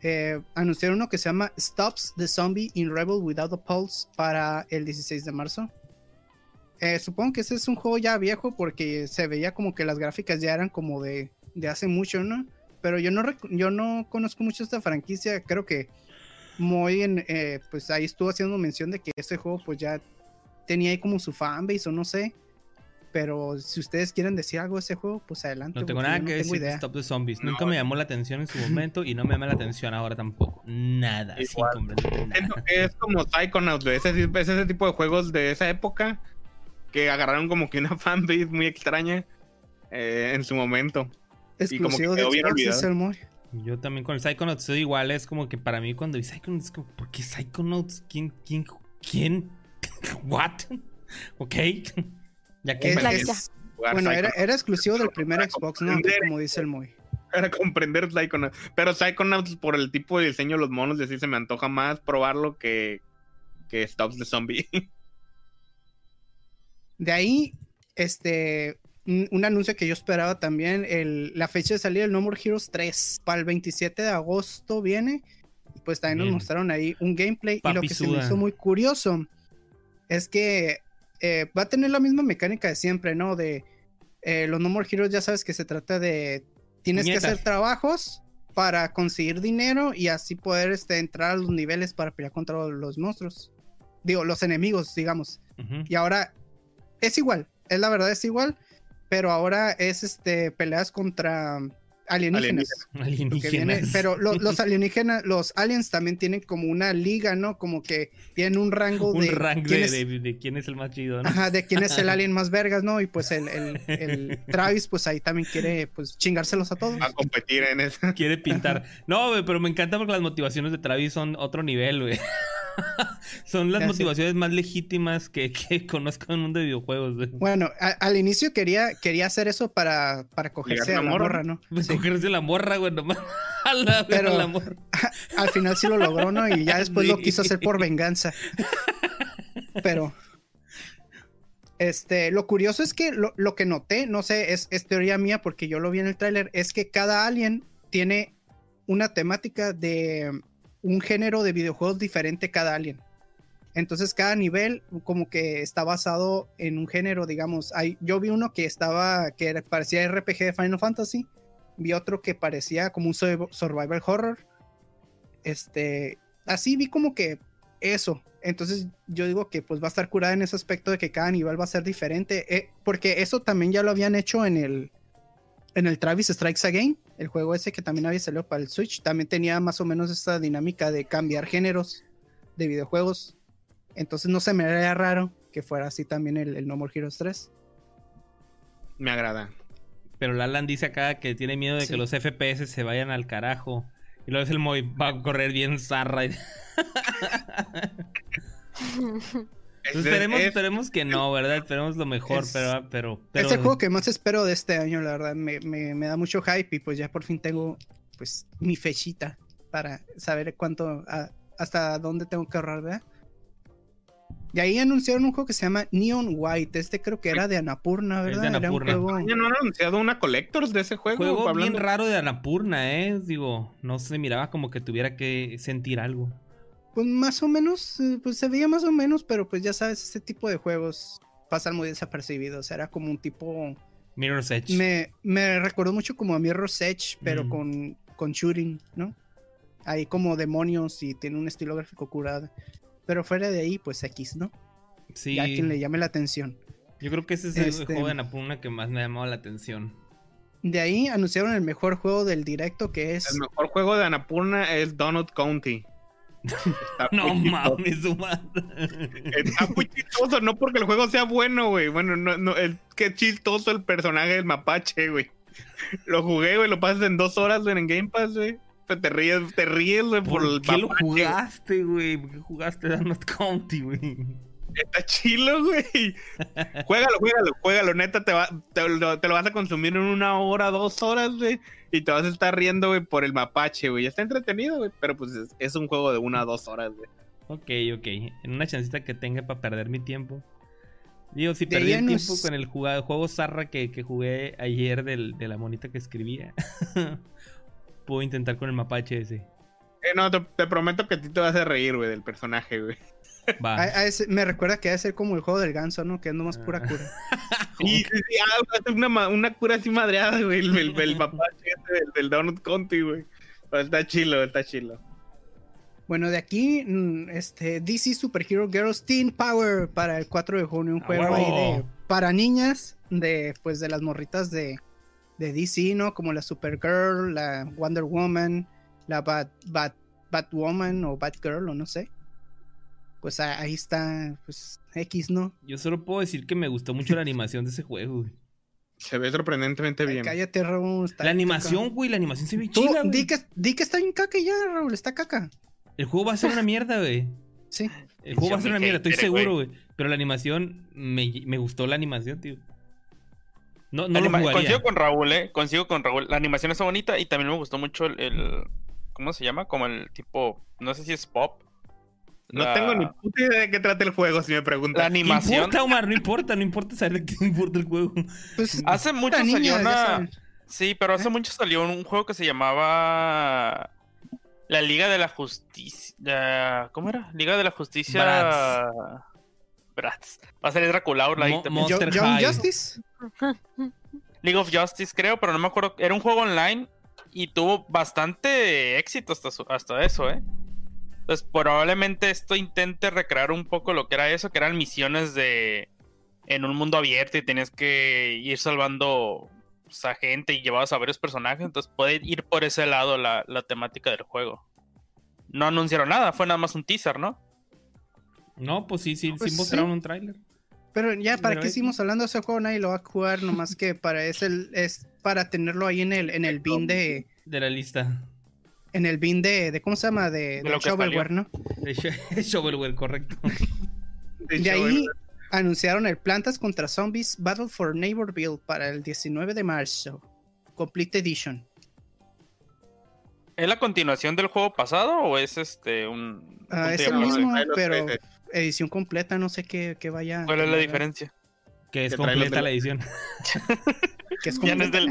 Eh, anunciaron uno que se llama Stops the Zombie in Rebel Without a Pulse para el 16 de marzo. Eh, supongo que ese es un juego ya viejo porque se veía como que las gráficas ya eran como de, de hace mucho, ¿no? Pero yo no, yo no conozco mucho esta franquicia. Creo que muy en, eh, pues ahí estuvo haciendo mención de que este juego pues ya tenía ahí como su fanbase o no sé. Pero si ustedes quieren decir algo de ese juego, pues adelante. No tengo porque nada que tengo decir idea. Stop the Zombies. No. Nunca me llamó la atención en su momento y no me llama la atención ahora tampoco. Nada, sí, es como Psychonauts. Ese, es ese tipo de juegos de esa época que agarraron como que una fanbase muy extraña eh, en su momento. Exclusivo de Xbox es el Moy. Yo también con el Psychonauts soy igual. Es como que para mí cuando vi Psychonauts, es como, ¿por qué Psychonauts? ¿Quién? ¿Quién? ¿Quién? ¿What? Ok. ya que Es- bueno, era, era exclusivo del primer Para Xbox, ¿no? Como dice el Moy. Para comprender Psychonauts. Pero Psychonauts, por el tipo de diseño de los monos, de así se me antoja más probarlo que, que Stops the Zombie. De ahí, este, un, un anuncio que yo esperaba también, el, la fecha de salida del No More Heroes 3, para el 27 de agosto viene, pues también Bien. nos mostraron ahí un gameplay, y lo que se me hizo muy curioso es que eh, va a tener la misma mecánica de siempre, ¿no? De eh, los No More Heroes, ya sabes que se trata de, tienes que hacer trabajos para conseguir dinero y así poder este, entrar a los niveles para pelear contra los monstruos. Digo, los enemigos, digamos. Y ahora es igual, es la verdad, es igual, pero ahora es este peleas contra alienígenas. Porque Alienígenas. viene- pero lo- los alienígenas, los aliens también tienen como una liga, ¿no? Como que tienen un rango un de rank quién de, es- de- de quién es el más chido, ¿no? ajá, de quién es el alien más vergas, ¿no? Y pues el, el- el Travis, pues ahí también quiere pues chingárselos a todos. a competir en eso. Quiere pintar. No, güey, pero me encanta porque las motivaciones de Travis son otro nivel, güey. son las motivaciones más legítimas que, que conozco en el mundo de videojuegos, güey. Bueno, a- al inicio quería, quería hacer eso para, para cogerse a la morra. morra, ¿no? Pues Sí. cogerse la morra, güey, nomás. A la, Pero- a la morra. al final sí lo logró, ¿no? Y ya después lo quiso hacer por venganza. Pero. Este, lo curioso es que lo, lo que noté, no sé, es, es teoría mía porque yo lo vi en el tráiler, es que cada alien tiene una temática de un género de videojuegos diferente cada alien. Entonces cada nivel como que está basado en un género, digamos. Hay, yo vi uno que estaba, que parecía RPG de Final Fantasy. Vi otro que parecía como un sur- survival horror. Este, así vi como que eso. Entonces yo digo que pues va a estar curada en ese aspecto de que cada nivel va a ser diferente. eh, porque eso también ya lo habían hecho en el, en el Travis Strikes Again. El juego ese que también había salido para el Switch. También tenía más o menos esta dinámica de cambiar géneros de videojuegos. Entonces no se me haría raro que fuera así también el, el No More Heroes 3. Me agrada. Pero Lalan dice acá que tiene miedo de Sí. que los FPS se vayan al carajo. Y luego es el Moy, va a correr bien zarra. Entonces, esperemos, Es- esperemos que no, ¿verdad? Esperemos lo mejor, Es- pero, pero, pero... Es el juego que más espero de este año, la verdad. Me, me- me da mucho hype y pues ya por fin tengo pues mi fechita para saber cuánto, a- hasta dónde tengo que ahorrar, ¿verdad? Y ahí anunciaron un juego que se llama Neon White. Este creo que era de Anapurna, Es de ¿verdad? Era un juego... ¿No han anunciado una Collectors de ese juego? Juego bien Hablando- raro de Anapurna, ¿eh? Digo, no se miraba como que tuviera que sentir algo. Pues más o menos, eh, pues se veía más o menos, pero pues ya sabes, ese tipo de juegos pasan muy desapercibidos. Era como un tipo... Mirror's Edge. Me, me recordó mucho como a Mirror's Edge, pero Mm. con, con shooting, ¿no? Ahí como demonios y tiene un estilo gráfico curado. Pero fuera de ahí, pues X, ¿no? Sí, Ya quien le llame la atención. yo creo que ese es el Este- juego de Anapurna que más me ha llamado la atención. De ahí anunciaron el mejor juego del directo que es... El mejor juego de Annapurna es Donut County. Está No mames, su. Está muy chistoso, no porque el juego sea bueno, güey. Bueno, no, no, es que chistoso el personaje del mapache, güey. Lo jugué, güey, lo pasas en dos horas, güey, en Game Pass, güey. Te ríes, te ríes, güey, por, ¿Por el qué lo mapache, jugaste, güey? ¿Por qué jugaste Donut County, güey? Está chilo, güey. juégalo, juégalo, juégalo. Neta, te, va, te, lo, te lo vas a consumir en una hora, dos horas, güey. Y te vas a estar riendo, güey, por el mapache, güey. Está entretenido, güey. Pero pues es, es un juego de una a dos horas, güey. Ok, ok. En una chancita que tenga para perder mi tiempo. Digo, si perdí el tiempo nos- con el jugado- juego Zarra que, que jugué ayer del- de la monita que escribía, puedo intentar con el mapache ese. Eh, no, te, te prometo que a ti te vas a reír, güey, del personaje, güey. Va. A- a ese- me recuerda que debe ser como el juego del ganso, ¿no? Que es nomás pura Ah. cura. Sí, sí, sí. Ah, va a ser una, cura así madreada, güey. El, el, el mapache ese del, del Donut County, güey. Pero está chilo, está chilo. Bueno, de aquí, mm, este, DC Super Hero Girls Teen Power para el 4 de junio, un ¡A juego ahí de para niñas de pues de las morritas de, de DC, ¿no? Como la Supergirl, la Wonder Woman, la Bat, Bat, Batwoman o Batgirl o no sé. Pues ahí está, pues X, ¿no? Yo solo puedo decir que me gustó mucho la animación de ese juego, güey. Se ve sorprendentemente Ay, bien. cállate, Raúl. está La animación, caca. güey, la animación se ve Tú, chida, güey. di que, di que está bien caca ya, Raúl, está caca. El juego va a ser una mierda, güey. Sí. El juego va a ser una mierda, estoy seguro, güey. Pero la animación, me, me gustó la animación, tío. No, no lo jugaría. Consigo con Raúl, eh. Consigo con Raúl. La animación está bonita y también me gustó mucho el. el- ¿Cómo se llama? Como el tipo. No sé si es pop. No La- tengo ni puta idea de qué trata el juego, si me La preguntas. No animación. importa, Omar, no importa, no importa saber de qué importa el juego. Pues, Hace mucho niña, salió una. Sí, pero hace ¿Eh? mucho salió un juego que se llamaba. La Liga de la Justicia. ¿Cómo era? Liga de la Justicia. Bratz. Bratz. Va a salir Draculaur ahí Mo- también. Yo- Young. Justice. League of Justice, creo, pero no me acuerdo. Era un juego online y tuvo bastante éxito hasta, su- hasta eso, ¿eh? Entonces, probablemente esto intente recrear un poco lo que era eso, que eran misiones de. en un mundo abierto y tenías que ir salvando pues, a gente y llevabas a varios personajes. Entonces, puede ir por ese lado la, la temática del juego. No anunciaron nada, fue nada más un teaser, ¿no? No, pues sí, sí, Pues sí mostraron sí. un tráiler. Pero ya, ¿para Pero qué es- seguimos hablando de ese juego? Nadie lo va a jugar, nomás que para es el, es para tenerlo ahí en el, en el bin de, De la lista. En el bin de, de ¿cómo se llama? De, De de lo que shovelware, ¿no? De Sho- Shovelware, correcto. De ahí anunciaron el Plantas contra Zombies Battle for Neighborville para el 19 de marzo. Complete Edition. ¿Es la continuación del juego pasado o es este un. Ah, un es el mismo, pero edición completa, no sé qué, qué vaya. ¿Cuál es la diferencia? Que es Que completa la edición. Que es Ya no es del,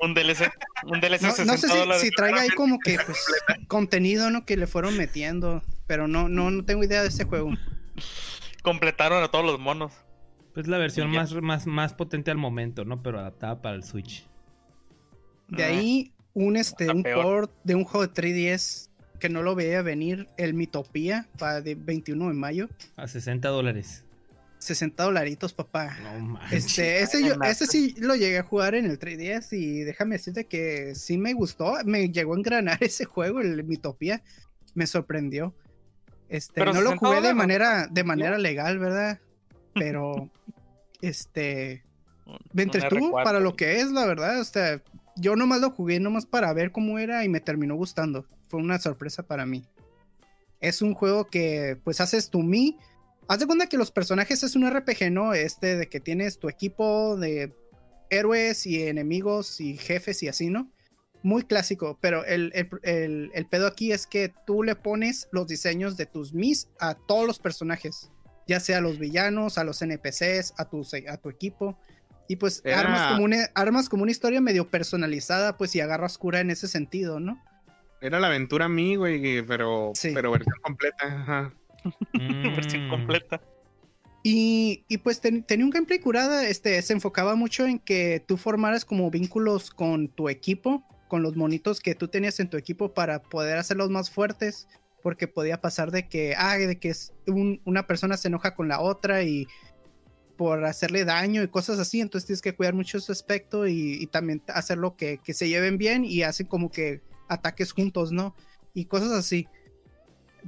un DLC, un DLC No, 60 no sé si, si traiga ahí como que pues, contenido, ¿no? Que le fueron metiendo. Pero no, no, no tengo idea de ese juego. Completaron a todos los monos. Pues la versión más, más, más potente al momento, ¿no? Pero adaptada para el Switch. De Ah, ahí, un, este, un peor. port de un juego de 3DS que no lo veía venir, el Mitopía, para de 21 de mayo. A 60 dólares. 60 dolaritos, papá. No manches. Este, ese, yo, ese sí lo llegué a jugar en el 3DS y déjame decirte que sí me gustó, me llegó a engranar ese juego, el Mitopía, me sorprendió. Este, Pero no lo 60 jugué de manera, de manera legal, ¿verdad? Pero, este, me entretuvo R4. para lo que es, la verdad. O sea, yo nomás lo jugué nomás para ver cómo era y me terminó gustando. Fue una sorpresa para mí. Es un juego que, pues, haces tu mí. Haz de cuenta que los personajes es un RPG, ¿no? Este de que tienes tu equipo de héroes y enemigos y jefes y así, ¿no? Muy clásico, pero el, el, el- el pedo aquí es que tú le pones los diseños de tus mis a todos los personajes, ya sea a los villanos, a los NPCs, a tu, a tu equipo. Y pues Era- armas, como una, armas como una historia medio personalizada, pues y agarras cura en ese sentido, ¿no? Era la aventura a mí, güey, pero, Sí. pero versión completa. Ajá. Versión Mm. completa. Y, y pues ten- tenía un gameplay curada, este, se enfocaba mucho en que tú formaras como vínculos con tu equipo, con los monitos que tú tenías en tu equipo para poder hacerlos más fuertes, porque podía pasar de que, ah, de que es un- una persona se enoja con la otra y por hacerle daño y cosas así, entonces tienes que cuidar mucho su aspecto y, y también hacerlo que, que se lleven bien y hacen como que ataques juntos, ¿no? Y cosas así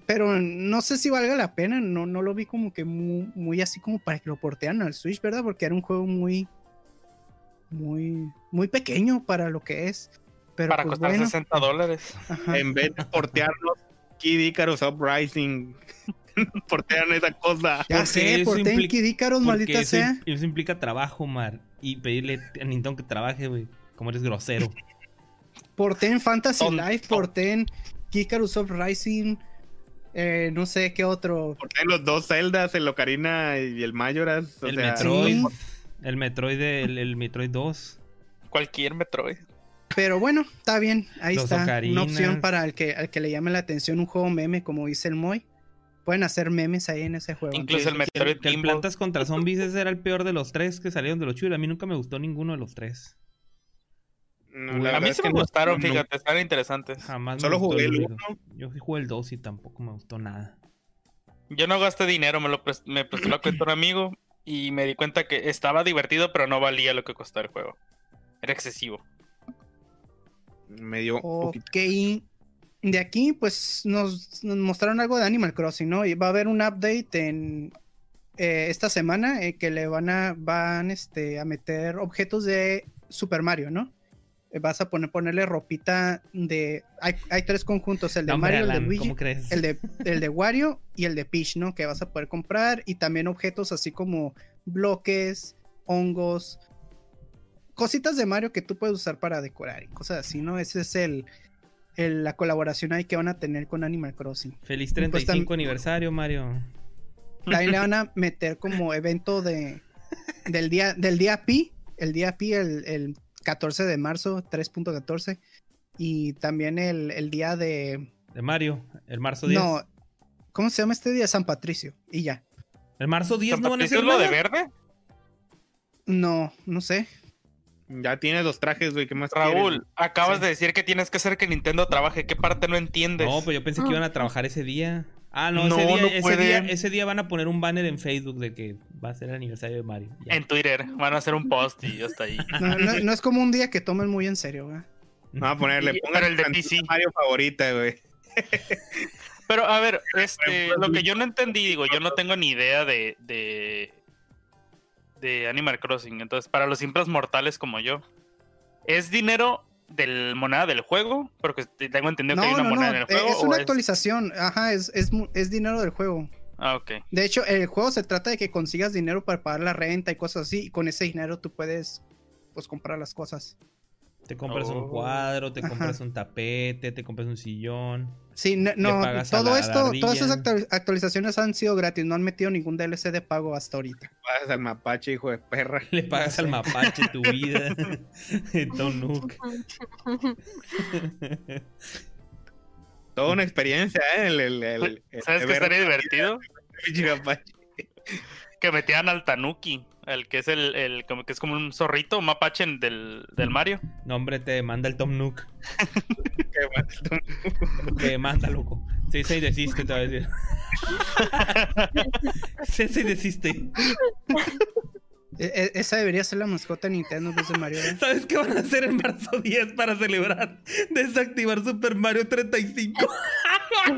pero no sé si valga la pena, no, no lo vi como que muy, muy así como para que lo portearan al Switch, ¿verdad? Porque era un juego muy muy, muy pequeño para lo que es. Pero Para pues costar bueno, 60 dólares. ajá. En vez de portearnos Kid Icarus Uprising, portean esa cosa. Ya sé, eso por implica- Tenki Dícaros, Porque maldita eso, sea. eso implica trabajo, Mar. Y pedirle a Nintendo que trabaje, güey. Como eres grosero. Porten Fantasy. Life, porten Kikarus Uprising, eh, no sé qué otro. Portean los dos Zeldas, el Ocarina y el Majoras. O el sea, Metroid. sí. El Metroid, el, el Metroid 2. Cualquier Metroid. Pero bueno, está bien, ahí Los está. Ocarinas. Una opción para el que, al que le llame la atención un juego meme, como dice el Moy. Pueden hacer memes ahí en ese juego. Incluso el Metroid que el. Plantas contra Zombies ese era el peor de los tres que salieron de los chulos. A mí nunca me gustó ninguno de los tres. No, Uy, la A mí que me gustaron, no- fíjate, están interesantes. Jamás Solo jugué el dos. uno. Yo sí jugué el 2 y tampoco me gustó nada. Yo no gasté dinero, me lo me prestó la cuenta un amigo y me di cuenta que estaba divertido, pero no valía lo que costaba el juego. Era excesivo. Me dio un poquito. Ok. De aquí, pues nos, nos mostraron algo de Animal Crossing, ¿no? Y va a haber un update en eh, esta semana eh, que le van a van este, a meter objetos de Super Mario, ¿no? Eh, vas a poner ponerle ropita de. Hay, hay tres conjuntos: el de No, Mario, el de Alan, Luigi, el de, el de Wario y el de Peach, ¿no? Que vas a poder comprar. Y también objetos así como bloques, hongos, cositas de Mario que tú puedes usar para decorar y cosas así, ¿no? Ese es el, el- la colaboración ahí que van a tener con Animal Crossing. Feliz pues, 35 tam- aniversario, Mario. Ahí le van a meter como evento de del día del día Pi, el día Pi el, el 14 de marzo, 3.14 y también el, el día de De Mario. El marzo 10. no, ¿cómo se llama este día? San Patricio y ya. El marzo 10 ¿San no van a hacer es lo de verde? No, no sé. Ya tienes los trajes, güey. ¿Qué más Raúl, quieres? acabas Sí. de decir que tienes que hacer que Nintendo trabaje. ¿Qué parte no entiendes? No, pues yo pensé que iban a trabajar ese día. Ah, no, No, ese, día, no ese, día, pueden. ese día van a poner un banner en Facebook de que va a ser el aniversario de Mario. Ya. En Twitter van a hacer un post y ya está ahí. No, no- no es como un día que tomen muy en serio, ¿verdad? Vamos a ponerle. Pongan el de PC. Mario favorita, güey. Pero a ver, este, lo que yo no entendí, digo, yo no tengo ni idea de, de, de Animal Crossing. Entonces, para los simples mortales como yo, ¿es dinero del moneda del juego? Porque tengo entendido que hay una no, no. moneda en el eh, juego. Es ¿o una actualización. Ajá, es, es, mu- es dinero del juego. Ah, ok. De hecho, el juego se trata de que consigas dinero para pagar la renta y cosas así. Y con ese dinero tú puedes pues comprar las cosas. Te compras un Oh. cuadro, te Ajá. compras un tapete, te compras un sillón. Sí, no, pagas todo la- a la esto, todas esas actualizaciones han sido gratis, no han metido ningún DLC de pago hasta ahorita. Vas al mapache, hijo de perra. Le pagas al mapache tu vida. Tom Nook. Toda una experiencia, ¿eh? El, el, el- el- ¿Sabes qué estaría divertido? Que metieran al Tanuki, el que es el, el como que es como un zorrito, un mapache del, del Mario. No, hombre, te manda el Tom Nook. Que va- Te manda, loco. Sí, sí, desiste, te va a decir. Sí, sí, desiste. E- e- esa debería ser la mascota de Nintendo en vez de Mario. ¿eh? ¿Sabes qué van a hacer en marzo 10 para celebrar? Desactivar Super Mario 35.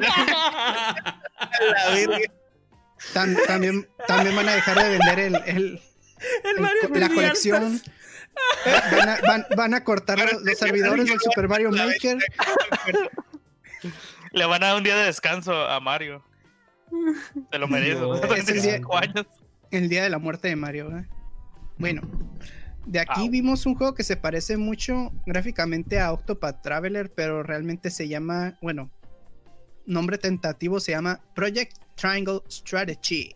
La verga. También, también van a dejar de vender el, el- El el Mario la 3D colección. Van a, van- van a cortar los, los servidores del Super Mario Maker. Le van a dar un día de descanso a Mario. Se lo merece. No, ese día- 35 años. el día de la muerte de Mario. ¿eh? Bueno, de aquí vimos un juego que se parece mucho gráficamente a Octopath Traveler, pero realmente se llama, bueno, nombre tentativo se llama Project Triangle Strategy.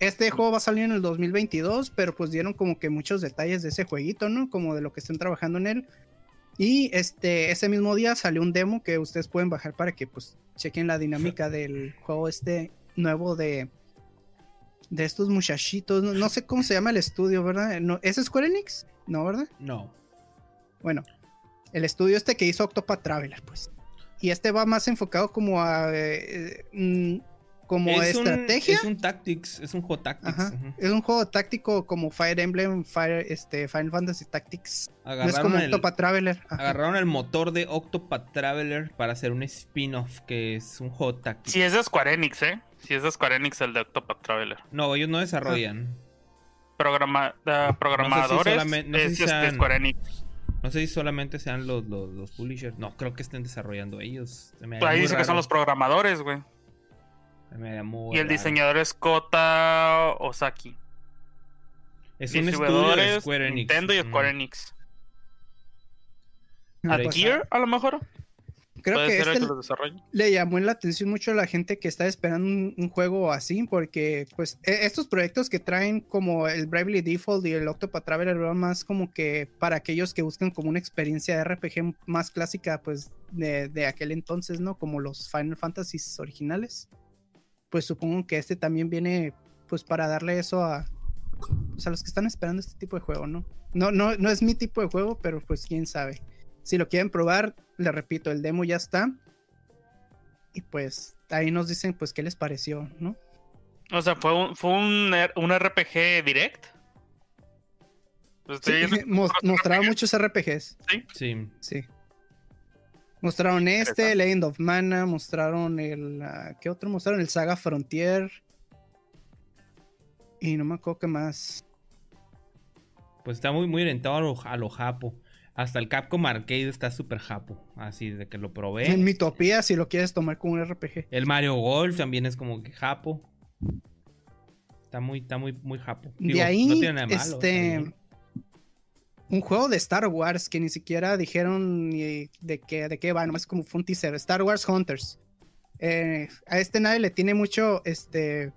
Este juego va a salir en el 2022, pero pues dieron como que muchos detalles de ese jueguito, ¿no? Como de lo que están trabajando en él. Y este, ese mismo día salió un demo que ustedes pueden bajar para que pues chequen la dinámica del juego este nuevo de, de estos muchachitos. No, no sé cómo se llama el estudio, ¿verdad? No, ¿Es Square Enix? No, ¿verdad? No. Bueno, el estudio este que hizo Octopath Traveler, pues. Y este va más enfocado como a... eh, mm, como es un- estrategia. es un Tactics, es un juego Tactics. Ajá. Es un juego táctico como Fire Emblem, Fire, este, Final Fantasy Tactics. No es Agarraron, como el, Octopath Traveler. Ajá. agarraron el motor de Octopath Traveler para hacer un spin-off que es un juego Tactics. Si es de Square Enix, ¿eh? Si es de Square Enix el de Octopath Traveler. No, ellos no desarrollan. programa- de programadores solamente- no sé es si este, sean- Square Enix. No sé si solamente sean los, los, los publishers. No, creo que estén desarrollando ellos. Se me haría Ahí dice que son los programadores, güey. Me muy Y el raro. diseñador es Kota Osaki. Es un estudio de Distribuidores, Square Enix. Nintendo y. Square Enix. Ah, ¿A pues, Gear, a lo mejor? creo que este que le llamó la atención mucho a la gente que está esperando un, un juego así, porque pues e- estos proyectos que traen como el Bravely Default y el Octopath Traveler van más como que para aquellos que buscan como una experiencia de RPG más clásica pues de, de aquel entonces, ¿no? Como los Final Fantasies originales. Pues supongo que este también viene pues para darle eso a, pues, a los que están esperando este tipo de juego, ¿no? No, no, no es mi tipo de juego, pero pues quién sabe. Si lo quieren probar, le repito, el demo ya está. Y pues ahí nos dicen pues qué les pareció, ¿no? O sea, fue un, fue un, R- un RPG direct. Pues Sí, estoy viendo- mos- mostraron muchos RPGs, Sí. sí. Mostraron este, Legend of Mana, mostraron el... ah, ¿Qué otro? Mostraron el Saga Frontier. Y no me acuerdo qué más. Pues está muy, muy orientado a lo, a lo japo. Hasta el Capcom Arcade está súper japo. Así de que lo probé. En Mitopía, si lo quieres tomar como un RPG. El Mario Golf también es como que japo. Está muy, está muy, muy japo. Digo, de ahí, no tiene nada de malo, este... Un juego de Star Wars que ni siquiera dijeron ni de qué, de qué va, nomás como fue un teaser. Star Wars Hunters. Eh, a este nadie le tiene mucho, este,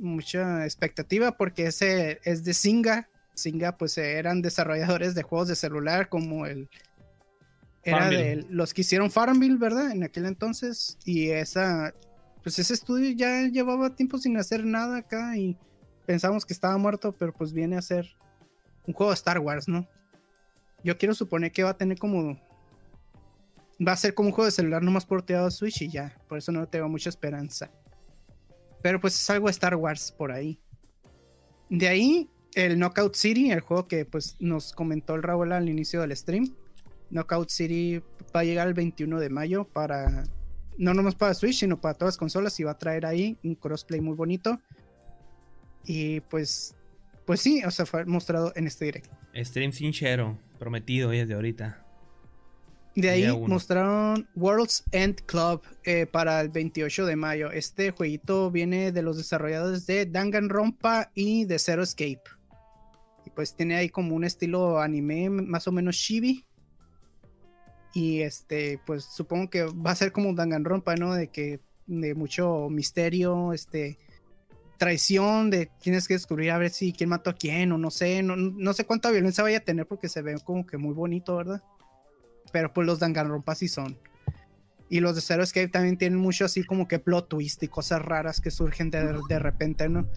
mucha expectativa porque ese es de Singa. Singa, pues eran desarrolladores de juegos de celular como el. Era Farmville. de los que hicieron Farmville, ¿verdad? En aquel entonces. Y esa. Pues ese estudio ya llevaba tiempo sin hacer nada acá y pensamos que estaba muerto, pero pues viene a ser un juego de Star Wars, ¿no? Yo quiero suponer que va a tener como. Va a ser como un juego de celular nomás porteado a Switch y ya. Por eso no tengo mucha esperanza. Pero pues es algo Star Wars por ahí. De ahí, el Knockout City, el juego que pues nos comentó el Raúl al inicio del stream. Knockout City va a llegar el 21 de mayo para. No nomás para Switch, sino para todas las consolas. Y va a traer ahí un crossplay muy bonito. Y pues. Pues sí, o sea, fue mostrado en este directo. Stream sincero. Prometido desde ahorita. De ahí mostraron World's End Club eh, para el 28 de mayo. Este jueguito viene de los desarrolladores de Danganronpa y de Zero Escape. Y pues tiene ahí como un estilo anime más o menos chibi. Y este, pues supongo que va a ser como Danganronpa, ¿no? De que de mucho misterio, este traición, de tienes que descubrir a ver si quién mató a quién o no sé, no, no sé cuánta violencia vaya a tener porque se ve como que muy bonito, ¿verdad? Pero pues los Danganronpa sí son. Y los de Zero Escape también tienen mucho así como que plot twist y cosas raras que surgen de, de repente, ¿no?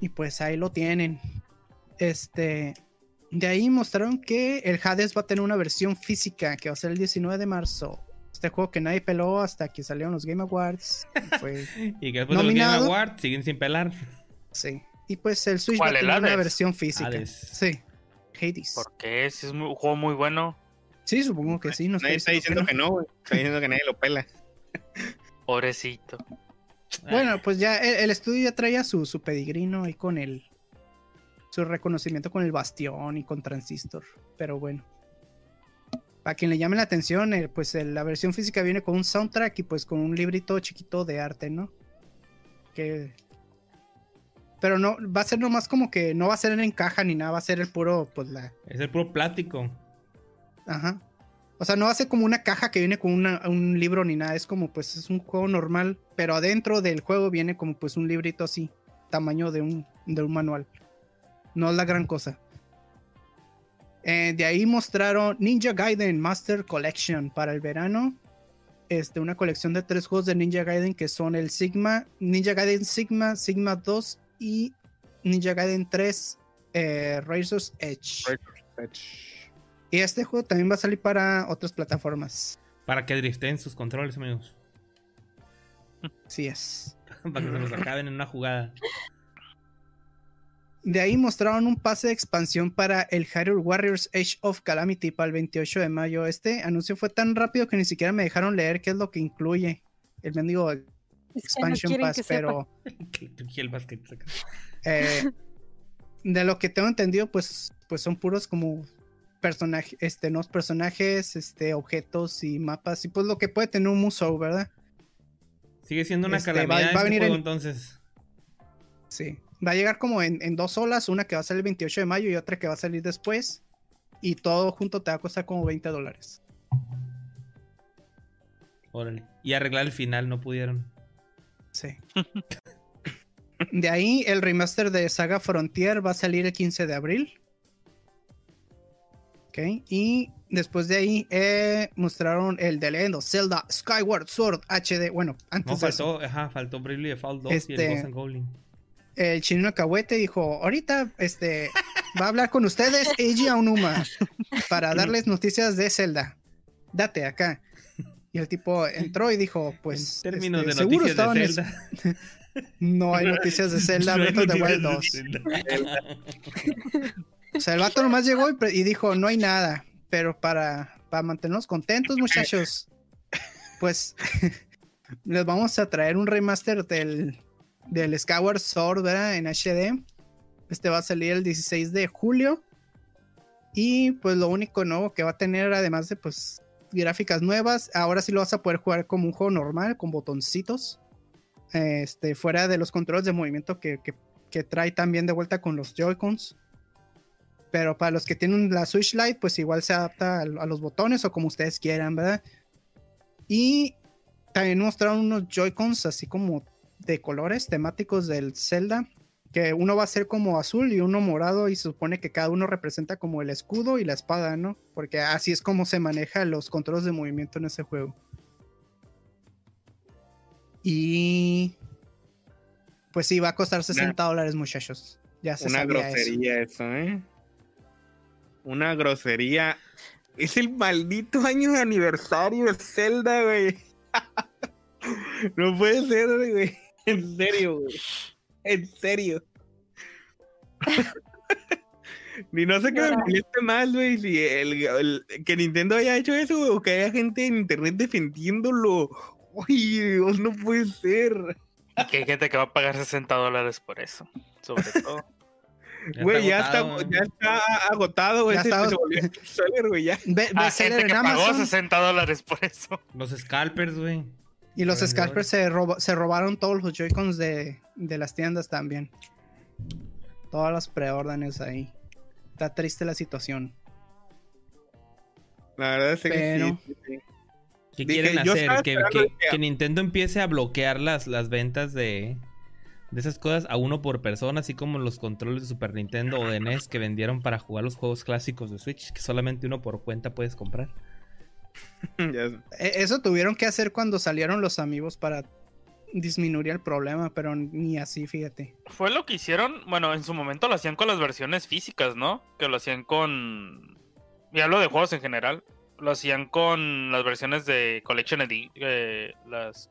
Y pues ahí lo tienen. Este. De ahí mostraron que el Hades va a tener una versión física que va a ser el 19 de marzo. Este juego que nadie peló hasta que salieron los Game Awards. Fue, Y que después de los Game Nominado. Awards siguen sin pelar. sí. Y pues el Switch va ¿Cuál, a el tener una versión física. Hades. Sí. Hades. ¿Por qué? Si es un juego muy bueno. Sí, supongo que sí. No Nadie está diciendo que no, güey. Está diciendo que nadie lo pela. Pobrecito. Bueno, pues ya el, el estudio ya traía su, su pedigrino ahí con el su reconocimiento con el bastión y con transistor. Pero bueno. Para quien le llame la atención, eh, pues el- la versión física viene con un soundtrack y pues con un librito chiquito de arte, ¿no? Que. Pero no, va a ser nomás como que no va a ser en caja ni nada, va a ser el puro, pues la. Es el puro plástico. Ajá. O sea, no va a ser como una caja que viene con una- un libro ni nada. Es como, pues, es un juego normal. Pero adentro del juego viene como, pues, un librito así. Tamaño de un, de un manual. No es la gran cosa. Eh, de ahí mostraron Ninja Gaiden Master Collection para el verano. Este, una colección de tres juegos de Ninja Gaiden que son el Sigma, Ninja Gaiden Sigma, Sigma 2 y Ninja Gaiden 3 eh, Razor's Edge. Y este juego también va a salir para otras plataformas. Para que driften sus controles, amigos. Así es. Para que se los acaben en una jugada. De ahí mostraron un pase de expansión para el Hyrule Warriors Age of Calamity para el 28 de mayo. Este anuncio fue tan rápido que ni siquiera me dejaron leer qué es lo que incluye. El mendigo Es que no Expansion Pass, que sepa. pero eh, de lo que tengo entendido, pues, pues son puros como personajes, este, nuevos personajes, este, objetos y mapas, y pues lo que puede tener un musou, ¿verdad? Sigue siendo una Este, calamidad va a este venir juego, en- entonces. Sí. Va a llegar como en, en dos olas, una que va a salir el 28 de mayo y otra que va a salir después. Y todo junto te va a costar como 20 dólares. Órale. Y arreglar el final, no pudieron. Sí. De ahí el remaster de Saga Frontier va a salir el 15 de abril. Ok. Y después de ahí eh, mostraron el de Legend of Zelda Skyward Sword HD. Bueno, antes No, de eso, faltó, ajá, faltó Bravely Default 2 y Este- el Ghost and Goblin. El chino Cahuete dijo, ahorita este, va a hablar con ustedes Eiji Aonuma para darles noticias de Zelda. Date acá. Y el tipo entró y dijo, pues, en términos este, de seguro estaban de es- Zelda. No hay noticias de Zelda No Breath of the Wild noticias 2. de Zelda. O sea, el vato nomás llegó y, y dijo, no hay nada. Pero para, para mantenernos contentos, muchachos, pues les vamos a traer un remaster del, del Skyward Sword, ¿verdad? En HD. Este va a salir el 16 de julio. Y pues lo único nuevo que va a tener, además de pues gráficas nuevas, ahora sí lo vas a poder jugar como un juego normal, con botoncitos. Este, fuera de los controles de movimiento que, que- trae también de vuelta con los Joy-Cons. Pero para los que tienen la Switch Lite, pues igual se adapta a, a los botones o como ustedes quieran, ¿verdad? Y también mostraron unos Joy-Cons así como de colores temáticos del Zelda. Que uno va a ser como azul y uno morado y se supone que cada uno representa como el escudo y la espada, ¿no? Porque así es como se maneja los controles de movimiento en ese juego. Y... Pues sí, va a costar 60 dólares, muchachos. Ya se Una sabía eso. grosería eso. ¿eh? Una grosería. Es el maldito año de aniversario de Zelda, güey. no puede ser, güey. En serio, güey. En serio. Ni no sé qué me moleste más, güey, si el, el- que Nintendo haya hecho eso güey, o que haya gente en internet defendiéndolo. Uy, Dios, no puede ser. Y que hay gente que va a pagar 60 dólares por eso. Sobre todo. Ya Güey, ya está, agotado. ya está agotado, güey. Ya ese- está- bestseller, güey, ya. Ve, Ah, bestseller gente que en pagó Amazon 60 dólares por eso. Los scalpers, güey. Y los scalpers se, roba- se robaron todos los Joy-Cons de, de las tiendas también. Todas las preórdenes ahí. Está triste la situación. La verdad es que Pero- sí, sí, sí. ¿Qué Dije, quieren hacer? que Nintendo empiece a bloquear las, las ventas de, de esas cosas a uno por persona, así como los controles de Super Nintendo o de NES que vendieron para jugar los juegos clásicos de Switch, que solamente uno por cuenta puedes comprar. E- Eso tuvieron que hacer cuando salieron los amigos para disminuir el problema, pero ni así, fíjate. Fue lo que hicieron, bueno, en su momento lo hacían con las versiones físicas, ¿no? Que lo hacían con... Y hablo de juegos en general. Lo hacían con las versiones de Collection Edit. eh, las...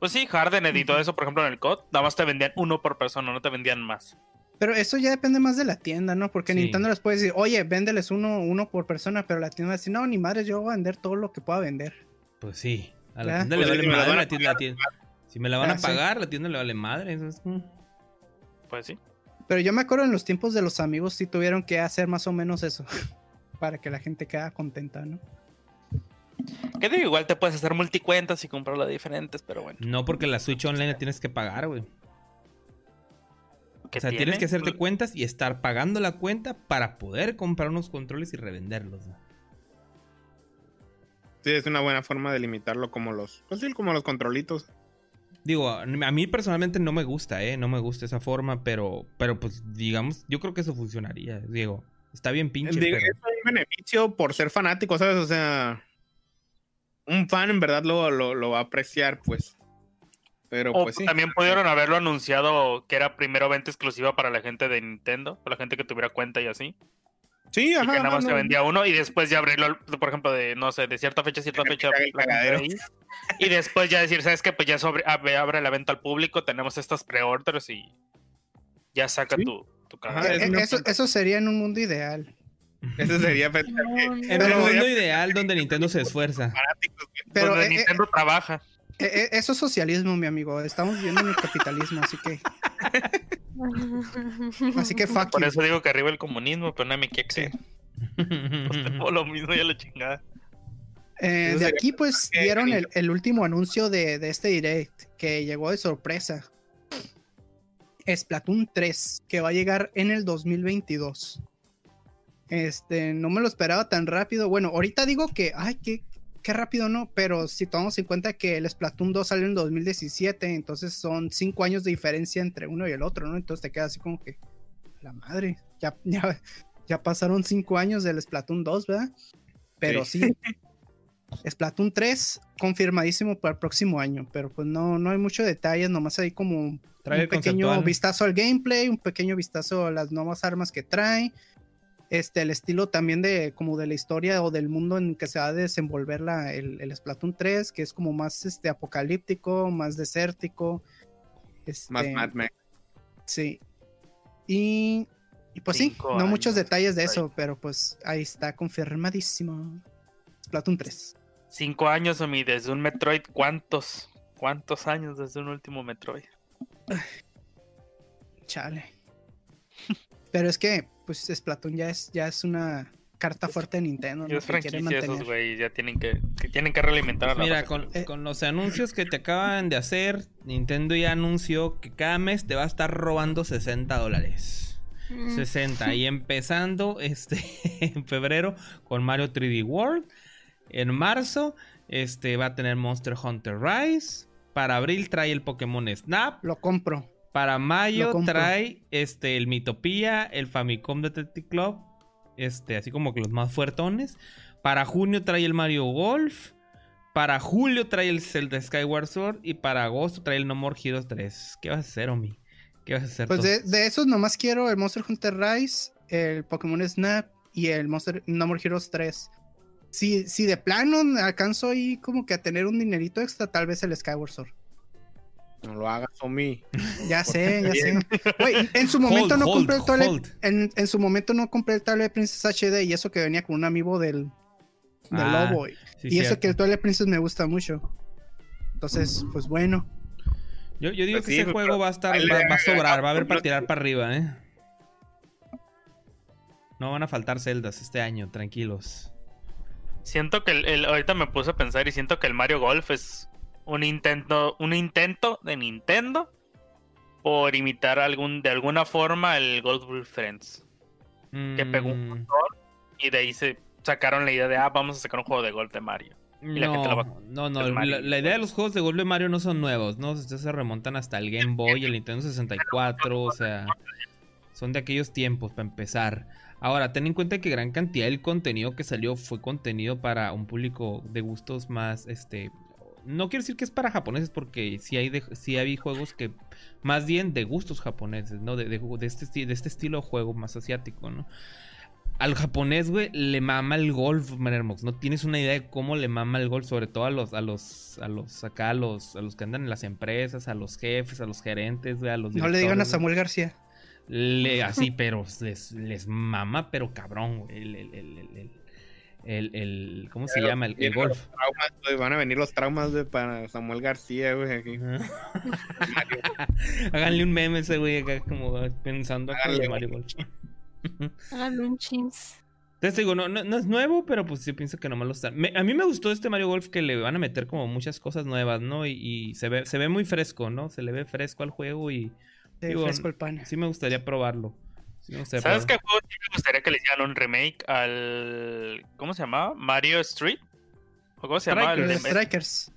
Pues sí, Harden Edit todo eso, por ejemplo, en el COD. Nada más te vendían uno por persona, no te vendían más. Pero eso ya depende más de la tienda, ¿no? Porque Sí. Nintendo les puede decir, oye, véndeles uno, uno por persona, pero la tienda va a decir, no, ni madre, yo voy a vender todo lo que pueda vender. Pues sí, a la Ya. tienda Pues le vale que me la madre, van a la tienda, la tienda- Si me la van Ah, a sí. pagar, la tienda le vale madre. mm. Pues sí. Pero yo me acuerdo en los tiempos de los amigos sí tuvieron que hacer más o menos eso. para que la gente quede contenta, ¿no? Que digo, igual te puedes hacer multicuentas y comprarla de diferentes, pero bueno. No porque la Switch Online la tienes que pagar, güey. ¿Qué O sea, tiene? tienes que hacerte Pues, cuentas y estar pagando la cuenta para poder comprar unos controles y revenderlos. ¿no? Sí, es una buena forma de limitarlo como los, pues sí, como los controlitos. Digo, a mí personalmente no me gusta, ¿eh? No me gusta esa forma, pero, pero pues digamos, yo creo que eso funcionaría. Digo, está bien pinche, Digo, pero... Es un beneficio por ser fanático, ¿sabes? O sea, un fan en verdad lo, lo, lo va a apreciar, pues. Pero O pues sí. también pudieron haberlo anunciado que era primero venta exclusiva para la gente de Nintendo, para la gente que tuviera cuenta y así. Sí, y ajá. que nada más se no. vendía uno y después ya abrirlo, por ejemplo, de, no sé, de cierta fecha a cierta fecha. ahí. y después ya decir, ¿sabes qué? Pues ya sobre, abre, abre la venta al público, tenemos estas pre-orders y ya saca Sí. tu, tu Ajá, cagadero. es Eh, eso, eso sería en un mundo ideal. Ese sería En el mundo ideal donde Nintendo se esfuerza. Pero donde eh, eh, Nintendo trabaja. E- e- Eso es socialismo, mi amigo. Estamos viviendo en el capitalismo, así que, así que fuck Por you. eso digo que arriba el comunismo, pero no me creer. Pues lo mismo y a la chingada. Eh, de aquí, pues, que- dieron el, el último anuncio de, de este direct que llegó de sorpresa. Splatoon 3, que va a llegar en el 2022. Este, no me lo esperaba tan rápido. Bueno, ahorita digo que, ay, qué, qué rápido no, pero si tomamos en cuenta que el Splatoon 2 salió en 2017, entonces son cinco años de diferencia entre uno y el otro, ¿no? Entonces te queda así como que, la madre, ya, ya, ya pasaron cinco años del Splatoon 2, ¿verdad? Pero sí. Splatoon 3 confirmadísimo para el próximo año, pero pues no, no hay mucho detalles, nomás hay como un Trailer pequeño conceptual. vistazo al gameplay, un pequeño vistazo a las nuevas armas que trae, este, el estilo también de como de la historia o del mundo en que se va a desenvolver la, el, el Splatoon 3, que es como más este, apocalíptico, más desértico. Este, Más Mad Max. Sí. Y, y pues sí, no muchos detalles de eso, pero pues ahí está confirmadísimo. Splatoon 3. Cinco años, Omi, desde un Metroid. ¿Cuántos? ¿Cuántos años desde un último Metroid? Chale. Pero es que, pues, Splatoon ya es, ya es una carta fuerte de Nintendo, Y ¿no? es Que quiere franquicia esos, mantener. güey. Ya tienen que, que tienen que realimentar a la Mira, con, Eh. con los anuncios que te acaban de hacer, Nintendo ya anunció que cada mes te va a estar robando 60 dólares. Mm. 60. Y empezando este en febrero con Mario 3D World. En marzo este va a tener Monster Hunter Rise. Para abril trae el Pokémon Snap. Lo compro. Para mayo trae este el Mitopia, el Famicom Detective Club, este así como que los más fuertones. Para junio trae el Mario Golf. Para julio trae el Zelda Skyward Sword y para agosto trae el No More Heroes 3. ¿Qué vas a hacer, Omi? ¿Qué vas a hacer? Pues de esos nomás quiero el Monster Hunter Rise, el Pokémon Snap y el Monster No More Heroes 3. Si, si de plano alcanzo ahí como que a tener un dinerito extra, tal vez el Skyward Sword. No lo hagas, Omi. Ya sé, ya sé. Güey, en su momento Hold, no hold, compré el hold. En, en su momento no compré el Twilight Princess HD y eso que venía con un amiibo del, del Ah, lobo. Y, Sí, y eso que el Twilight Princess me gusta mucho. Entonces, pues bueno. Yo, yo digo Pues que sí, ese pues, juego va a estar, va, va a haga- sobrar, va a haber para tirar para arriba, ¿eh? No van a faltar celdas este año, tranquilos. Siento que el, el- ahorita me puse a pensar y siento que el Mario Golf es un intento, un intento de Nintendo por imitar algún, de alguna forma el with Friends. Que pegó un Mm, montón y de ahí se sacaron la idea de ah, vamos a sacar un juego de golf de Mario. Y la va No, no, es la, idea de los juegos de golf de Mario no son nuevos, ¿no? Estos se remontan hasta el Game Boy, el Nintendo 64, o sea, son de aquellos tiempos para empezar. Ahora, ten en cuenta que gran cantidad del contenido que salió fue contenido para un público de gustos más, este, no quiero decir que es para japoneses porque sí hay, de, sí hay juegos que, más bien de gustos japoneses, ¿no? De, de, de este, de este estilo de juego más asiático, ¿no? Al japonés, güey, le mama el golf, Manermox. No tienes una idea de cómo le mama el golf, sobre todo a los, a los, a los, acá, a los, a los que andan en las empresas, a los jefes, a los gerentes, güey, a los No le digan a. Samuel García. Le, así, pero les, les mama, pero cabrón, güey. El, el, el, el, el, ¿cómo se Pero llama? El, el golf. traumas, van a venir los traumas güey, para Samuel García, güey. aquí. Háganle un meme ese güey acá como pensando acá en Mario Golf. Háganle un chins. Entonces digo, no, no, no es nuevo, pero pues yo pienso que nomás lo están. me- a mí me gustó este Mario Golf que le van a meter como muchas cosas nuevas, ¿no? Y, y se ve, se ve muy fresco, ¿no? Se le ve fresco al juego y De Digo, fresco el pan. sí me gustaría probarlo. ¿Sabes qué probarlo. juego sí me gustaría que le hicieran un remake al. ¿Cómo se llamaba? Mario Street. ¿O cómo se llamaba? El de- Strikers.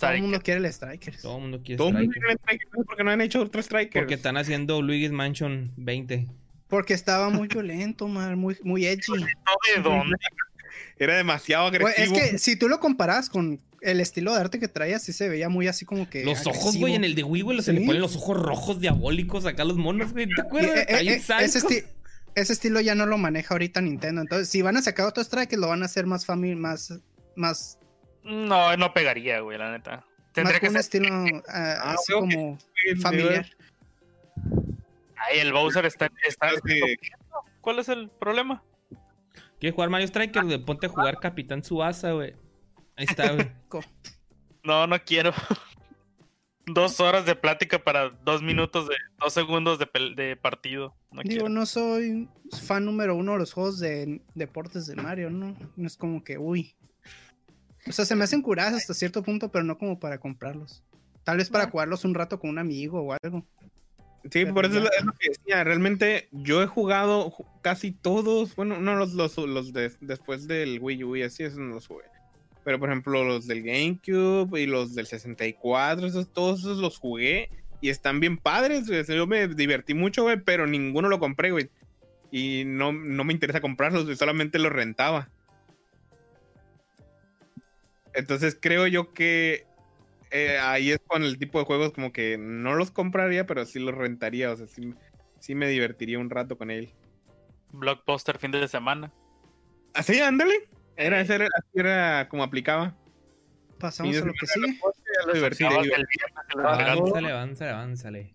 Todo el mundo quiere el Strikers. Todo el mundo quiere Todo el mundo Striker. quiere Strikers, porque no han hecho otro Strikers. Porque están haciendo Luigi's Mansion 20. Porque estaba muy violento, man, muy, muy edgy. ¿De dónde? Era demasiado agresivo. es que si tú lo comparas con el estilo de arte que traía, sí se veía muy así como que. Los ojos, güey, en el de Wii, güey, se Sí. le ponen los ojos rojos diabólicos acá a los monos, güey. ¿Te acuerdas? eh, eh, eh, ese, esti- ese estilo ya no lo maneja ahorita Nintendo. Entonces, si van a sacar otro Strikers, lo van a hacer más familiar, más, más, No, no pegaría, güey, la neta. más Tendría que con un ser. estilo ah, Ah, así como familiar. Ay, el Bowser está. está... Es que- ¿Cuál es el problema? ¿Quieres jugar Mario Striker? güey? Ponte a jugar Capitán Subasa, güey. Ahí está, güey. No, no quiero. dos horas de plática para dos minutos de dos segundos de, partido. No Digo, quiero. no soy fan número uno de los juegos de deportes de Mario, ¿no? No es como que, uy. O sea, se me hacen curadas hasta cierto punto, pero no como para comprarlos. Tal vez para jugarlos un rato con un amigo o algo. Sí, por eso es ya. lo, es lo que decía. Realmente yo he jugado ju- casi todos. Bueno, no los, los, los de- después del Wii U y así, esos no los jugué. Pero por ejemplo, los del GameCube y los del 64, esos, todos esos los jugué y están bien padres. güey. Yo me divertí mucho, güey, pero ninguno lo compré, güey. Y no, no me interesa comprarlos, güey, solamente los rentaba. Entonces creo yo que eh, ahí es con el tipo de juegos como que no los compraría, pero sí los rentaría. O sea, sí, sí me divertiría un rato con él. Blockbuster fin de semana. Así, ándale. Era, ese era, así era como aplicaba. Pasamos a lo que sigue. Avánzale, avánzale, avánzale.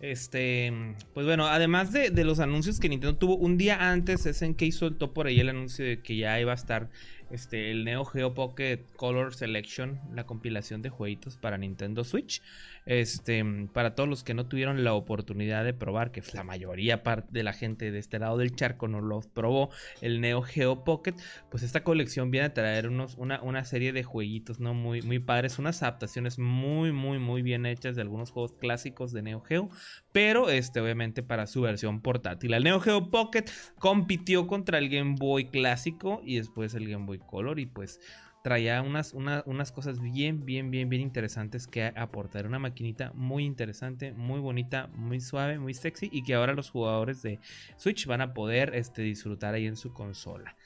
Este, pues bueno, además de, de los anuncios que Nintendo tuvo un día antes, SNK soltó por ahí el anuncio de que ya iba a estar este, el Neo Geo Pocket Color Selection, la compilación de jueguitos para Nintendo Switch. Este, para todos los que no tuvieron la oportunidad de probar, que la mayoría de la gente de este lado del charco no lo probó, el Neo Geo Pocket, pues esta colección viene a traer unos, una, una serie de jueguitos, ¿no? Muy, muy padres, unas adaptaciones muy, muy, muy bien hechas de algunos juegos clásicos de Neo Geo, pero este, obviamente para su versión portátil. El Neo Geo Pocket compitió contra el Game Boy clásico y después el Game Boy Color y pues traía unas, una- unas cosas bien, bien, bien, bien interesantes que aportar. Una maquinita muy interesante, muy bonita, muy suave, muy sexy y que ahora los jugadores de Switch van a poder este, disfrutar ahí en su consola.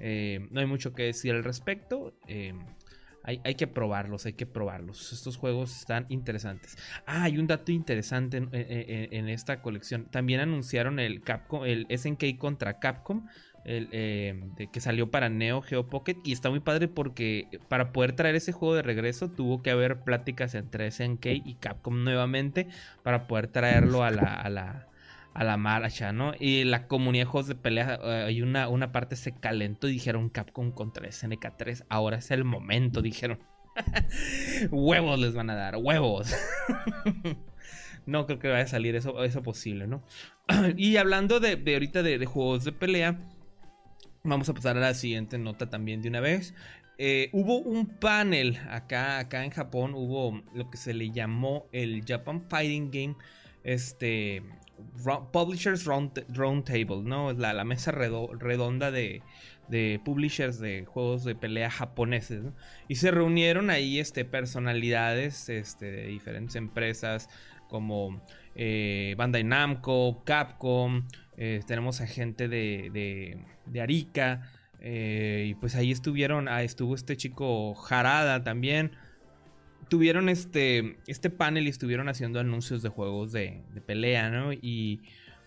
Eh, no hay mucho que decir al respecto. eh, hay, hay que probarlos, hay que probarlos. Estos juegos están interesantes. Ah, hay un dato interesante en- en esta colección. También anunciaron el Capcom, el SNK contra Capcom. El, eh, de que salió para Neo Geo Pocket y está muy padre porque para poder traer ese juego de regreso tuvo que haber pláticas entre SNK y Capcom nuevamente para poder traerlo a la, a la, a la marcha, ¿no? Y la comunidad de juegos de pelea, eh, hay una, una parte se calentó y dijeron Capcom contra SNK 3, ahora es el momento, dijeron. huevos les van a dar, huevos. no creo que vaya a salir eso, eso posible, ¿no? y hablando de, de ahorita de juegos de pelea, vamos a pasar a la siguiente nota también de una vez. Eh, hubo un panel acá, acá en Japón, hubo lo que se le llamó el Japan Fighting Game, este, Publishers Round, Round Table, ¿no? La, mesa redo- redonda de, de publishers de juegos de pelea japoneses. Y se reunieron ahí este, personalidades este, de diferentes empresas como eh, Bandai Namco, Capcom, eh, tenemos a gente de, de, de Arica, eh, y pues ahí estuvieron, ah, estuvo este chico Harada también. Tuvieron este, este panel y estuvieron haciendo anuncios de juegos de, de pelea, ¿no? Y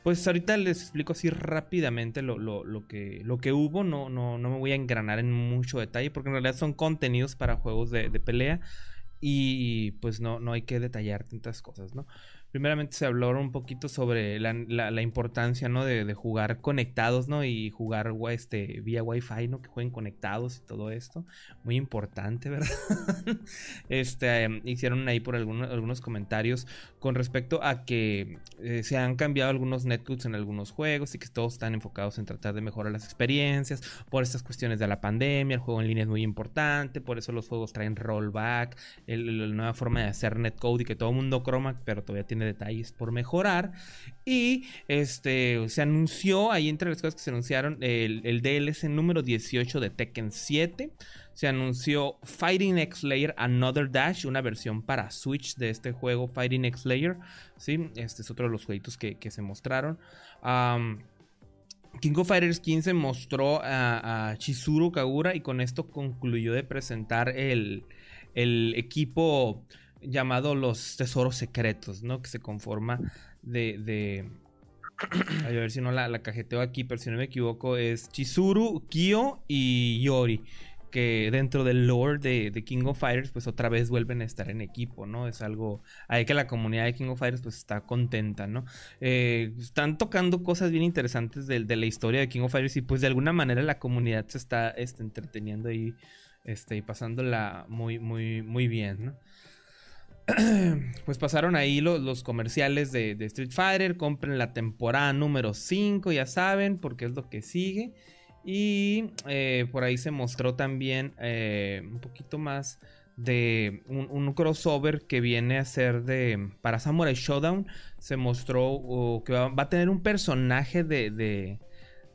pues ahorita les explico así rápidamente lo, lo- lo que, lo que hubo. No, no, no me voy a engranar en mucho detalle porque en realidad son contenidos para juegos de, de pelea. Y pues no, no hay que detallar tantas cosas, ¿no? Primeramente se habló un poquito sobre la, importancia, ¿no? De, jugar conectados, ¿no? Y jugar este, vía Wi-Fi, ¿no? Que jueguen conectados y todo esto. Muy importante, ¿verdad? este, em, hicieron ahí por algunos, algunos comentarios con respecto a que eh, se han cambiado algunos netcooks en algunos juegos y que todos están enfocados en tratar de mejorar las experiencias por estas cuestiones de la pandemia. El juego en línea es muy importante, por eso los juegos traen rollback, la nueva forma de hacer netcode y que todo el mundo croma, pero todavía tiene detalles por mejorar. Y este se anunció, ahí entre las cosas que se anunciaron, el, el DLC número 18 de Tekken 7. Se anunció Fighting X Layer Another Dash, una versión para Switch de este juego Fighting X Layer. ¿sí? Este es otro de los jueguitos que, que se mostraron. Am, King of Fighters 15 mostró a, a Chizuru Kagura y con esto concluyó de presentar el, el equipo llamado los Tesoros Secretos, ¿no? Que se conforma de... de- a ver si no la, cajeteo aquí, pero si no me equivoco, es Chizuru, Kyo y Yori. Que dentro del lore de, King of Fighters, pues otra vez vuelven a estar en equipo, ¿no? Es algo. Hay que la comunidad de King of Fighters, pues está contenta, ¿no? Eh, están tocando cosas bien interesantes de, de la historia de King of Fighters y pues de alguna manera la comunidad se está este, entreteniendo ahí este, y pasándola muy, muy, muy bien, ¿no? pues pasaron ahí los comerciales de, Street Fighter. Compren la temporada número 5, ya saben, porque es lo que sigue. Y eh, por ahí se mostró también eh, un poquito más de un, crossover que viene a ser de para Samurai Showdown. Se mostró que va, a tener un personaje de, de,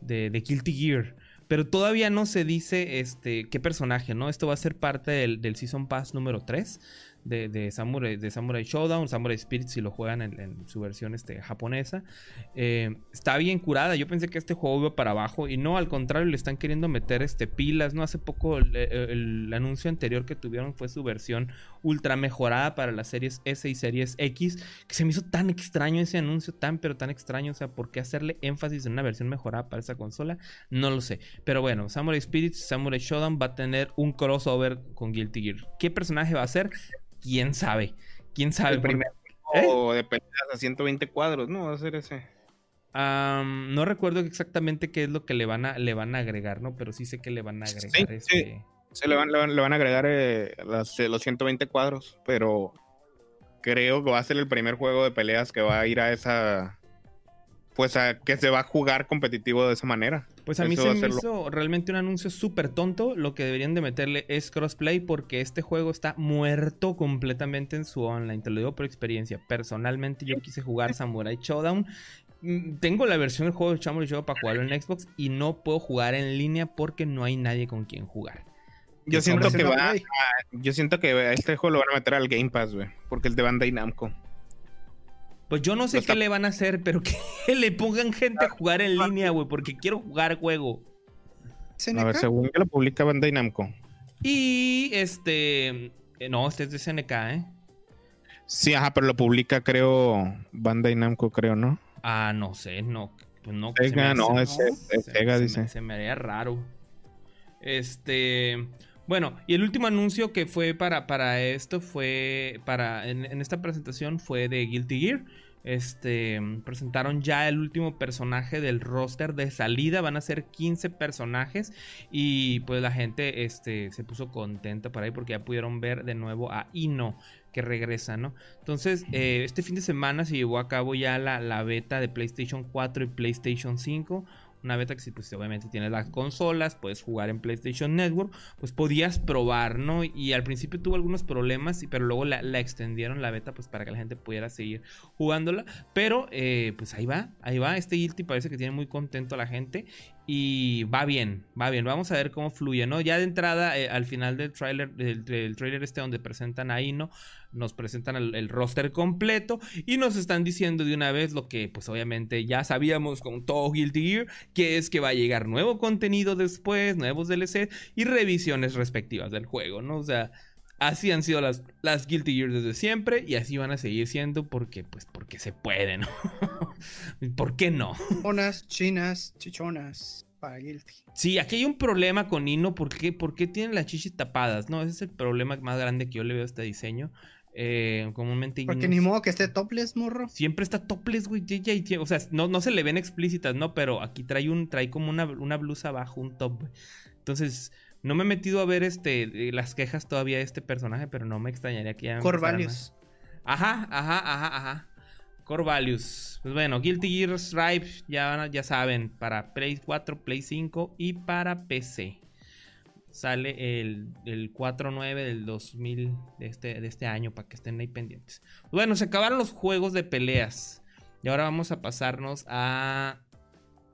de, de Guilty Gear. Pero todavía no se dice este, qué personaje, ¿no? Esto va a ser parte del, del Season Pass número 3 de, de, Samurai, de Samurai Showdown, Samurai Spirit si lo juegan en, su versión este, japonesa. Eh, está bien curada. Yo pensé que este juego iba para abajo y no, al contrario, le están queriendo meter este, pilas. No hace poco el, anuncio anterior que tuvieron fue su versión ultra mejorada para las series S y series X. Que se me hizo tan extraño ese anuncio, tan pero tan extraño. O sea, ¿por qué hacerle énfasis en una versión mejorada para esa consola? No lo sé. Pero bueno, Samurai Spirit, Samurai Showdown va a tener un crossover con Guilty Gear. ¿Qué personaje va a ser? Quién sabe. ¿Quién sabe? El primer juego ¿Eh? de peleas a 120 cuadros, ¿no? Va a ser ese. no recuerdo exactamente qué es lo que le van a, le van a agregar, ¿no? Pero sí sé que le van a agregar sí, este... sí. le, van, le, van, a agregar eh, los 120 cuadros, pero creo que va a ser el primer juego de peleas que va a ir a esa. Pues a que se va a jugar competitivo de esa manera. Pues a mí se me hizo realmente un anuncio súper tonto. Lo que deberían de meterle es crossplay porque este juego está muerto completamente en su online. Te lo digo por experiencia. Personalmente yo quise jugar Samurai Showdown. Mm, tengo la versión del juego de Samurai Showdown para jugarlo en Xbox y no puedo jugar en línea porque no hay nadie con quien jugar. Yo siento que va, yo siento que este juego lo van a meter al Game Pass, güey, porque es de Bandai Namco. Pues yo no sé qué le van a hacer, pero que le pongan gente a jugar en línea, güey, porque quiero jugar juego. A ver, según que lo publica Bandai Namco. Y este. Eh, no, este es de SNK, ¿eh? Sí, ajá, pero lo publica, creo, Bandai Namco, creo, ¿no? Ah, no sé, no. Pues no, Sega, no, es, Sega, dice. se me haría raro. Este. Bueno, y el último anuncio que fue para, para esto fue para en, esta presentación fue de Guilty Gear. Este presentaron ya el último personaje del roster de salida. Van a ser 15 personajes. Y pues la gente este, se puso contenta por ahí porque ya pudieron ver de nuevo a Ino que regresa, ¿no? Entonces, eh, este fin de semana se llevó a cabo ya la, la beta de PlayStation 4 y PlayStation 5 una beta que pues obviamente tienes las consolas, puedes jugar en PlayStation Network, pues podías probar, ¿no? Y al principio tuvo algunos problemas, pero luego la, extendieron la beta pues para que la gente pudiera seguir jugándola, pero eh, pues ahí va, ahí va, este Guilty parece que tiene muy contento a la gente y va bien, va bien. Vamos a ver cómo fluye, ¿no? Ya de entrada, eh, al final del trailer, del, trailer este donde presentan ahí, ¿no? Nos presentan el, roster completo y nos están diciendo de una vez lo que, pues obviamente ya sabíamos con todo Guilty Gear, que es que va a llegar nuevo contenido después, nuevos DLC y revisiones respectivas del juego, ¿no? O sea, Así han sido las, las Guilty Gear desde siempre y así van a seguir siendo porque, pues, porque se puede, ¿no? ¿Por qué no? Chichonas, chinas, chichonas para Guilty. Sí, aquí hay un problema con Ino. ¿Por qué, ¿Por qué tienen las chichis tapadas? No, ese es el problema más grande que yo le veo a este diseño. Eh, comúnmente Porque ni modo que esté topless, morro. Siempre está topless, güey. O sea, no, no se le ven explícitas, ¿no? Pero aquí trae un, trae como una, una blusa abajo, un top, güey. Entonces, no me he metido a ver este las quejas todavía de este personaje, pero no me extrañaría que ya. Corvalius. Ajá, ajá, ajá, ajá. Corvalius. Pues bueno, Guilty Gear Stripe, ya, ya saben, para Play 4, Play 5 y para PC. Sale el, el 4-9 del 2000 de este, de este año, para que estén ahí pendientes. Bueno, se acabaron los juegos de peleas. Y ahora vamos a pasarnos a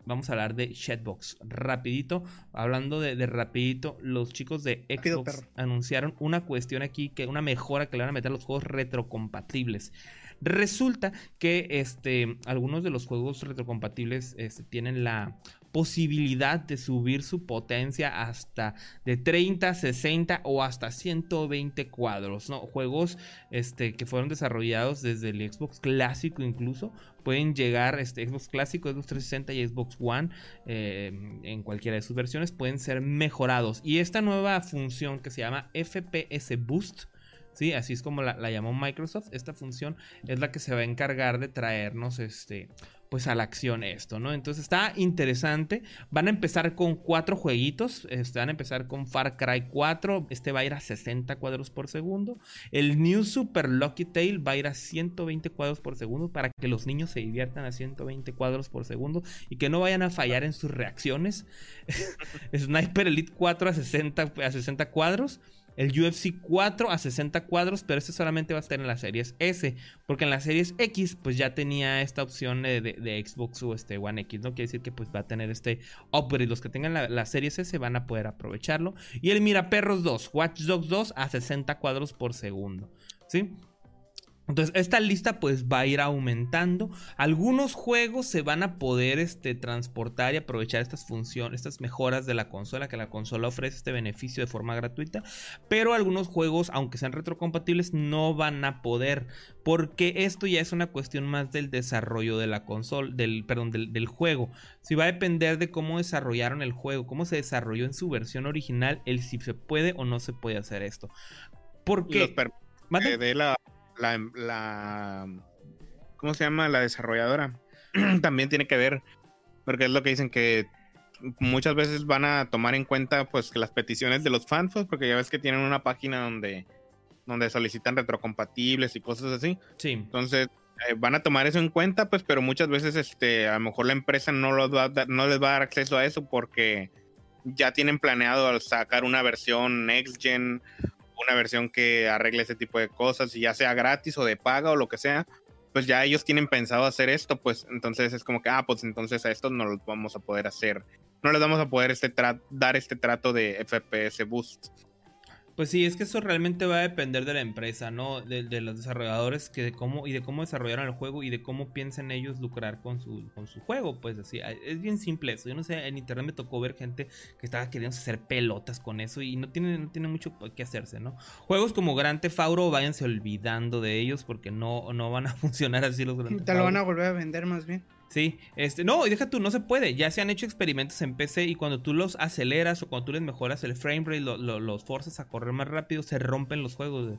vamos a hablar de Shadbox. Rapidito, hablando de, rapidito, los chicos de Xbox anunciaron una cuestión aquí, que una mejora que le van a meter a los juegos retrocompatibles. Resulta que este, algunos de los juegos retrocompatibles este, tienen la posibilidad de subir su potencia hasta de 30, 60 o hasta 120 cuadros. ¿no? Juegos este, que fueron desarrollados desde el Xbox clásico incluso pueden llegar, este Xbox clásico, Xbox 360 y Xbox One eh, en cualquiera de sus versiones pueden ser mejorados. Y esta nueva función que se llama FPS Boost. Sí, así es como la, la llamó Microsoft. Esta función es la que se va a encargar de traernos este, pues a la acción esto, ¿no? Entonces está interesante. Van a empezar con cuatro jueguitos. Este, van a empezar con Far Cry 4. Este va a ir a 60 cuadros por segundo. El New Super Lucky Tail va a ir a 120 cuadros por segundo para que los niños se diviertan a 120 cuadros por segundo y que no vayan a fallar en sus reacciones. Sniper Elite 4 a 60, a 60 cuadros el UFC 4 a 60 cuadros, pero este solamente va a estar en las series S, porque en las series X pues ya tenía esta opción de, Xbox o este One X, ¿no? Quiere decir que pues va a tener este upgrade, los que tengan las la series S van a poder aprovecharlo. Y el Miraperros 2, Watch Dogs 2 a 60 cuadros por segundo, ¿sí? Entonces, esta lista pues va a ir aumentando. Algunos juegos se van a poder este, transportar y aprovechar estas funciones, estas mejoras de la consola, que la consola ofrece este beneficio de forma gratuita. Pero algunos juegos, aunque sean retrocompatibles, no van a poder. Porque esto ya es una cuestión más del desarrollo de la consola, del, perdón, del, juego. Si va a depender de cómo desarrollaron el juego, cómo se desarrolló en su versión original, el si se puede o no se puede hacer esto. Porque... de la la, ¿cómo se llama? La desarrolladora también tiene que ver, porque es lo que dicen que muchas veces van a tomar en cuenta pues las peticiones de los fans, pues, porque ya ves que tienen una página donde, donde solicitan retrocompatibles y cosas así. Sí. Entonces eh, van a tomar eso en cuenta, pues, pero muchas veces este, a lo mejor la empresa no, los va no les va a dar acceso a eso porque ya tienen planeado sacar una versión next gen una versión que arregle ese tipo de cosas, y ya sea gratis o de paga o lo que sea, pues ya ellos tienen pensado hacer esto, pues entonces es como que, ah, pues entonces a estos no los vamos a poder hacer, no les vamos a poder este dar este trato de FPS boost. Pues sí, es que eso realmente va a depender de la empresa, ¿no? De, los desarrolladores que de cómo y de cómo desarrollaron el juego y de cómo piensan ellos lucrar con su, con su juego. Pues así, es bien simple eso. Yo no sé, en internet me tocó ver gente que estaba queriendo hacer pelotas con eso y no tiene, no tiene mucho que hacerse, ¿no? Juegos como Grand Theft Auto, váyanse olvidando de ellos porque no, no van a funcionar así los Grand Te lo van a volver a vender más bien. Sí, este, no, y deja tú, no se puede. Ya se han hecho experimentos en PC y cuando tú los aceleras o cuando tú les mejoras el frame rate, los forzas a correr más rápido, se rompen los juegos.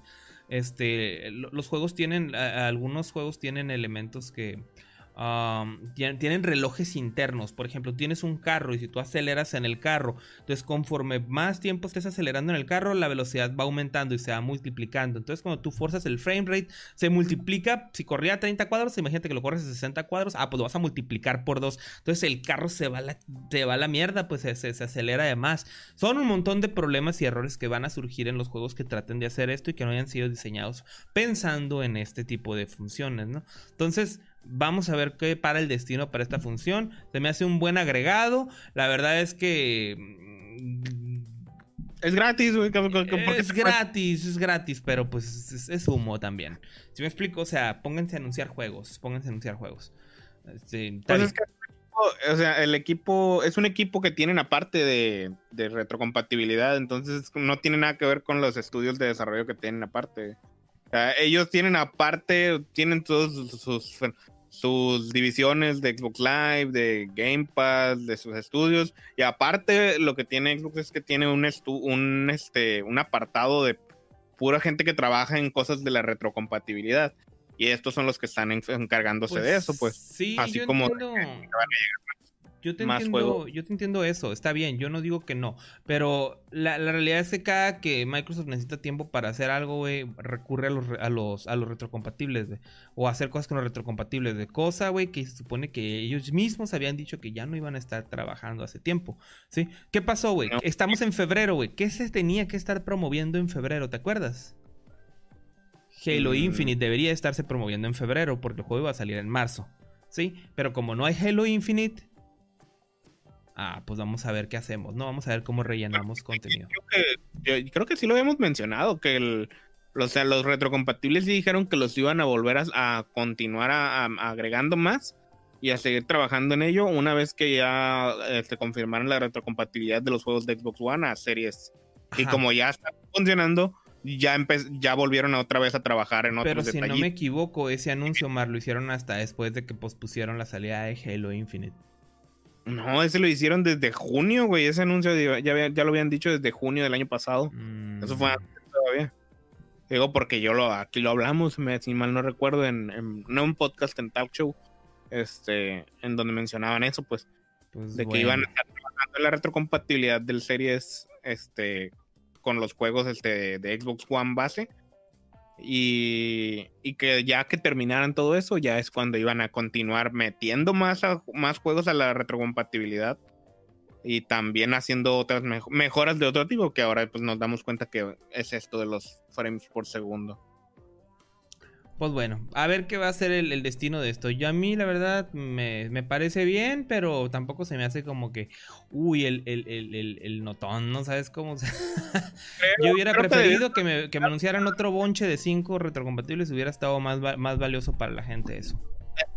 Este, los juegos tienen, algunos juegos tienen elementos que tienen, relojes internos. Por ejemplo, tienes un carro y si tú aceleras en el carro, entonces conforme más tiempo estés acelerando en el carro, la velocidad va aumentando y se va multiplicando. Entonces, cuando tú forzas el frame rate, se multiplica. Si corría a 30 cuadros, imagínate que lo corres a 60 cuadros, ah, pues lo vas a multiplicar por dos. Entonces, el carro se va a la, va la mierda, pues se, se, acelera además. Son un montón de problemas y errores que van a surgir en los juegos que traten de hacer esto y que no hayan sido diseñados pensando en este tipo de funciones, ¿no? Entonces, Vamos a ver qué para el destino para esta función. Se me hace un buen agregado. La verdad es que. Mm, es gratis, güey. Es gratis, es gratis, pero pues es, humo también. Si me explico, o sea, pónganse a anunciar juegos. Pónganse a anunciar juegos. Este, pues o sea, el equipo es un equipo que tienen aparte de, de, retrocompatibilidad, entonces no tiene nada que ver con los estudios de desarrollo que tienen aparte. ellos tienen aparte, tienen todos sus, sus divisiones de Xbox Live, de Game Pass, de sus estudios. Y aparte, lo que tiene Xbox es que tiene un, un, este, un apartado de pura gente que trabaja en cosas de la retrocompatibilidad. Y estos son los que están encargándose de eso, pues. Sí, así como yo te, entiendo, yo te entiendo eso, está bien, yo no digo que no, pero la, realidad es que cada que Microsoft necesita tiempo para hacer algo, güey, recurre a los, a los, a los retrocompatibles, o hacer cosas con los retrocompatibles, de cosa, güey, que se supone que ellos mismos habían dicho que ya no iban a estar trabajando hace tiempo, ¿sí? ¿Qué pasó, güey? Estamos en febrero, güey, ¿qué se tenía que estar promoviendo en febrero, te acuerdas? Halo mm. Infinite debería estarse promoviendo en febrero porque el juego iba a salir en marzo, ¿sí? Pero como no hay Halo Infinite ah, pues vamos a ver qué hacemos, ¿no? Vamos a ver cómo rellenamos contenido. Creo que, creo que sí lo habíamos mencionado, que el, o sea, los retrocompatibles sí dijeron que los iban a volver a, continuar agregando más y a seguir trabajando en ello una vez que ya este, confirmaron la retrocompatibilidad de los juegos de Xbox One a series. Y como ya está funcionando, ya, ya volvieron otra vez a trabajar en otros Pero si no me equivoco, ese anuncio, Mar, lo hicieron hasta después de que pospusieron la salida de Halo Infinite. No, ese lo hicieron desde junio, güey. Ese anuncio ya, ya lo habían dicho desde junio del año pasado. Eso fue mm. antes todavía. Digo, porque yo lo aquí lo hablamos, me, si mal no recuerdo, en, en no un podcast, en Talk Show. este, en donde mencionaban eso, pues, Pues de que iban a estar trabajando en la retrocompatibilidad del Series, este, con los juegos este, de Xbox One base. Y, que ya que terminaran todo eso, ya es cuando iban a continuar metiendo más, a- más juegos a la retrocompatibilidad y también haciendo otras mejo- mejoras de otro tipo, que ahora pues nos damos cuenta que es esto de los frames por segundo. Pues bueno, a ver qué va a ser el, el destino de esto. Yo a mí, la verdad, me, me parece bien, pero tampoco se me hace como que, uy, el, el, el, notón, ¿no? ¿Sabes cómo? Yo hubiera que preferido que me, que me anunciaran otro bonche de 5 retrocompatibles, hubiera estado más, más valioso para la gente eso.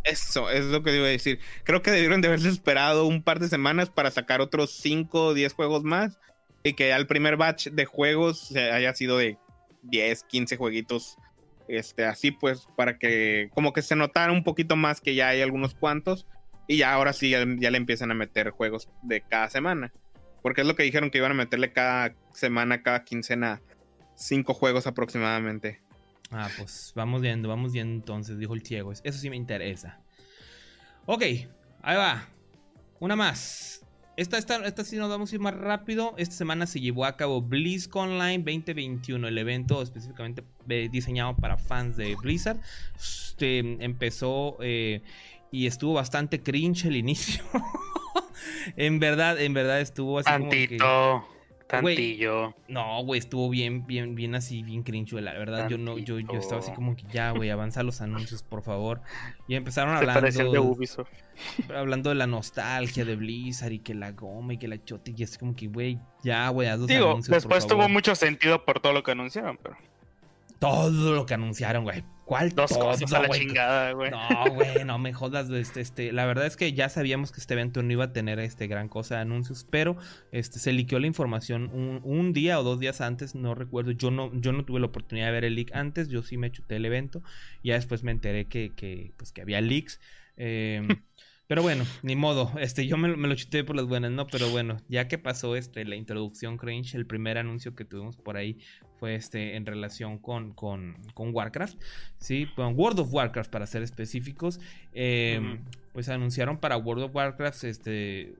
Eso es lo que iba a decir. Creo que debieron de haberse esperado un par de semanas para sacar otros 5 o 10 juegos más y que al primer batch de juegos se haya sido de 10, 15 jueguitos. Este, así pues, para que como que se notara un poquito más que ya hay algunos cuantos y ya ahora sí ya, ya le empiezan a meter juegos de cada semana. Porque es lo que dijeron que iban a meterle cada semana, cada quincena, 5 juegos aproximadamente. Ah, pues vamos viendo, vamos viendo entonces, dijo el ciego. Eso sí me interesa. Ok, ahí va. Una más. Esta, esta, esta sí nos vamos a ir más rápido. Esta semana se llevó a cabo BlizzCon Online 2021, el evento específicamente eh, diseñado para fans de Blizzard. Este, empezó eh, y estuvo bastante cringe el inicio. en verdad, en verdad estuvo así como que... Tantillo. No, güey, estuvo bien, bien, bien así, bien cringe, güey. La verdad, yo no, yo, yo estaba así como que ya, güey, avanza los anuncios, por favor. Y empezaron Se al de hablando, Ubisoft. hablando de la nostalgia de Blizzard y que la goma y que la chota y así como que, güey, ya, güey, haz los Digo, anuncios, por después tuvo mucho sentido por todo lo que anunciaron, pero Todo lo que anunciaron, güey. ¿Cuál dos todo, cosas a la chingada, güey. No, güey, no me jodas. Este, este, la verdad es que ya sabíamos que este evento no iba a tener este gran cosa de anuncios, pero este, se liqueó la información un, un día o dos días antes, no recuerdo. Yo no, yo no tuve la oportunidad de ver el leak antes, yo sí me chuté el evento. Ya después me enteré que, que, pues, que había leaks. Eh, pero bueno, ni modo. Este, yo me, lo- me lo chuté por las buenas, ¿no? Pero bueno, ya que pasó este, la introducción cringe, el primer anuncio que tuvimos por ahí fue este en relación con, con, con Warcraft. Sí, con World of Warcraft para ser específicos. Eh, Ujú. Pues anunciaron para World of Warcraft este,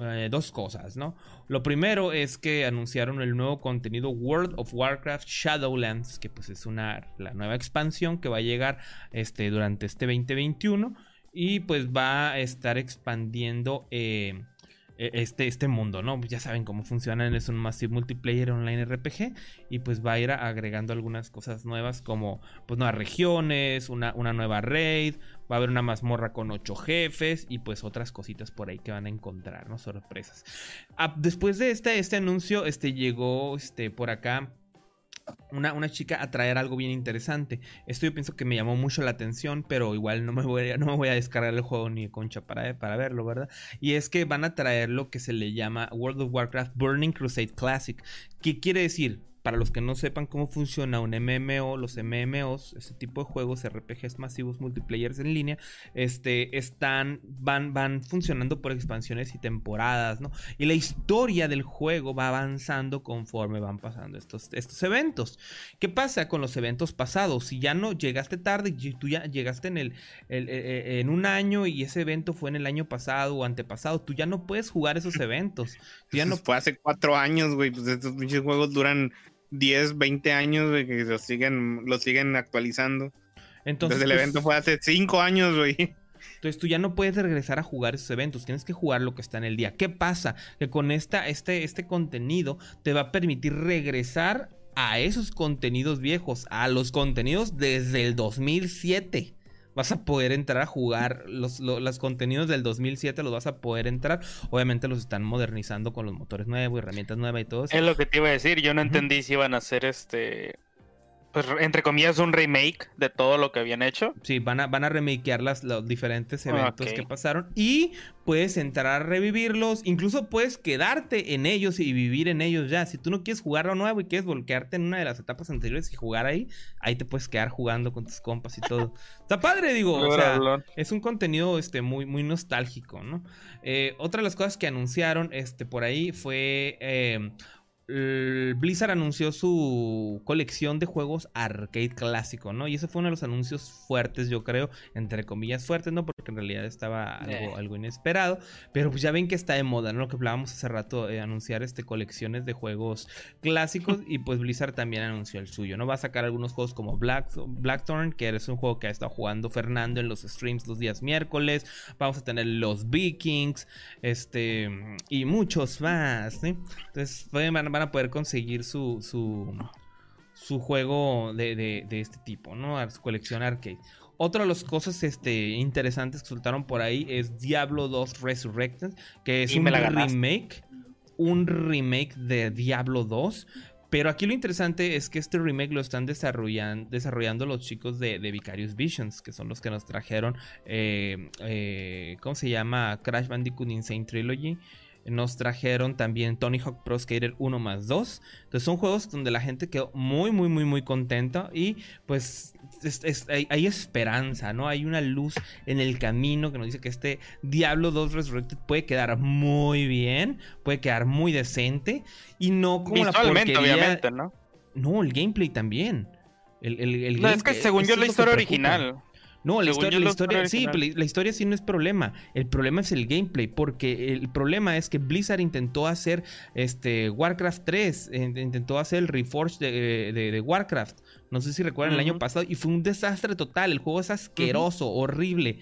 eh, dos cosas, ¿no? Lo primero es que anunciaron el nuevo contenido World of Warcraft Shadowlands, que pues es una la nueva expansión que va a llegar este, durante este 2021 y pues va a estar expandiendo eh, e- este, este mundo, ¿no? Ya saben cómo funcionan, es un Massive Multiplayer Online RPG y pues va a ir agregando algunas cosas nuevas como pues nuevas regiones, una, una nueva raid, va a haber una mazmorra con ocho jefes y pues otras cositas por ahí que van a encontrar, ¿no? Sorpresas. Ah, después de este, este anuncio, este llegó este, por acá una, una chica a traer algo bien interesante. Esto yo pienso que me llamó mucho la atención, pero igual no me voy a, no me voy a descargar el juego ni de concha para, para verlo, ¿verdad? Y es que van a traer lo que se le llama World of Warcraft Burning Crusade Classic. ¿Qué quiere decir? Para los que no sepan cómo funciona un MMO, los MMOs, este tipo de juegos, RPGs masivos, multiplayers en línea, este, están, van, van funcionando por expansiones y temporadas, ¿no? Y la historia del juego va avanzando conforme van pasando estos, estos eventos. ¿Qué pasa con los eventos pasados? Si ya no llegaste tarde, y tú ya llegaste en el, el- eh, eh, en un año y ese evento fue en el año pasado o antepasado, tú ya no puedes jugar esos eventos. Tú ya no fue hace cuatro años, güey. Pues estos pinches juegos duran 10, 20 años, güey, que los siguen, los siguen actualizando. entonces, Entonces el pues, evento fue hace cinco años, güey. Entonces tú ya no puedes regresar a jugar esos eventos, tienes que jugar lo que está en el día. ¿Qué pasa? Que con esta, este, este contenido te va a permitir regresar a esos contenidos viejos, a los contenidos desde el 2007. Vas a poder entrar a jugar los, lo- los contenidos del 2007, los vas a poder entrar. Obviamente los están modernizando con los motores nuevos, herramientas nuevas y todo eso. Es lo que te iba a decir. Yo no entendí si iban a hacer este. Pues entre comillas, un remake de todo lo que habían hecho. Sí, van a, van a remakear las, los diferentes eventos que pasaron y puedes entrar a revivirlos, incluso puedes quedarte en ellos y vivir en ellos ya. Si tú no quieres jugar lo nuevo y quieres voltearte en una de las etapas anteriores y jugar ahí, ahí te puedes quedar jugando con tus compas y todo. Está padre, digo, o sea, es un contenido este, muy, muy nostálgico, ¿no? Eh, otra de las cosas que anunciaron este, por ahí fue eh, el Blizzard anunció su colección de juegos arcade clásico, ¿no? Y ese fue uno de los anuncios fuertes, yo creo, entre comillas fuertes, ¿no? Porque en realidad estaba algo, Eh. algo inesperado. Pero pues ya ven que está de moda, ¿no? Lo que hablábamos hace rato, eh, anunciar este colecciones de juegos clásicos. y pues Blizzard también anunció el suyo, ¿no? Va a sacar algunos juegos como Black, Blackthorn, que es un juego que ha estado jugando Fernando en los streams los días miércoles. Vamos a tener los Vikings, este, y muchos más, ¿sí? Entonces van, van a poder conseguir su, su, su juego de, de- de este tipo, ¿no? A Su colección arcade. Otra de las cosas este, interesantes que soltaron por ahí es Diablo 2 Resurrected, que es Y un remake. Un remake de Diablo 2. Pero aquí lo interesante es que este remake lo están desarrollan- desarrollando los chicos de, de Vicarious Visions, que son los que nos trajeron, eh, eh, ¿cómo se llama? Crash Bandicoot Insane Trilogy. Nos trajeron también Tony Hawk Pro Skater 1 más 2. Entonces son juegos donde la gente quedó muy, muy, muy, muy contenta. Y pues es- es- hay, hay esperanza, ¿no? Hay una luz en el camino que nos dice que este Diablo 2 Resurrected puede quedar muy bien. Puede quedar muy decente. Y no como la porquería... obviamente, ¿no? No, el gameplay también. El, el- el No, es que según eso yo la historia original. No, la Según historia, la historia, sí, la, la historia sí no es problema. El problema es el gameplay, porque el problema es que Blizzard intentó hacer este Warcraft 3, eh, intentó hacer el Reforged de, de- de Warcraft. No sé si recuerdan el año pasado y fue un desastre total. El juego es asqueroso, horrible.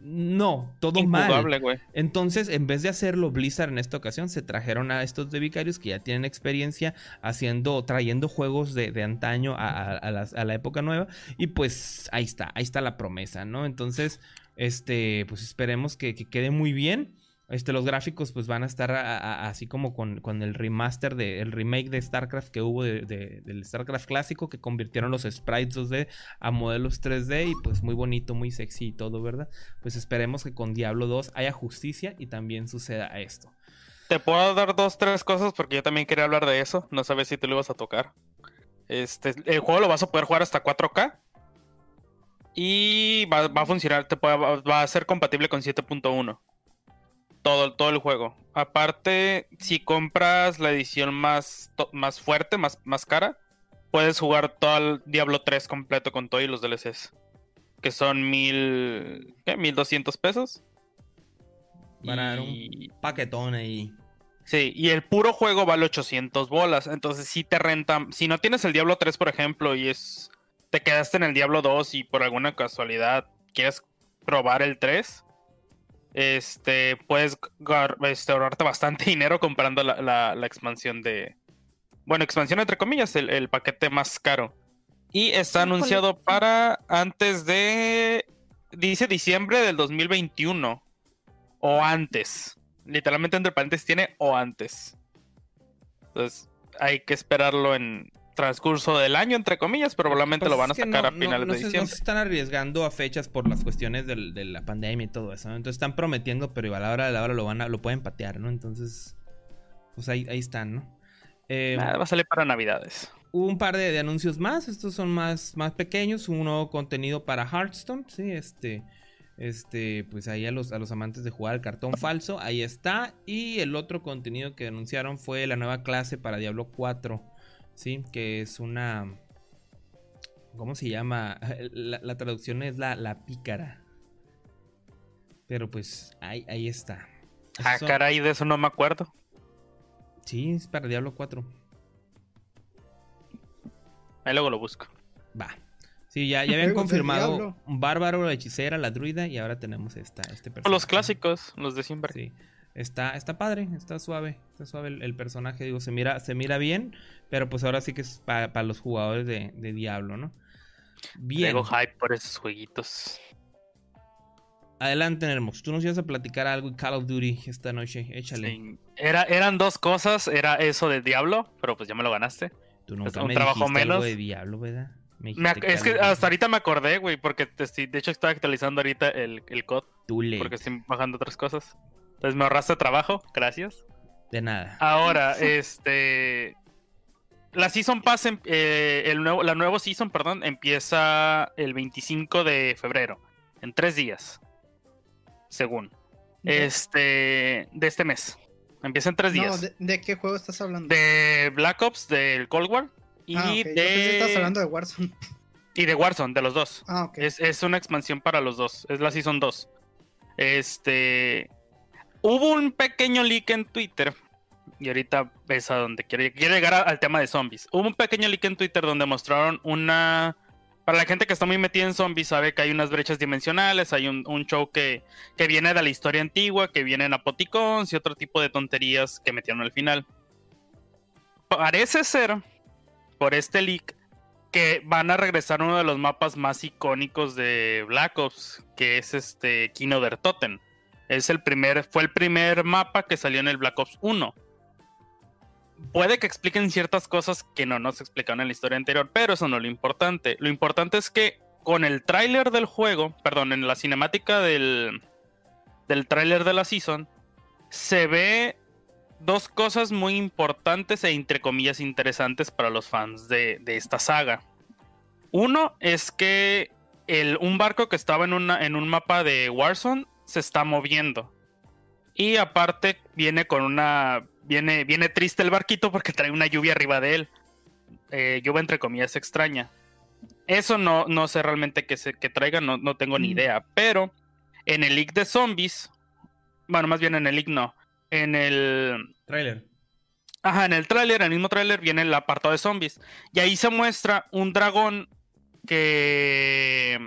No, todo mal. Injugable, güey. Entonces, en vez de hacerlo Blizzard en esta ocasión, se trajeron a estos de Vicarios que ya tienen experiencia haciendo, trayendo juegos de, de antaño a, a- a las- a la época nueva. Y pues ahí está, ahí está la promesa, ¿no? Entonces, este, pues esperemos que, que quede muy bien. Este, los gráficos pues van a estar así como con, con el remaster de, el remake de StarCraft que hubo de- de- del StarCraft clásico que convirtieron los sprites 2D a modelos 3D y pues muy bonito, muy sexy y todo, ¿verdad? Pues esperemos que con Diablo 2 haya justicia y también suceda esto. Te puedo dar dos, tres cosas porque yo también quería hablar de eso. No sabes si tú lo ibas a tocar. Este, el juego lo vas a poder jugar hasta 4K. Y va, a funcionar, te puede- va a ser compatible con 7.1. Todo, todo el juego. Aparte, si compras la edición más, más fuerte, más, más cara, puedes jugar todo el Diablo 3 completo con todo y los DLCs. Que son mil. ¿Qué? 1200 pesos. Van a dar Y- un paquetón ahí. Sí, y el puro juego vale 800 bolas. Entonces, si te renta. Si no tienes el Diablo 3, por ejemplo, y es. Te quedaste en el Diablo 2 y por alguna casualidad quieres probar el 3, este, puedes este, ahorrarte bastante dinero comprando la, la- la expansión de. Bueno, expansión entre comillas, el, el paquete más caro. Y está anunciado para antes de. Dice diciembre del 2021. O antes. Literalmente entre paréntesis tiene o antes. Entonces hay que esperarlo en transcurso del año, entre comillas, pero probablemente Pues lo van a sacar no- a finales no- no de se- no diciembre. se están arriesgando a fechas por las cuestiones del- de la pandemia y todo eso. ¿no? Entonces están prometiendo, pero igual a la hora de la hora lo, van a, lo pueden patear, ¿no? Entonces, pues ahí, ahí están, ¿no? Eh, Nada, va a salir para Navidades. Hubo un par de, de anuncios más, estos son más, más pequeños, un nuevo contenido para Hearthstone, sí, este, este, pues ahí a los, a los amantes de jugar al cartón falso, ahí está, y el otro contenido que anunciaron fue la nueva clase para Diablo 4, sí, que es una, ¿cómo se llama? La, la traducción es la, la pícara, pero pues ahí, ahí está. Ah, son- caray, de eso no me acuerdo. Sí, es para Diablo 4. Ahí luego lo busco. Va. Sí, ya, ya habían confirmado bárbaro, la hechicera, la druida y ahora tenemos esta, este personaje. Los clásicos, los de siempre. Sí. Está, está padre, está suave, está suave el, el personaje, digo, se mira, se mira bien, pero pues ahora sí que es para los jugadores de, de Diablo, ¿no? Bien. Tengo hype por esos jueguitos. Adelante, Nermox. Tú nos ibas a platicar algo de Call of Duty esta noche. Échale. Sí. Era, eran dos cosas, era eso de Diablo, pero pues ya me lo ganaste. Tú nunca un me trabajo algo menos. de Diablo, ¿verdad? Me Me es que hasta ahorita me acordé, güey, porque te de hecho estaba actualizando ahorita el, el COD, porque estoy bajando otras cosas. Entonces me ahorraste trabajo, gracias. De nada. Ahora, este. La Season Pass, em- eh, el nuevo, la nuevo Season, perdón, empieza el 25 de febrero. En tres días. Según. Este. De este mes. Empieza en tres días. ¿de, de qué juego estás hablando? De Black Ops, del Cold War. Y ah, ok. Yo pensé que de. estabas hablando de Warzone. Y de Warzone, de los dos. Ah, ok. Es, es una expansión para los dos. Es la Season 2. Este. Hubo un pequeño leak en Twitter. Y ahorita ves a donde quiero, quiero llegar al tema de zombies. Hubo un pequeño leak en Twitter donde mostraron una. Para la gente que está muy metida en zombies, sabe que hay unas brechas dimensionales. Hay un, show que, que viene de la historia antigua, que viene en Apoticons y otro tipo de tonterías que metieron al final. Parece ser, por este leak, que van a regresar uno de los mapas más icónicos de Black Ops, que es este Kino der Toten. Es el primer, fue el primer mapa que salió en el Black Ops 1. Puede que expliquen ciertas cosas que no nos explicaron en la historia anterior, pero eso no es lo importante. Lo importante es que con el tráiler del juego, perdón, en la cinemática del, del tráiler de la season, se ve dos cosas muy importantes e entre comillas interesantes para los fans de, de esta saga. Uno es que el, un barco que estaba en, una, en un mapa de Warzone se está moviendo. Y aparte viene con una... Viene, viene triste el barquito porque trae una lluvia arriba de él. Eh, lluvia entre comillas extraña. Eso no, no sé realmente que, se, que traiga, no, no tengo ni Mm. idea. Pero en el leak de zombies, bueno, más bien en el leak no, en el, Trailer. Ajá, en el tráiler, en el mismo tráiler viene el apartado de zombies. Y ahí se muestra un dragón que...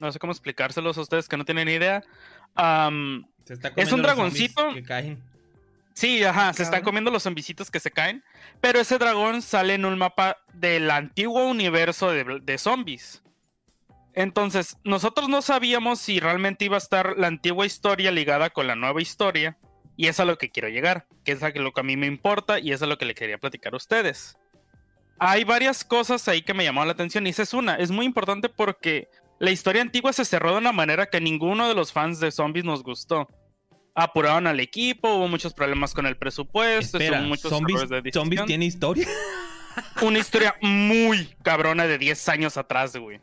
No sé cómo explicárselos a ustedes que no tienen idea. Am, Se está Es un dragoncito. Que caen. sí, ajá, se están comiendo los zombicitos que se caen. Pero ese dragón sale en un mapa del antiguo universo de, de zombies. Entonces, nosotros no sabíamos si realmente iba a estar la antigua historia ligada con la nueva historia. Y es a lo que quiero llegar, que es a lo que a mí me importa y es a lo que le quería platicar a ustedes. Hay varias cosas ahí que me llamaron la atención y esa es una. Es muy importante porque la historia antigua se cerró de una manera que ninguno de los fans de zombies nos gustó. Apuraron al equipo, hubo muchos problemas con el presupuesto, Espera, hubo muchos zombies, errores de zombies tiene historia. Una historia muy cabrona de 10 años atrás, güey.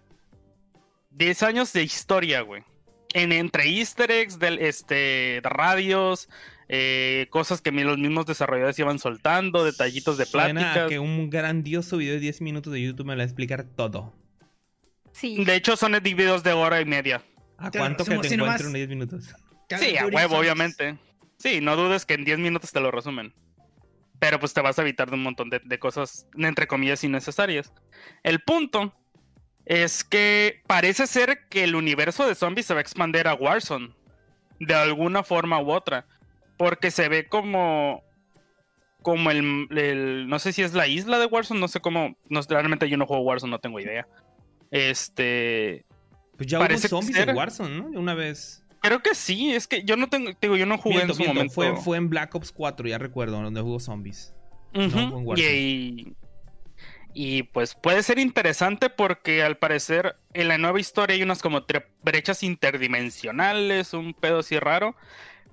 10 años de historia, güey. En, entre easter eggs, del, este, de radios, eh, cosas que los mismos desarrolladores iban soltando, detallitos de Suena a pláticas. que un grandioso video de 10 minutos de YouTube me lo va a explicar todo. Sí. De hecho, son videos de hora y media. ¿A cuánto que te nomás. en 10 minutos? Sí, of a huevo, Zombies. obviamente. Sí, no dudes que en 10 minutos te lo resumen. Pero pues te vas a evitar de un montón de, de cosas, entre comillas, innecesarias. El punto es que parece ser que el universo de zombies se va a expandir a Warzone. De alguna forma u otra. Porque se ve como. Como el, el- No sé si es la isla de Warzone, no sé cómo. No, realmente yo no juego Warzone, no tengo idea. Este. Pues ya Parece hubo zombies en Warzone, ¿no? Una vez. Creo que sí, es que yo no tengo. Digo, yo no jugué Miento, en su miento, momento. Fue, fue en Black Ops 4, ya recuerdo, donde jugó zombies. En y, y pues puede ser interesante porque al parecer en la nueva historia hay unas como brechas interdimensionales, un pedo así raro,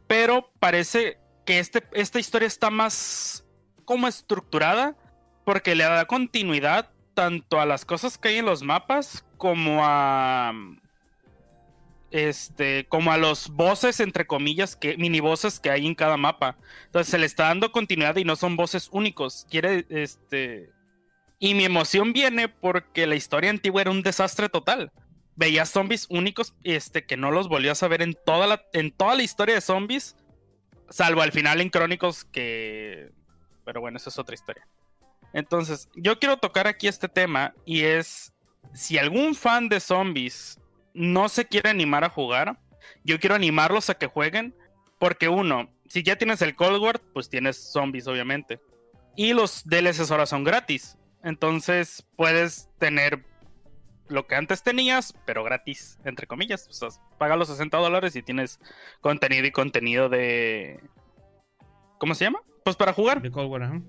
pero parece que este, esta historia está más como estructurada porque le da continuidad tanto a las cosas que hay en los mapas como a este como a los voces entre comillas que mini voces que hay en cada mapa entonces se le está dando continuidad y no son voces únicos. Quiere, este. Y mi emoción viene porque la historia antigua era un desastre total. Veías zombies únicos, este, que no los volvías a ver en toda la, en toda la historia de zombies. Salvo al final en Crónicos que. Pero bueno, eso es otra historia. Entonces, yo quiero tocar aquí este tema. Y es. Si algún fan de zombies no se quiere animar a jugar. Yo quiero animarlos a que jueguen. Porque uno, si ya tienes el Cold War, pues tienes zombies, obviamente. Y los DLCs ahora son gratis. Entonces puedes tener lo que antes tenías, pero gratis, entre comillas. O sea, paga los 60 dólares y tienes contenido y contenido de... ¿Cómo se llama? Pues para jugar. De Cold War.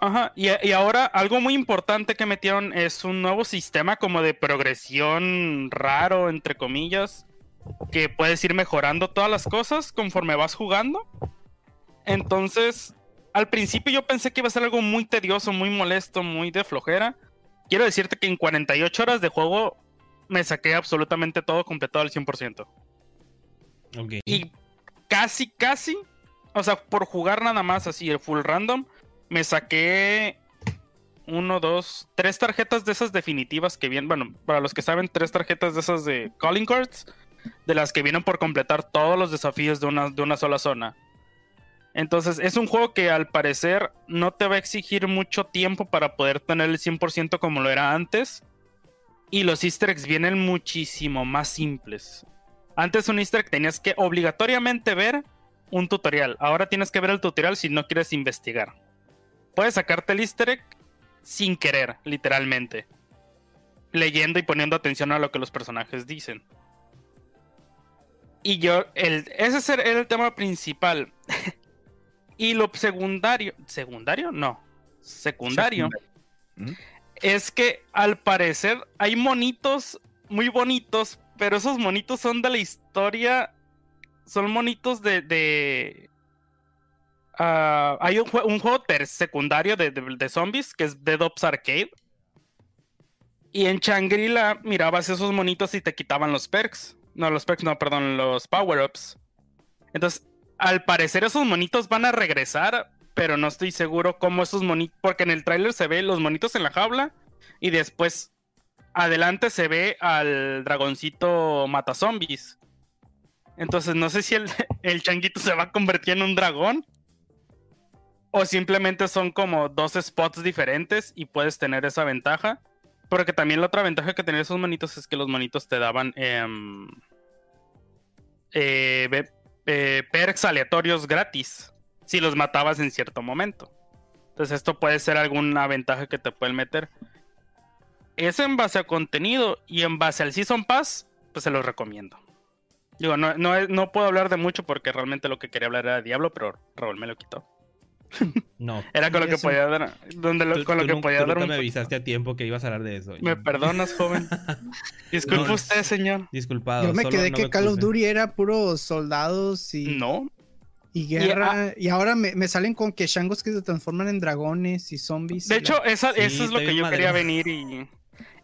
Ajá, y, y ahora algo muy importante que metieron es un nuevo sistema como de progresión raro, entre comillas, que puedes ir mejorando todas las cosas conforme vas jugando. Entonces, al principio yo pensé que iba a ser algo muy tedioso, muy molesto, muy de flojera. Quiero decirte que en 48 horas de juego me saqué absolutamente todo completado al 100%. Ok. Y casi, casi. o sea, por jugar nada más así, el full random, me saqué uno, dos, tres tarjetas de esas definitivas que vienen, bueno, para los que saben, tres tarjetas de esas de calling cards, de las que vienen por completar todos los desafíos de una, de una sola zona. Entonces, es un juego que al parecer no te va a exigir mucho tiempo para poder tener el 100% como lo era antes. Y los easter eggs vienen muchísimo más simples. Antes un easter egg tenías que obligatoriamente ver un tutorial. Ahora tienes que ver el tutorial si no quieres investigar. Puedes sacarte el easter egg sin querer, literalmente. Leyendo y poniendo atención a lo que los personajes dicen. Y yo, el, ese era el tema principal. y lo secundario, ¿secundario? No, secundario. ¿Mm? Es que al parecer hay monitos muy bonitos, pero esos monitos son de la historia. Son monitos de. de ah, hay un, un juego secundario de, de- zombies que es Dead Ops Arcade. Y en Shangri-La mirabas esos monitos y te quitaban los perks. No, los perks, no, perdón, los power-ups. Entonces, al parecer esos monitos van a regresar, pero no estoy seguro cómo esos monitos, porque en el tráiler se ve los monitos en la jaula y después adelante se ve al dragoncito mata zombies. Entonces no sé si el, el changuito se va a convertir en un dragón o simplemente son como dos spots diferentes y puedes tener esa ventaja. Porque también la otra ventaja que tener esos monitos es que los monitos te daban em, eh, eh, perks aleatorios gratis si los matabas en cierto momento. Entonces esto puede ser alguna ventaja que te pueden meter. Es en base a contenido y en base al Season Pass, pues se los recomiendo. Digo, no, puedo hablar de mucho porque realmente lo que quería hablar era Diablo, pero Raúl me lo quitó. No. Era con lo que podía dar, donde lo- Tú- con lo que podía tú dar nunca un... me avisaste a tiempo que ibas a hablar de eso. ¿Me perdonas, joven? Disculpe No, usted, señor. Disculpado. Yo me solo quedé no que me Call of. Duty era puros soldados y, No, y guerra. Y, ahora me, me salen con que shangos que se transforman en dragones y zombies. de y hecho, esa, Sí, eso es lo que yo quería venir y,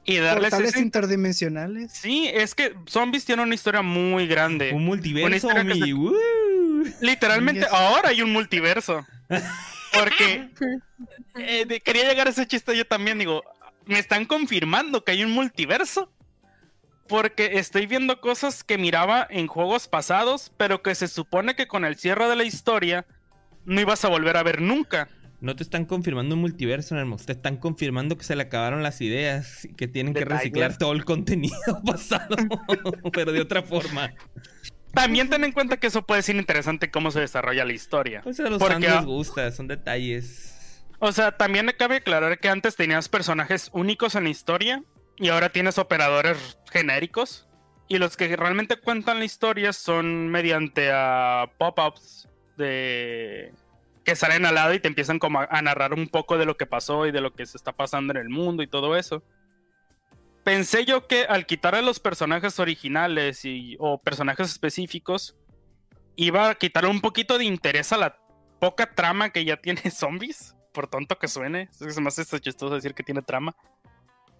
y darles ese... interdimensionales. Sí, es que Zombies tiene una historia muy grande. Un multiverso, historia que mi. se- ¡Woo! Literalmente, ahora hay un multiverso. Porque eh, de- quería llegar a ese chiste yo también. Digo, me están confirmando que hay un multiverso. Porque estoy viendo cosas que miraba en juegos pasados, pero que se supone que con el cierre de la historia no ibas a volver a ver nunca. No te están confirmando un multiverso, Nermox. Te están confirmando que se le acabaron las ideas y que tienen que reciclar Tiger. todo el contenido pasado, pero de otra forma. También ten en cuenta que eso puede ser interesante cómo se desarrolla la historia. Pues a los Porque fans les gusta, son detalles. O sea, también me cabe aclarar que antes tenías personajes únicos en la historia y ahora tienes operadores genéricos. Y los que realmente cuentan la historia son mediante a pop-ups de que salen al lado y te empiezan como a narrar un poco de lo que pasó y de lo que se está pasando en el mundo y todo eso. Pensé yo que al quitar a los personajes originales y, o personajes específicos, iba a quitar un poquito de interés a la poca trama que ya tiene zombies. Por tonto que suene. Es que se me hace esto chistoso decir que tiene trama.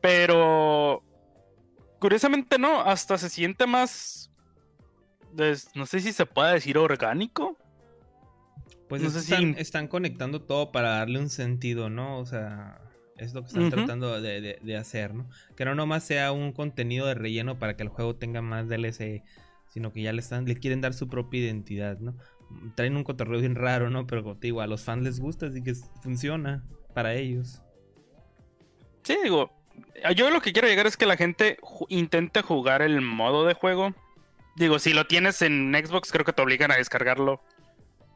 Pero. Curiosamente no. Hasta se siente más. no sé si se puede decir orgánico. Pues No es si- están, están conectando todo para darle un sentido, ¿no? O sea, es lo que están tratando de, de- de hacer, ¿no? Que no nomás sea un contenido de relleno para que el juego tenga más DLC, sino que ya le están, le quieren dar su propia identidad, ¿no? Traen un cotorreo bien raro, ¿no? Pero como te digo, a los fans les gusta, así que funciona para ellos. Sí, digo. Yo lo que quiero llegar es que la gente ju- intente jugar el modo de juego. Digo, si lo tienes en Xbox, creo que te obligan a descargarlo.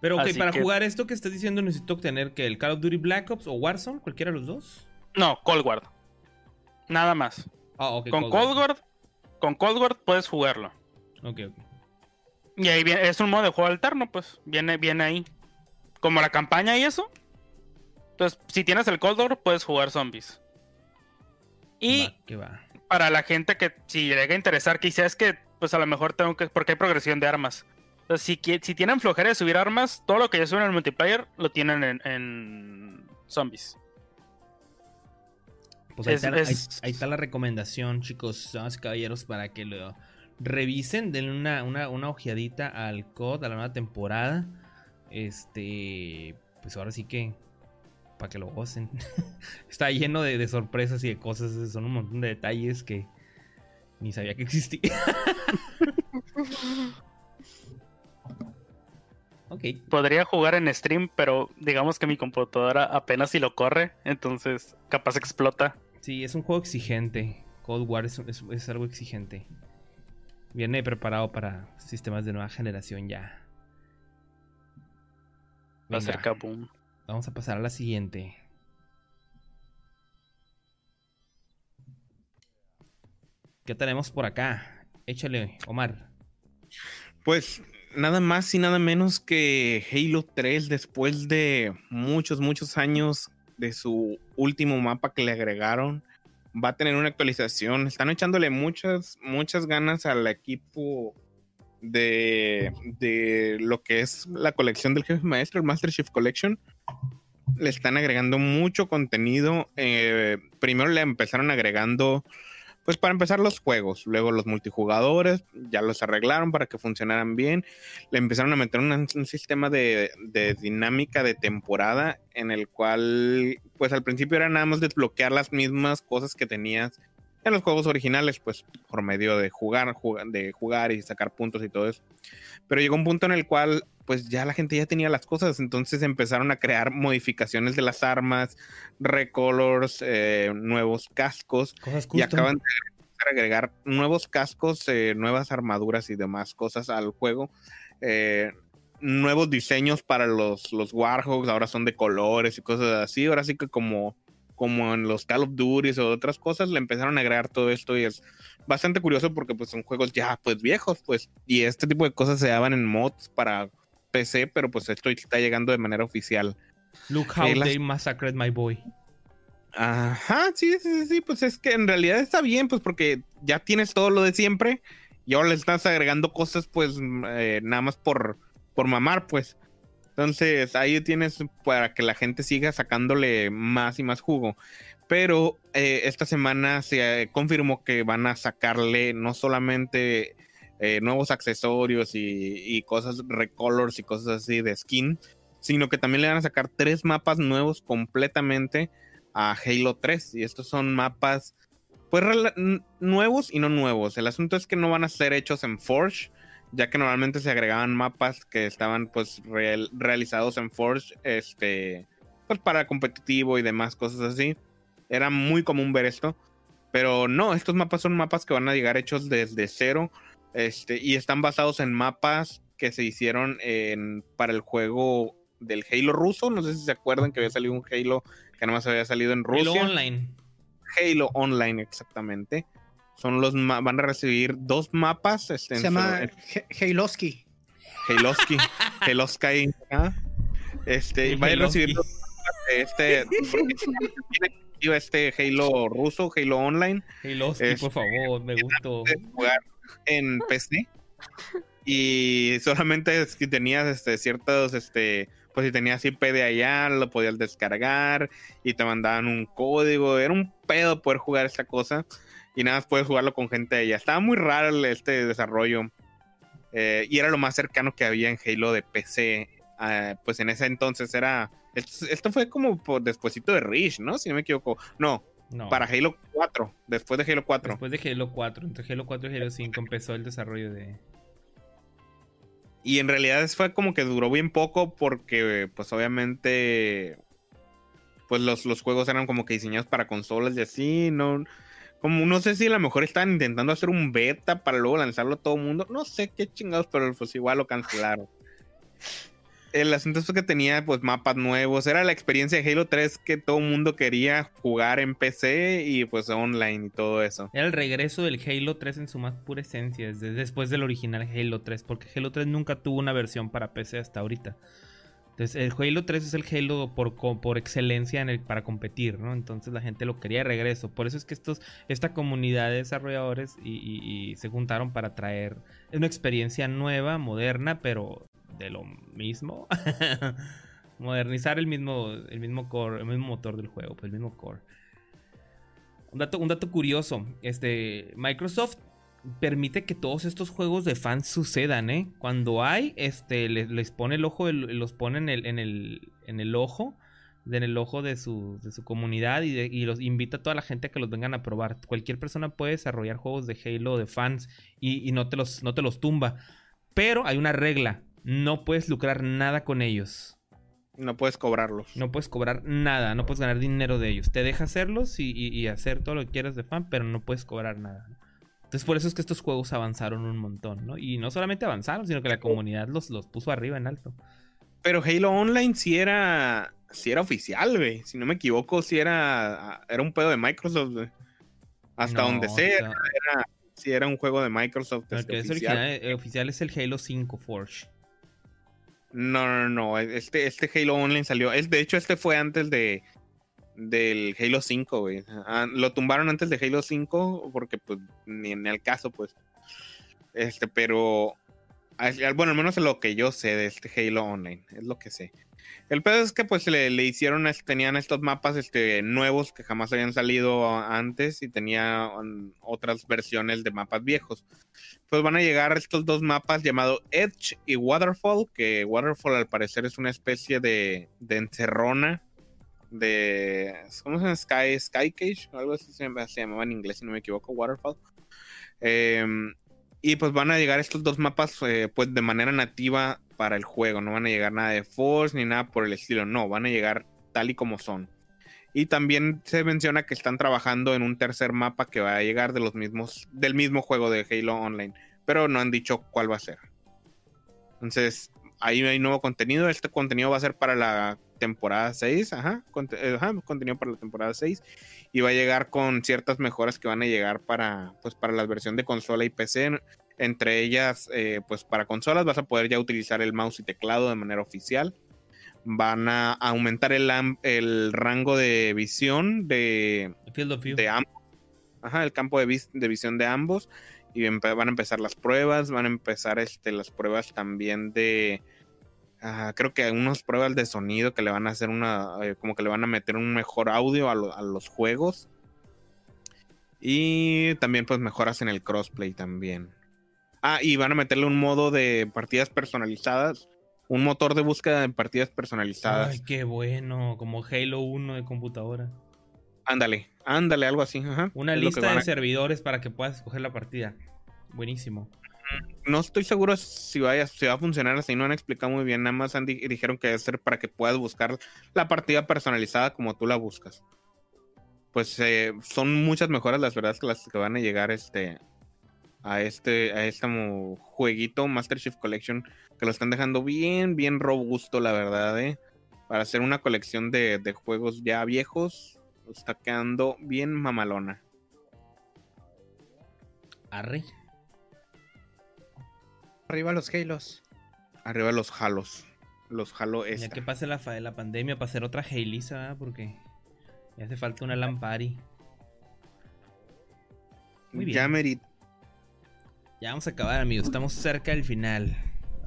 Pero ok, Así para que- jugar esto que estás diciendo necesito tener que el Call of Duty Black Ops o Warzone, cualquiera de los dos. No, Cold War. Nada más. Ah, ok. con Cold War, con puedes jugarlo. Ok, ok. Y ahí viene, es un modo de juego alterno, pues. Viene, viene ahí. Como la campaña y eso. Entonces, si tienes el Cold War, puedes jugar zombies. Y Va, que va. para la gente que si llega a interesar, quizás que, pues a lo mejor tengo que. Porque hay progresión de armas. Entonces, si, si tienen flojera de subir armas, todo lo que ya suben en el multiplayer lo tienen en, en zombies. Pues ahí, Es- está, ahí- es- ahí está la recomendación, chicos, damas y caballeros, para que lo revisen, denle una, una, una ojeadita al COD, a la nueva temporada. Este, pues ahora sí que para que lo gocen. Está lleno de, de sorpresas y de cosas, son un montón de detalles que ni sabía que existía. ok. Podría jugar en stream, pero digamos que mi computadora apenas si lo corre, entonces capaz explota. Sí, es un juego exigente. Cold War es, es- es algo exigente. Viene preparado para sistemas de nueva generación ya. Va a ser kaboom. Vamos a pasar a la siguiente. ¿Qué tenemos por acá? Échale, Omar. Pues nada más y nada menos que Halo 3 después de muchos, muchos años de su último mapa que le agregaron. Va a tener una actualización. Están echándole muchas, muchas ganas al equipo de, de lo que es la colección del jefe maestro, el Master Chief Collection. Le están agregando mucho contenido. Eh, primero le empezaron agregando pues para empezar los juegos, luego los multijugadores, ya los arreglaron para que funcionaran bien, le empezaron a meter un, un sistema de, dinámica de temporada en el cual pues al principio era nada más desbloquear las mismas cosas que tenías en los juegos originales, pues por medio de jugar, jugar, de jugar y sacar puntos y todo eso. Pero llegó un punto en el cual pues ya la gente ya tenía las cosas, entonces empezaron a crear modificaciones de las armas, recolors, eh, nuevos cascos Cosas y acaban de agregar nuevos cascos, eh, nuevas armaduras y demás cosas al juego. Eh, nuevos diseños para los, los Warhogs, ahora son de colores y cosas así. Ahora sí que como, como en los Call of Duty o otras cosas, le empezaron a agregar todo esto y es bastante curioso porque pues son juegos ya pues viejos, pues. Y este tipo de cosas se daban en mods para PC, pero pues esto está llegando de manera oficial. Look how Eh, las- they massacred my boy. Ajá, sí, sí, sí, sí, pues es que en realidad está bien, pues porque ya tienes todo lo de siempre y ahora le estás agregando cosas, pues eh, nada más por, por mamar, pues. Entonces ahí tienes para que la gente siga sacándole más y más jugo. Pero eh, esta semana se eh, confirmó que van a sacarle no solamente eh, nuevos accesorios y, y cosas, recolors y cosas así de skin, sino que también le van a sacar tres mapas nuevos completamente a Halo 3. Y estos son mapas, pues, nuevos y no nuevos. El asunto es que no van a ser hechos en Forge, ya que normalmente se agregaban mapas que estaban, pues, real- realizados en Forge, este, pues, para competitivo y demás cosas así. Era muy común ver esto. Pero no, estos mapas son mapas que van a llegar hechos desde cero. Este, y están basados en mapas que se hicieron en, para el juego del Halo ruso. No sé si se acuerdan que había salido un Halo que nada más había salido en Halo Rusia. Online. Halo Online, exactamente. Son los ma- van a recibir dos mapas. Este, Se llama su- He- Haloski. en Haloski. Haloski. ajá. Este, y van a recibir dos mapas de este. este Halo ruso, Halo Online. Halo, Es- por favor, me gustó. jugar en PC. Y solamente que tenías este, ciertos, este, pues si tenías IP de allá, lo podías descargar y te mandaban un código. Era un pedo poder jugar esta cosa. Y nada más puedes jugarlo con gente de allá. Estaba muy raro este desarrollo. Eh, y era lo más cercano que había en Halo de PC. Ah, pues en ese entonces era. Esto, esto fue como por despuesito de Reach, ¿no? Si no me equivoco. No, No. para Halo 4. Después de Halo 4. Después de Halo 4, entre Halo 4 y Halo 5 empezó el desarrollo de... Y en realidad fue como que duró bien poco porque, pues obviamente, pues los, los juegos eran como que diseñados para consolas y así, no... Como no sé si a lo mejor estaban intentando hacer un beta para luego lanzarlo a todo el mundo. No sé qué chingados, pero pues igual lo cancelaron. El asunto es que tenía pues mapas nuevos. Era la experiencia de Halo 3 que todo el mundo quería jugar en PC y pues online y todo eso. Era el regreso del Halo 3 en su más pura esencia, desde después del original Halo 3, porque Halo 3 nunca tuvo una versión para PC hasta ahorita. Entonces, el Halo 3 es el Halo por, por excelencia en el, para competir, ¿no? Entonces la gente lo quería de regreso. Por eso es que estos, esta comunidad de desarrolladores y se juntaron para traer una experiencia nueva, moderna, pero de lo mismo. Modernizar el mismo, el mismo core, el mismo motor del juego, pues el mismo core. Un dato, un dato curioso, este, Microsoft permite que todos estos juegos de fans sucedan, ¿eh? Cuando hay, este, les, les pone el ojo, los pone en el, en el, en el ojo, en el ojo de su, de su comunidad y, de- y los invita a toda la gente a que los vengan a probar. Cualquier persona puede desarrollar juegos de Halo de fans y, y no, te los, no te los tumba. Pero hay una regla, no puedes lucrar nada con ellos. No puedes cobrarlos. No puedes cobrar nada, no puedes ganar dinero de ellos. Te deja hacerlos y, y- y hacer todo lo que quieras de fan, pero no puedes cobrar nada. Entonces por eso es que estos juegos avanzaron un montón, ¿no? Y no solamente avanzaron, sino que la comunidad los, los puso arriba en alto. Pero Halo Online sí era, sí era oficial, güey. Si no me equivoco, sí era, era un pedo de Microsoft, güey. Hasta No, donde sea, sea, sí era un juego de Microsoft. el este, que es oficial. original, eh, oficial es el Halo 5 Forge. No, no, no. Este, este Halo Online salió. Es, de hecho, este fue antes de del Halo 5, güey. Ah, Lo tumbaron antes de Halo 5 porque, pues, ni en el caso, pues. Este, pero. Bueno, al menos lo que yo sé de este Halo Online. Es lo que sé. El pedo es que, pues, le, le hicieron. Tenían estos mapas este, nuevos que jamás habían salido antes y tenía um, otras versiones de mapas viejos pues van a llegar estos dos mapas llamados Edge y Waterfall, que Waterfall al parecer es una especie de, de encerrona de... ¿Cómo se llama? Sky, Sky Cage, algo así se, se llamaba en inglés si no me equivoco, Waterfall. Em, y pues van a llegar estos dos mapas eh, pues de manera nativa para el juego, no van a llegar nada de Force ni nada por el estilo, no, van a llegar tal y como son. Y también se menciona que están trabajando en un tercer mapa que va a llegar de los mismos, del mismo juego de Halo Online, pero no han dicho cuál va a ser. Entonces, ahí hay nuevo contenido. Este contenido va a ser para la temporada 6, ajá, conte- eh, ajá, contenido para la temporada 6 y va a llegar con ciertas mejoras que van a llegar para pues para la versión de consola y PC. Entre ellas, eh, pues para consolas vas a poder ya utilizar el mouse y teclado de manera oficial van a aumentar el, el rango de visión de, de ambos. Ajá, el campo de, vis- de visión de ambos. Y van a empezar las pruebas. Van a empezar este, las pruebas también de. Ah, creo que unas pruebas de sonido que le van a hacer una. eh, como que le van a meter un mejor audio a, lo- a los juegos. Y también, pues, mejoras en el crossplay también. Ah, y van a meterle un modo de partidas personalizadas. Un motor de búsqueda de partidas personalizadas. Ay, qué bueno. Como Halo 1 de computadora. Ándale, ándale, algo así. Ajá. Una Es lista de a- servidores para que puedas escoger la partida. Buenísimo. No estoy seguro si, va a funcionar así, no han explicado muy bien. Nada más han di- dijeron que debe ser para que puedas buscar la partida personalizada como tú la buscas. Pues eh, son muchas mejoras las verdad que las que van a llegar este a este a este jueguito Master Chief Collection que lo están dejando bien bien robusto la verdad eh. para hacer una colección de, de juegos ya viejos está quedando bien mamalona Arre. Arriba los Halos. arriba los halos los halo Ya esta. que pase la, fa- la pandemia para hacer otra Halisa, ¿verdad? porque ya hace falta una Lampari. Muy bien. ya merito Ya vamos a acabar, amigos. Estamos cerca del final.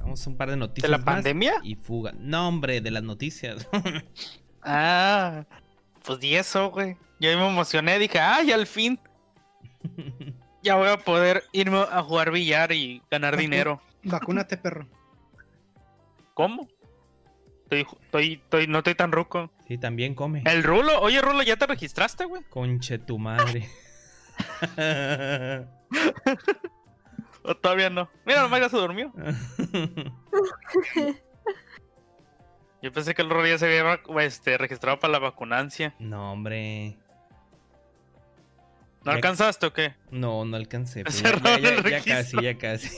Vamos a un par de noticias. ¿De la más pandemia? Y fuga. No, hombre, de las noticias. Ah, pues di eso, güey. Yo me emocioné, dije, ay, al fin. Ya voy a poder irme a jugar billar y ganar dinero. Vacúnate, perro. ¿Cómo? Estoy, estoy, estoy, no estoy tan ruco. sí, también come. El Rulo, oye, Rulo, ¿ya te registraste, güey? Conche tu madre. ¿O todavía no? Mira, nomás ya se durmió. Yo pensé que el Rulo ya se había este, registrado para la vacunancia. no, hombre. ¿No Ya- alcanzaste o qué? No, no alcancé. Cerraron ya, casi, ya casi.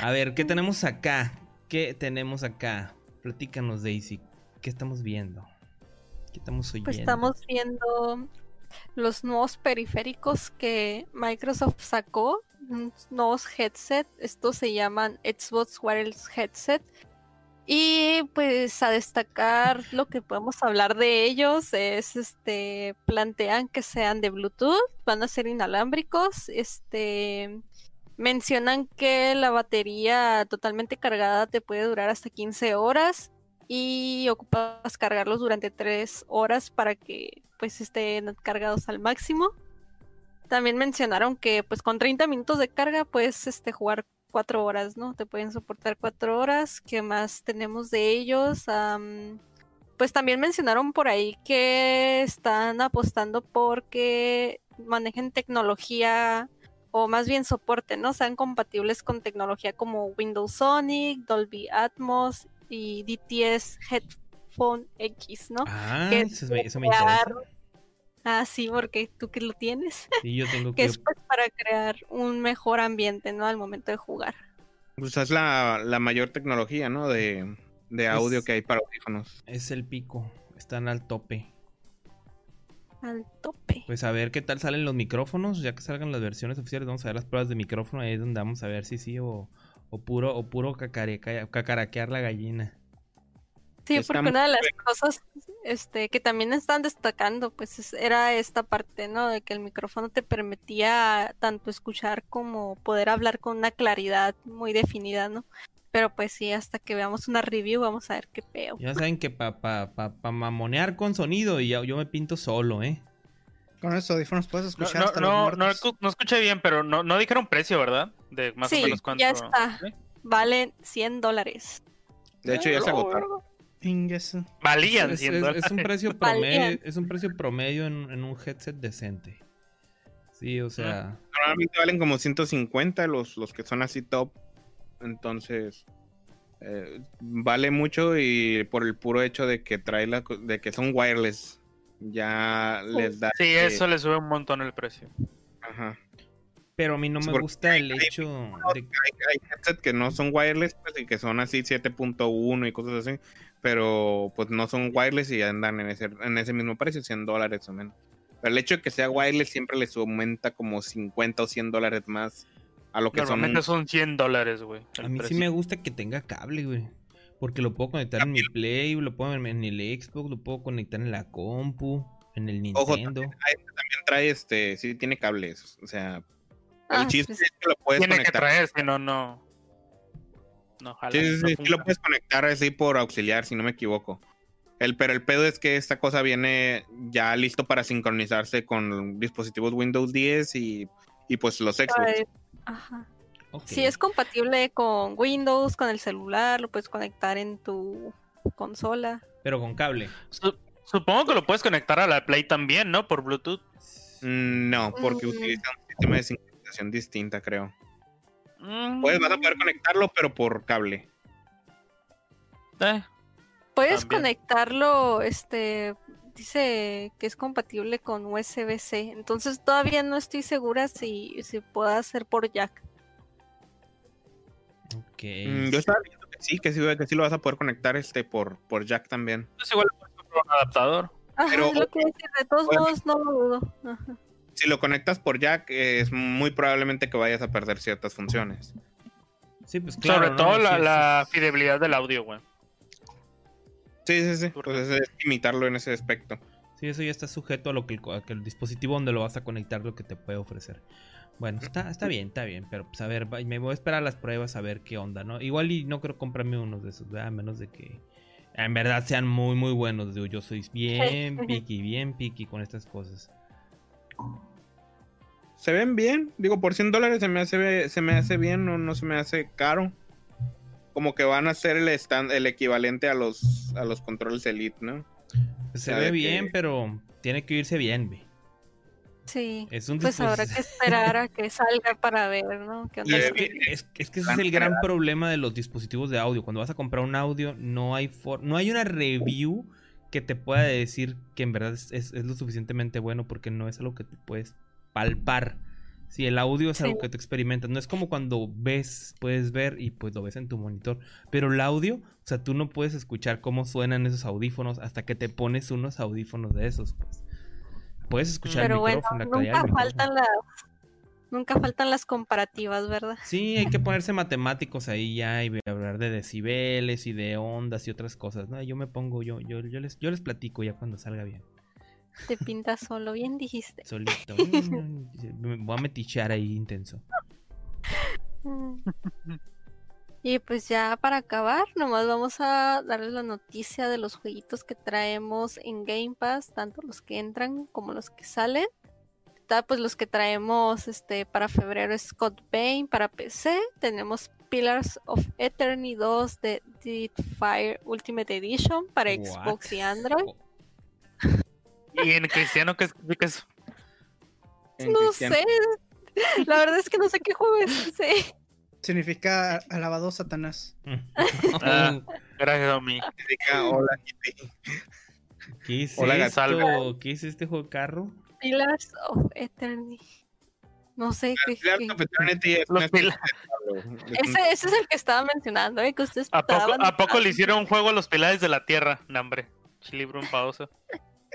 A ver, ¿qué tenemos acá? ¿Qué tenemos acá? Platícanos, Daisy. ¿Qué estamos viendo? ¿Qué estamos oyendo? Pues estamos viendo los nuevos periféricos que Microsoft sacó, nuevos headset, estos se llaman Xbox Wireless Headset. Y pues a destacar lo que podemos hablar de ellos es este plantean que sean de Bluetooth, van a ser inalámbricos, este mencionan que la batería totalmente cargada te puede durar hasta 15 horas y ocupas cargarlos durante 3 horas para que pues estén cargados al máximo. también mencionaron que pues con 30 minutos de carga puedes este, jugar 4 horas, ¿no? Te pueden soportar 4 horas. ¿Qué más tenemos de ellos? Pues también mencionaron por ahí que están apostando porque manejen tecnología o más bien soporte, ¿no? Sean compatibles con tecnología como Windows Sonic, Dolby Atmos y DTS Headphone X, ¿no? Ah, que eso, me- eso me crear- interesa. Ah, sí, porque tú que lo tienes. Sí, yo tengo que que. es pues para crear un mejor ambiente, ¿no? Al momento de jugar. Pues es la, la mayor tecnología, ¿no? De, de audio Es- que hay para audífonos. Es el pico. Están al tope. Al tope. Pues a ver qué tal salen los micrófonos. Ya que salgan las versiones oficiales, vamos a ver las pruebas de micrófono. Ahí es donde vamos a ver si sí o, o puro, o puro cacareca- cacaraquear la gallina. Sí, porque una de las cosas este, que también están destacando, pues es- era esta parte, ¿no? De que el micrófono te permitía tanto escuchar como poder hablar con una claridad muy definida, ¿no? Pero pues sí, hasta que veamos una review vamos a ver qué peo. Ya saben que para pa, pa, pa mamonear con sonido y ya- yo me pinto solo, ¿eh? Con esos audífonos puedes No, escuchar no, hasta no, los no, muertos. escu- no escuché bien, pero no, no dijeron precio, ¿verdad? De más Sí, o menos cuánto. ya está. ¿Sí? Valen 100 dólares. De hecho, ya se agotaron. Valían Es, 100 es- dólares. es un precio promedio, es un precio promedio en, en un headset decente. Sí, o sea, Normalmente valen como 150 los, los que son así top. Entonces, eh, vale mucho y por el puro hecho de que trae la, co- de que son wireless, ya les da. Sí, eso le sube un montón el precio. Ajá. pero a mí no me porque gusta el hay- hecho de Hay, hay que no son wireless pues, y que son así 7.1 y cosas así, pero pues no son wireless y andan en ese, en ese mismo precio, 100 dólares o menos. Pero el hecho de que sea wireless siempre les aumenta como 50 o 100 dólares más a lo que son Normalmente son 100 dólares, güey. A mí sí me gusta que tenga cable, güey. Porque lo puedo conectar en mi Play, lo puedo en en el Xbox, lo puedo conectar en la compu, en el Ojo, Nintendo. también trae este, sí tiene cables, o sea, el Ah, chiste sí, es que lo puedes Tiene que conectar. traer, si no, no. No, jala, Sí, sí, no sí, sí lo puedes conectar así por auxiliar, si no me equivoco. El, pero el pedo es que esta cosa viene ya listo para sincronizarse con dispositivos Windows 10 y, y pues los Xbox. Ay, Ajá. Sí, es compatible con Windows, con el celular, lo puedes conectar en tu consola. Pero con cable. Su- Supongo que lo puedes conectar a la Play también, ¿no? Por Bluetooth. Mm, No, porque Mm. utiliza un sistema de sincronización distinta, creo. Mm, Puedes, vas a poder conectarlo, pero por cable. eh, Puedes También. conectarlo, este, dice que es compatible con USB-C. Entonces todavía no estoy segura si, si pueda ser por jack. Ok. Mm, yo estaba viendo que sí, que sí, que sí lo vas a poder conectar este por, por jack también. pues igual comprar un adaptador. Ajá, Pero- es lo que decir, de todos Bueno. modos no lo dudo. Ajá. Si lo conectas por jack, es muy probablemente que vayas a perder ciertas funciones. Sí, pues claro. Sobre ¿no? todo la, Sí, sí, la fidelidad del audio, güey. Sí, sí, sí. Pues es imitarlo en ese aspecto. Sí, eso ya está sujeto a lo que el, co- a que el dispositivo donde lo vas a conectar lo que te puede ofrecer. Bueno, está, está bien, está bien, pero pues a ver, me voy a esperar a las pruebas a ver qué onda, ¿no? Igual y no creo comprarme unos de esos, ¿verdad? A menos de que en verdad sean muy, muy buenos. Digo, yo soy bien piqui, bien piqui con estas cosas. Se ven bien. Digo, por 100 dólares se me hace, se me hace bien, no, no se me hace caro. Como que van a ser el, stand, el equivalente a los, a los controles Elite, ¿no? Se Sabe ve que- bien, pero tiene que irse bien, ve. Sí. Es un Pues habrá que esperar a que salga para ver, ¿no? ¿Qué onda Es que, es, es que ese es el gran problema de los dispositivos de audio. Cuando vas a comprar un audio, no hay for- no hay una review que te pueda decir que en verdad es, es- es lo suficientemente bueno porque no es algo que te puedes palpar. Si el audio es algo Sí. que tú experimentas, no es como cuando ves, puedes ver y pues lo ves en tu monitor. Pero el audio, o sea, tú no puedes escuchar cómo suenan esos audífonos hasta que te pones unos audífonos de esos, pues. Puedes escuchar Pero el bueno, micrófono, nunca micrófono. faltan las nunca faltan las comparativas, ¿verdad? Sí, hay que ponerse matemáticos ahí ya y hablar de decibeles y de ondas y otras cosas. No, yo me pongo, yo, yo, yo les, yo les platico ya cuando salga bien. Te pintas solo, bien dijiste. Solito. me voy a metichar ahí intenso. Mm. Y pues ya para acabar, nomás vamos a darles la noticia de los jueguitos que traemos en Game Pass, tanto los que entran como los que salen. pues los que traemos este para febrero es Scott Bain para PC, tenemos Pillars of Eternity 2 de Dead Fire Ultimate Edition para What? Xbox y Android. ¿Y en cristiano qué significa eso? No cristiano. sé. La verdad es que no sé qué juego es ese. Significa alabado Satanás. Ah. Gracias, Domi. Significa, hola, Kitty. ¿Qué es Hola, esto? ¿Qué es este juego de carro? Pillars of Eternity. No sé qué. Es Los. Ese, ese es el que estaba mencionando, ¿eh? Que ustedes ¿A poco, estaban- ¿A poco le hicieron un juego a los pilares de la tierra? No, hombre. Libro en pausa.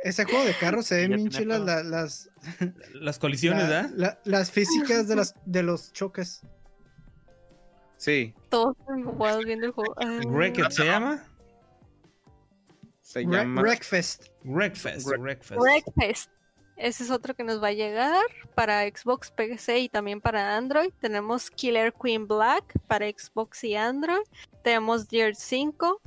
Ese juego de carros se ven bien chilas la- las, Las colisiones, la- ¿verdad? la- las físicas de, las, de los choques. Sí, Todos embobados viendo el juego. ¿Wrecked se llama? se llama. Wreckfest. Wreckfest. Wreck- Wreckfest. Wreckfest. Ese es otro que nos va a llegar para Xbox, PC y también para Android. Tenemos Killer Queen Black para Xbox y Android. Tenemos Dirt 5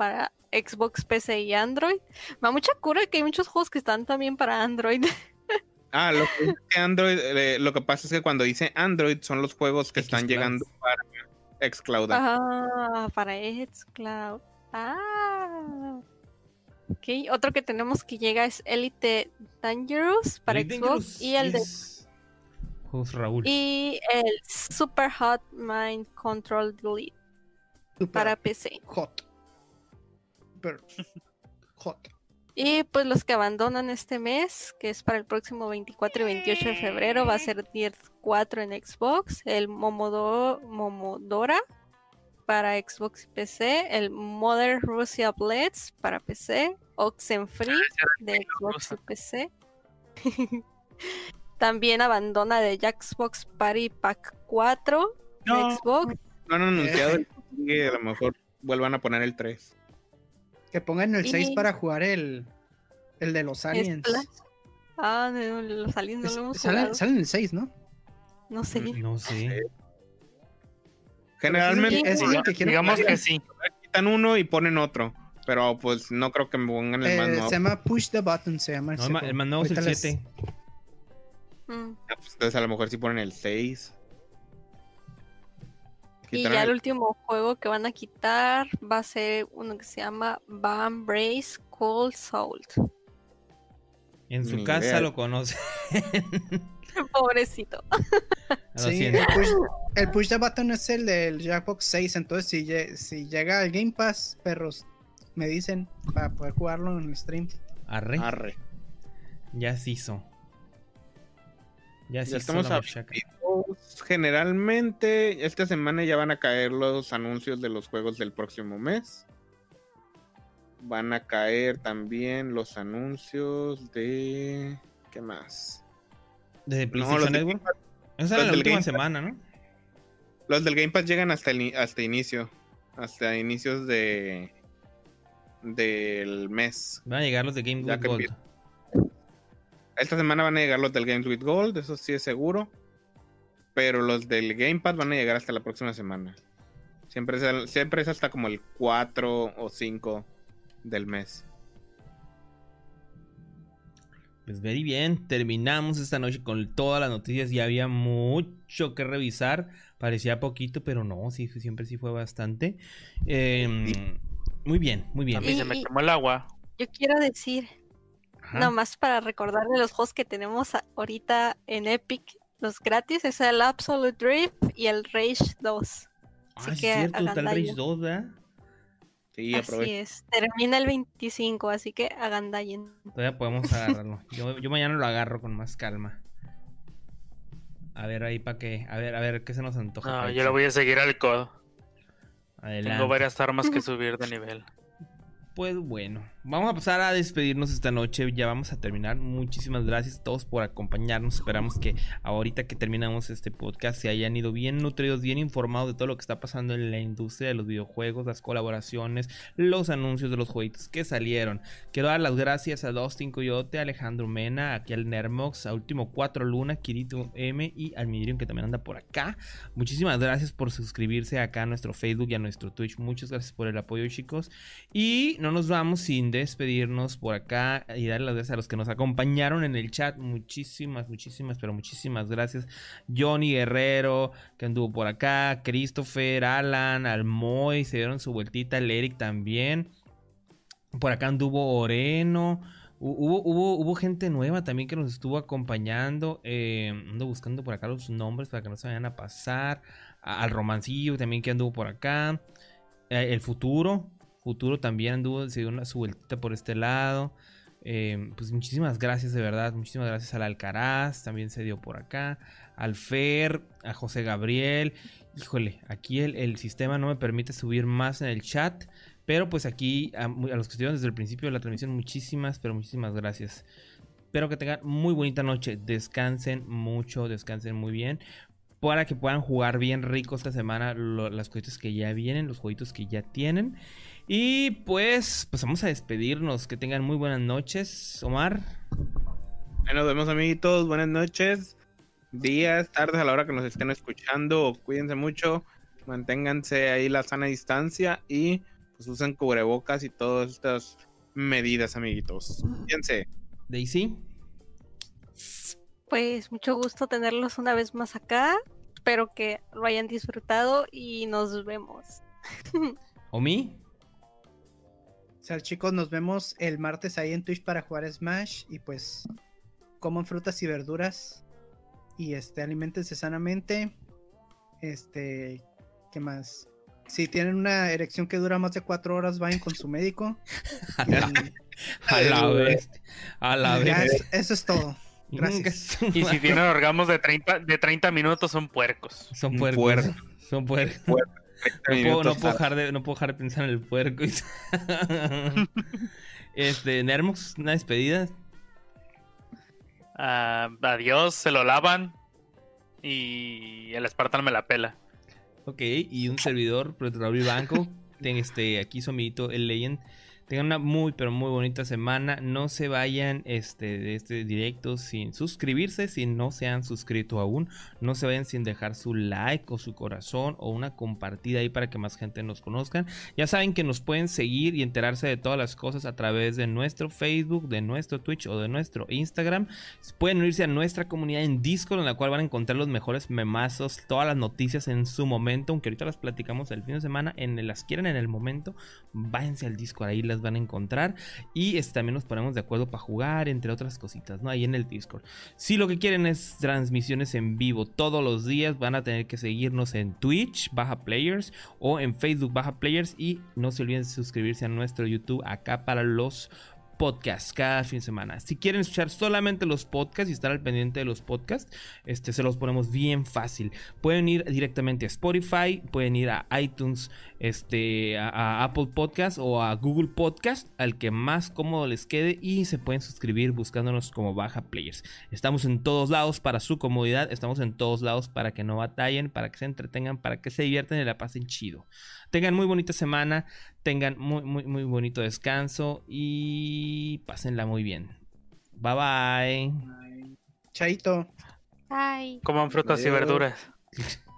para Xbox, PC y Android. Me da mucha cura que hay muchos juegos que están también para Android. Ah, lo que, dice Android, eh, lo que pasa es que cuando dice Android son los juegos que están llegando para Xcloud. Ah, para Xcloud. Ah. Ok, otro que tenemos que llega es Elite Dangerous para Elite Xbox Dangerous y el de Juegos Raúl. y el Super Hot Mind Control Delete Super para PC. hot. Hot. Y pues los que abandonan este mes, que es para el próximo 24 y 28 de febrero, va a ser Dirt 4 en Xbox, el Momodo- Momodora para Xbox y PC, el Mother Russia Blitz para PC, Oxenfree de Xbox y PC. También abandona de Jackbox Party Pack 4 de No. Xbox. No han anunciado el que sigue, a lo mejor vuelvan a poner el 3. Que pongan el 6 Y- para jugar el, el de los aliens. Ah, no, los aliens no Es- lo hemos salen, jugado. salen el 6, ¿no? No sé. No sé. Generalmente es el que Digamos jugar. que sí. quitan uno y ponen otro. Pero pues no creo que me pongan el más Eh, nuevo. se llama Push the Button, se llama. No, el, juego. el más nuevo es el Ahorita les- 7. Mm. Ah, pues, entonces a lo mejor sí ponen el 6. Y ya el último juego que van a quitar va a ser uno que se llama Bam Brace Cold Soul. En su Ni casa idea. lo conoce. Pobrecito. Sí, el push, el push the button es el del Jackbox 6, entonces si llega al Game Pass, perros, me dicen para poder jugarlo en el stream. Arre. Arre. Ya se hizo. Ya estamos a Generalmente esta semana ya van a caer los anuncios de los juegos del próximo mes. Van a caer también los anuncios de... ¿Qué más? ¿De No, PlayStation de Network? Game Pass- Esa era la última semana, ¿no? los del Game Pass llegan hasta el, hasta inicio. Hasta inicios de... Del mes. Van a llegar los de Game Gold. Esta semana van a llegar los del Games with Gold, eso sí es seguro. Pero los del Game Pass van a llegar hasta la próxima semana. Siempre es, el- siempre es hasta como el 4 o 5 del mes. Pues very bien, terminamos esta noche con todas las noticias. Ya había mucho que revisar. Parecía poquito, pero no, sí, siempre sí fue bastante. Eh, muy bien, muy A bien. mí se me quemó el agua. Yo quiero decir, Ajá. nada más para recordarle los juegos que tenemos ahorita en Epic, los gratis, es el Absolute Drift y el Rage 2. Ah, Así es que cierto, hagan está el. Rage 2, ¿verdad? Sí, Así es. Termina el 25, así que hagan daño. Todavía podemos agarrarlo. Yo, yo mañana lo agarro con más calma. A ver ahí para qué. A ver, a ver qué se nos antoja. No, yo le voy a seguir al codo. Adelante. Tengo varias armas que subir de nivel. Pues bueno, vamos a pasar a despedirnos esta noche. Ya vamos a terminar. Muchísimas gracias a todos por acompañarnos. Esperamos que ahorita que terminamos este podcast se hayan ido bien nutridos, bien informados de todo lo que está pasando en la industria de los videojuegos, las colaboraciones, los anuncios de los jueguitos que salieron. Quiero dar las gracias a Dustin Coyote, a Alejandro Mena, aquí al Nermox, a Último 4 Luna, Kirito M y al Midrium que también anda por acá. Muchísimas gracias por suscribirse acá a nuestro Facebook y a nuestro Twitch. Muchas gracias por el apoyo, chicos. Y no nos vamos sin despedirnos por acá y darle las gracias a los que nos acompañaron en el chat. Muchísimas, muchísimas, pero muchísimas gracias. Johnny Guerrero, que anduvo por acá. Christopher, Alan, Almoy, se dieron su vueltita. El Eric también. Por acá anduvo Oreno. Hubo, hubo, hubo gente nueva también que nos estuvo acompañando. Eh, ando buscando por acá los nombres para que no se vayan a pasar. al romancillo también que anduvo por acá. Eh, el futuro. Futuro también anduvo, se dio una su vueltita por este lado. Eh, pues muchísimas gracias de verdad. Muchísimas gracias al Alcaraz. También se dio por acá. Al Fer. A José Gabriel. Híjole, aquí el, el sistema no me permite subir más en el chat. Pero pues aquí, a, los que estuvieron desde el principio de la transmisión, muchísimas, pero muchísimas gracias. Espero que tengan muy bonita noche. Descansen mucho, descansen muy bien. Para que puedan jugar bien rico esta semana las cositas que ya vienen, los jueguitos que ya tienen. Y pues, pues vamos a despedirnos. Que tengan muy buenas noches, Omar. Nos vemos amiguitos, buenas noches. Días, tardes a la hora que nos estén escuchando. Cuídense mucho. Manténganse ahí la sana distancia y pues usen cubrebocas y todas estas medidas, amiguitos. Fíjense. Daisy. Pues mucho gusto tenerlos una vez más acá. Espero que lo hayan disfrutado y nos vemos. ¿Omi? O sea, chicos, nos vemos el martes ahí en Twitch para jugar Smash y pues coman frutas y verduras y este alimentense sanamente. Este, ¿qué más? si tienen una erección que dura más de cuatro horas, vayan con su médico. a la, vez. A la vez. eso es todo. Gracias. Y si tienen orgamos de 30, de 30 minutos, son puercos. Son puercos. Son puercos. No puedo, no, puedo dejar de, no puedo dejar de pensar en el puerco. este, Nermos, una despedida. Uh, adiós, se lo lavan. Y el Spartan me la pela. Ok, y un servidor, Raúl Banco. este, aquí su amiguito, el Legend. Tengan una muy, pero muy bonita semana. No se vayan este, de este directo sin suscribirse si no se han suscrito aún. No se vayan sin dejar su like o su corazón o una compartida ahí para que más gente nos conozcan. Ya saben que nos pueden seguir y enterarse de todas las cosas a través de nuestro Facebook, de nuestro Twitch o de nuestro Instagram. Pueden unirse a nuestra comunidad en Discord en la cual van a encontrar los mejores memazos, todas las noticias en su momento. Aunque ahorita las platicamos el fin de semana, en las quieren en el momento, váyanse al Discord ahí las van a encontrar. Y este, también nos ponemos de acuerdo para jugar, entre otras cositas, ¿no? Ahí en el Discord. Si lo que quieren es transmisiones en vivo todos los días, van a tener que seguirnos en Twitch, Baja Players, o en Facebook, Baja Players. Y no se olviden de suscribirse a nuestro YouTube acá para los podcast cada fin de semana. Si quieren escuchar solamente los podcasts y estar al pendiente de los podcasts, este, se los ponemos bien fácil. Pueden ir directamente a Spotify, pueden ir a iTunes, este, a, Apple Podcast o a Google Podcast, al que más cómodo les quede y se pueden suscribir buscándonos como Baja Players. Estamos en todos lados para su comodidad, estamos en todos lados para que no batallen, para que se entretengan, para que se diviertan y la pasen chido. Tengan muy bonita semana, tengan muy, muy, muy bonito descanso y pásenla muy bien. Bye bye. bye. Chaito. Bye. Coman frutas y verduras.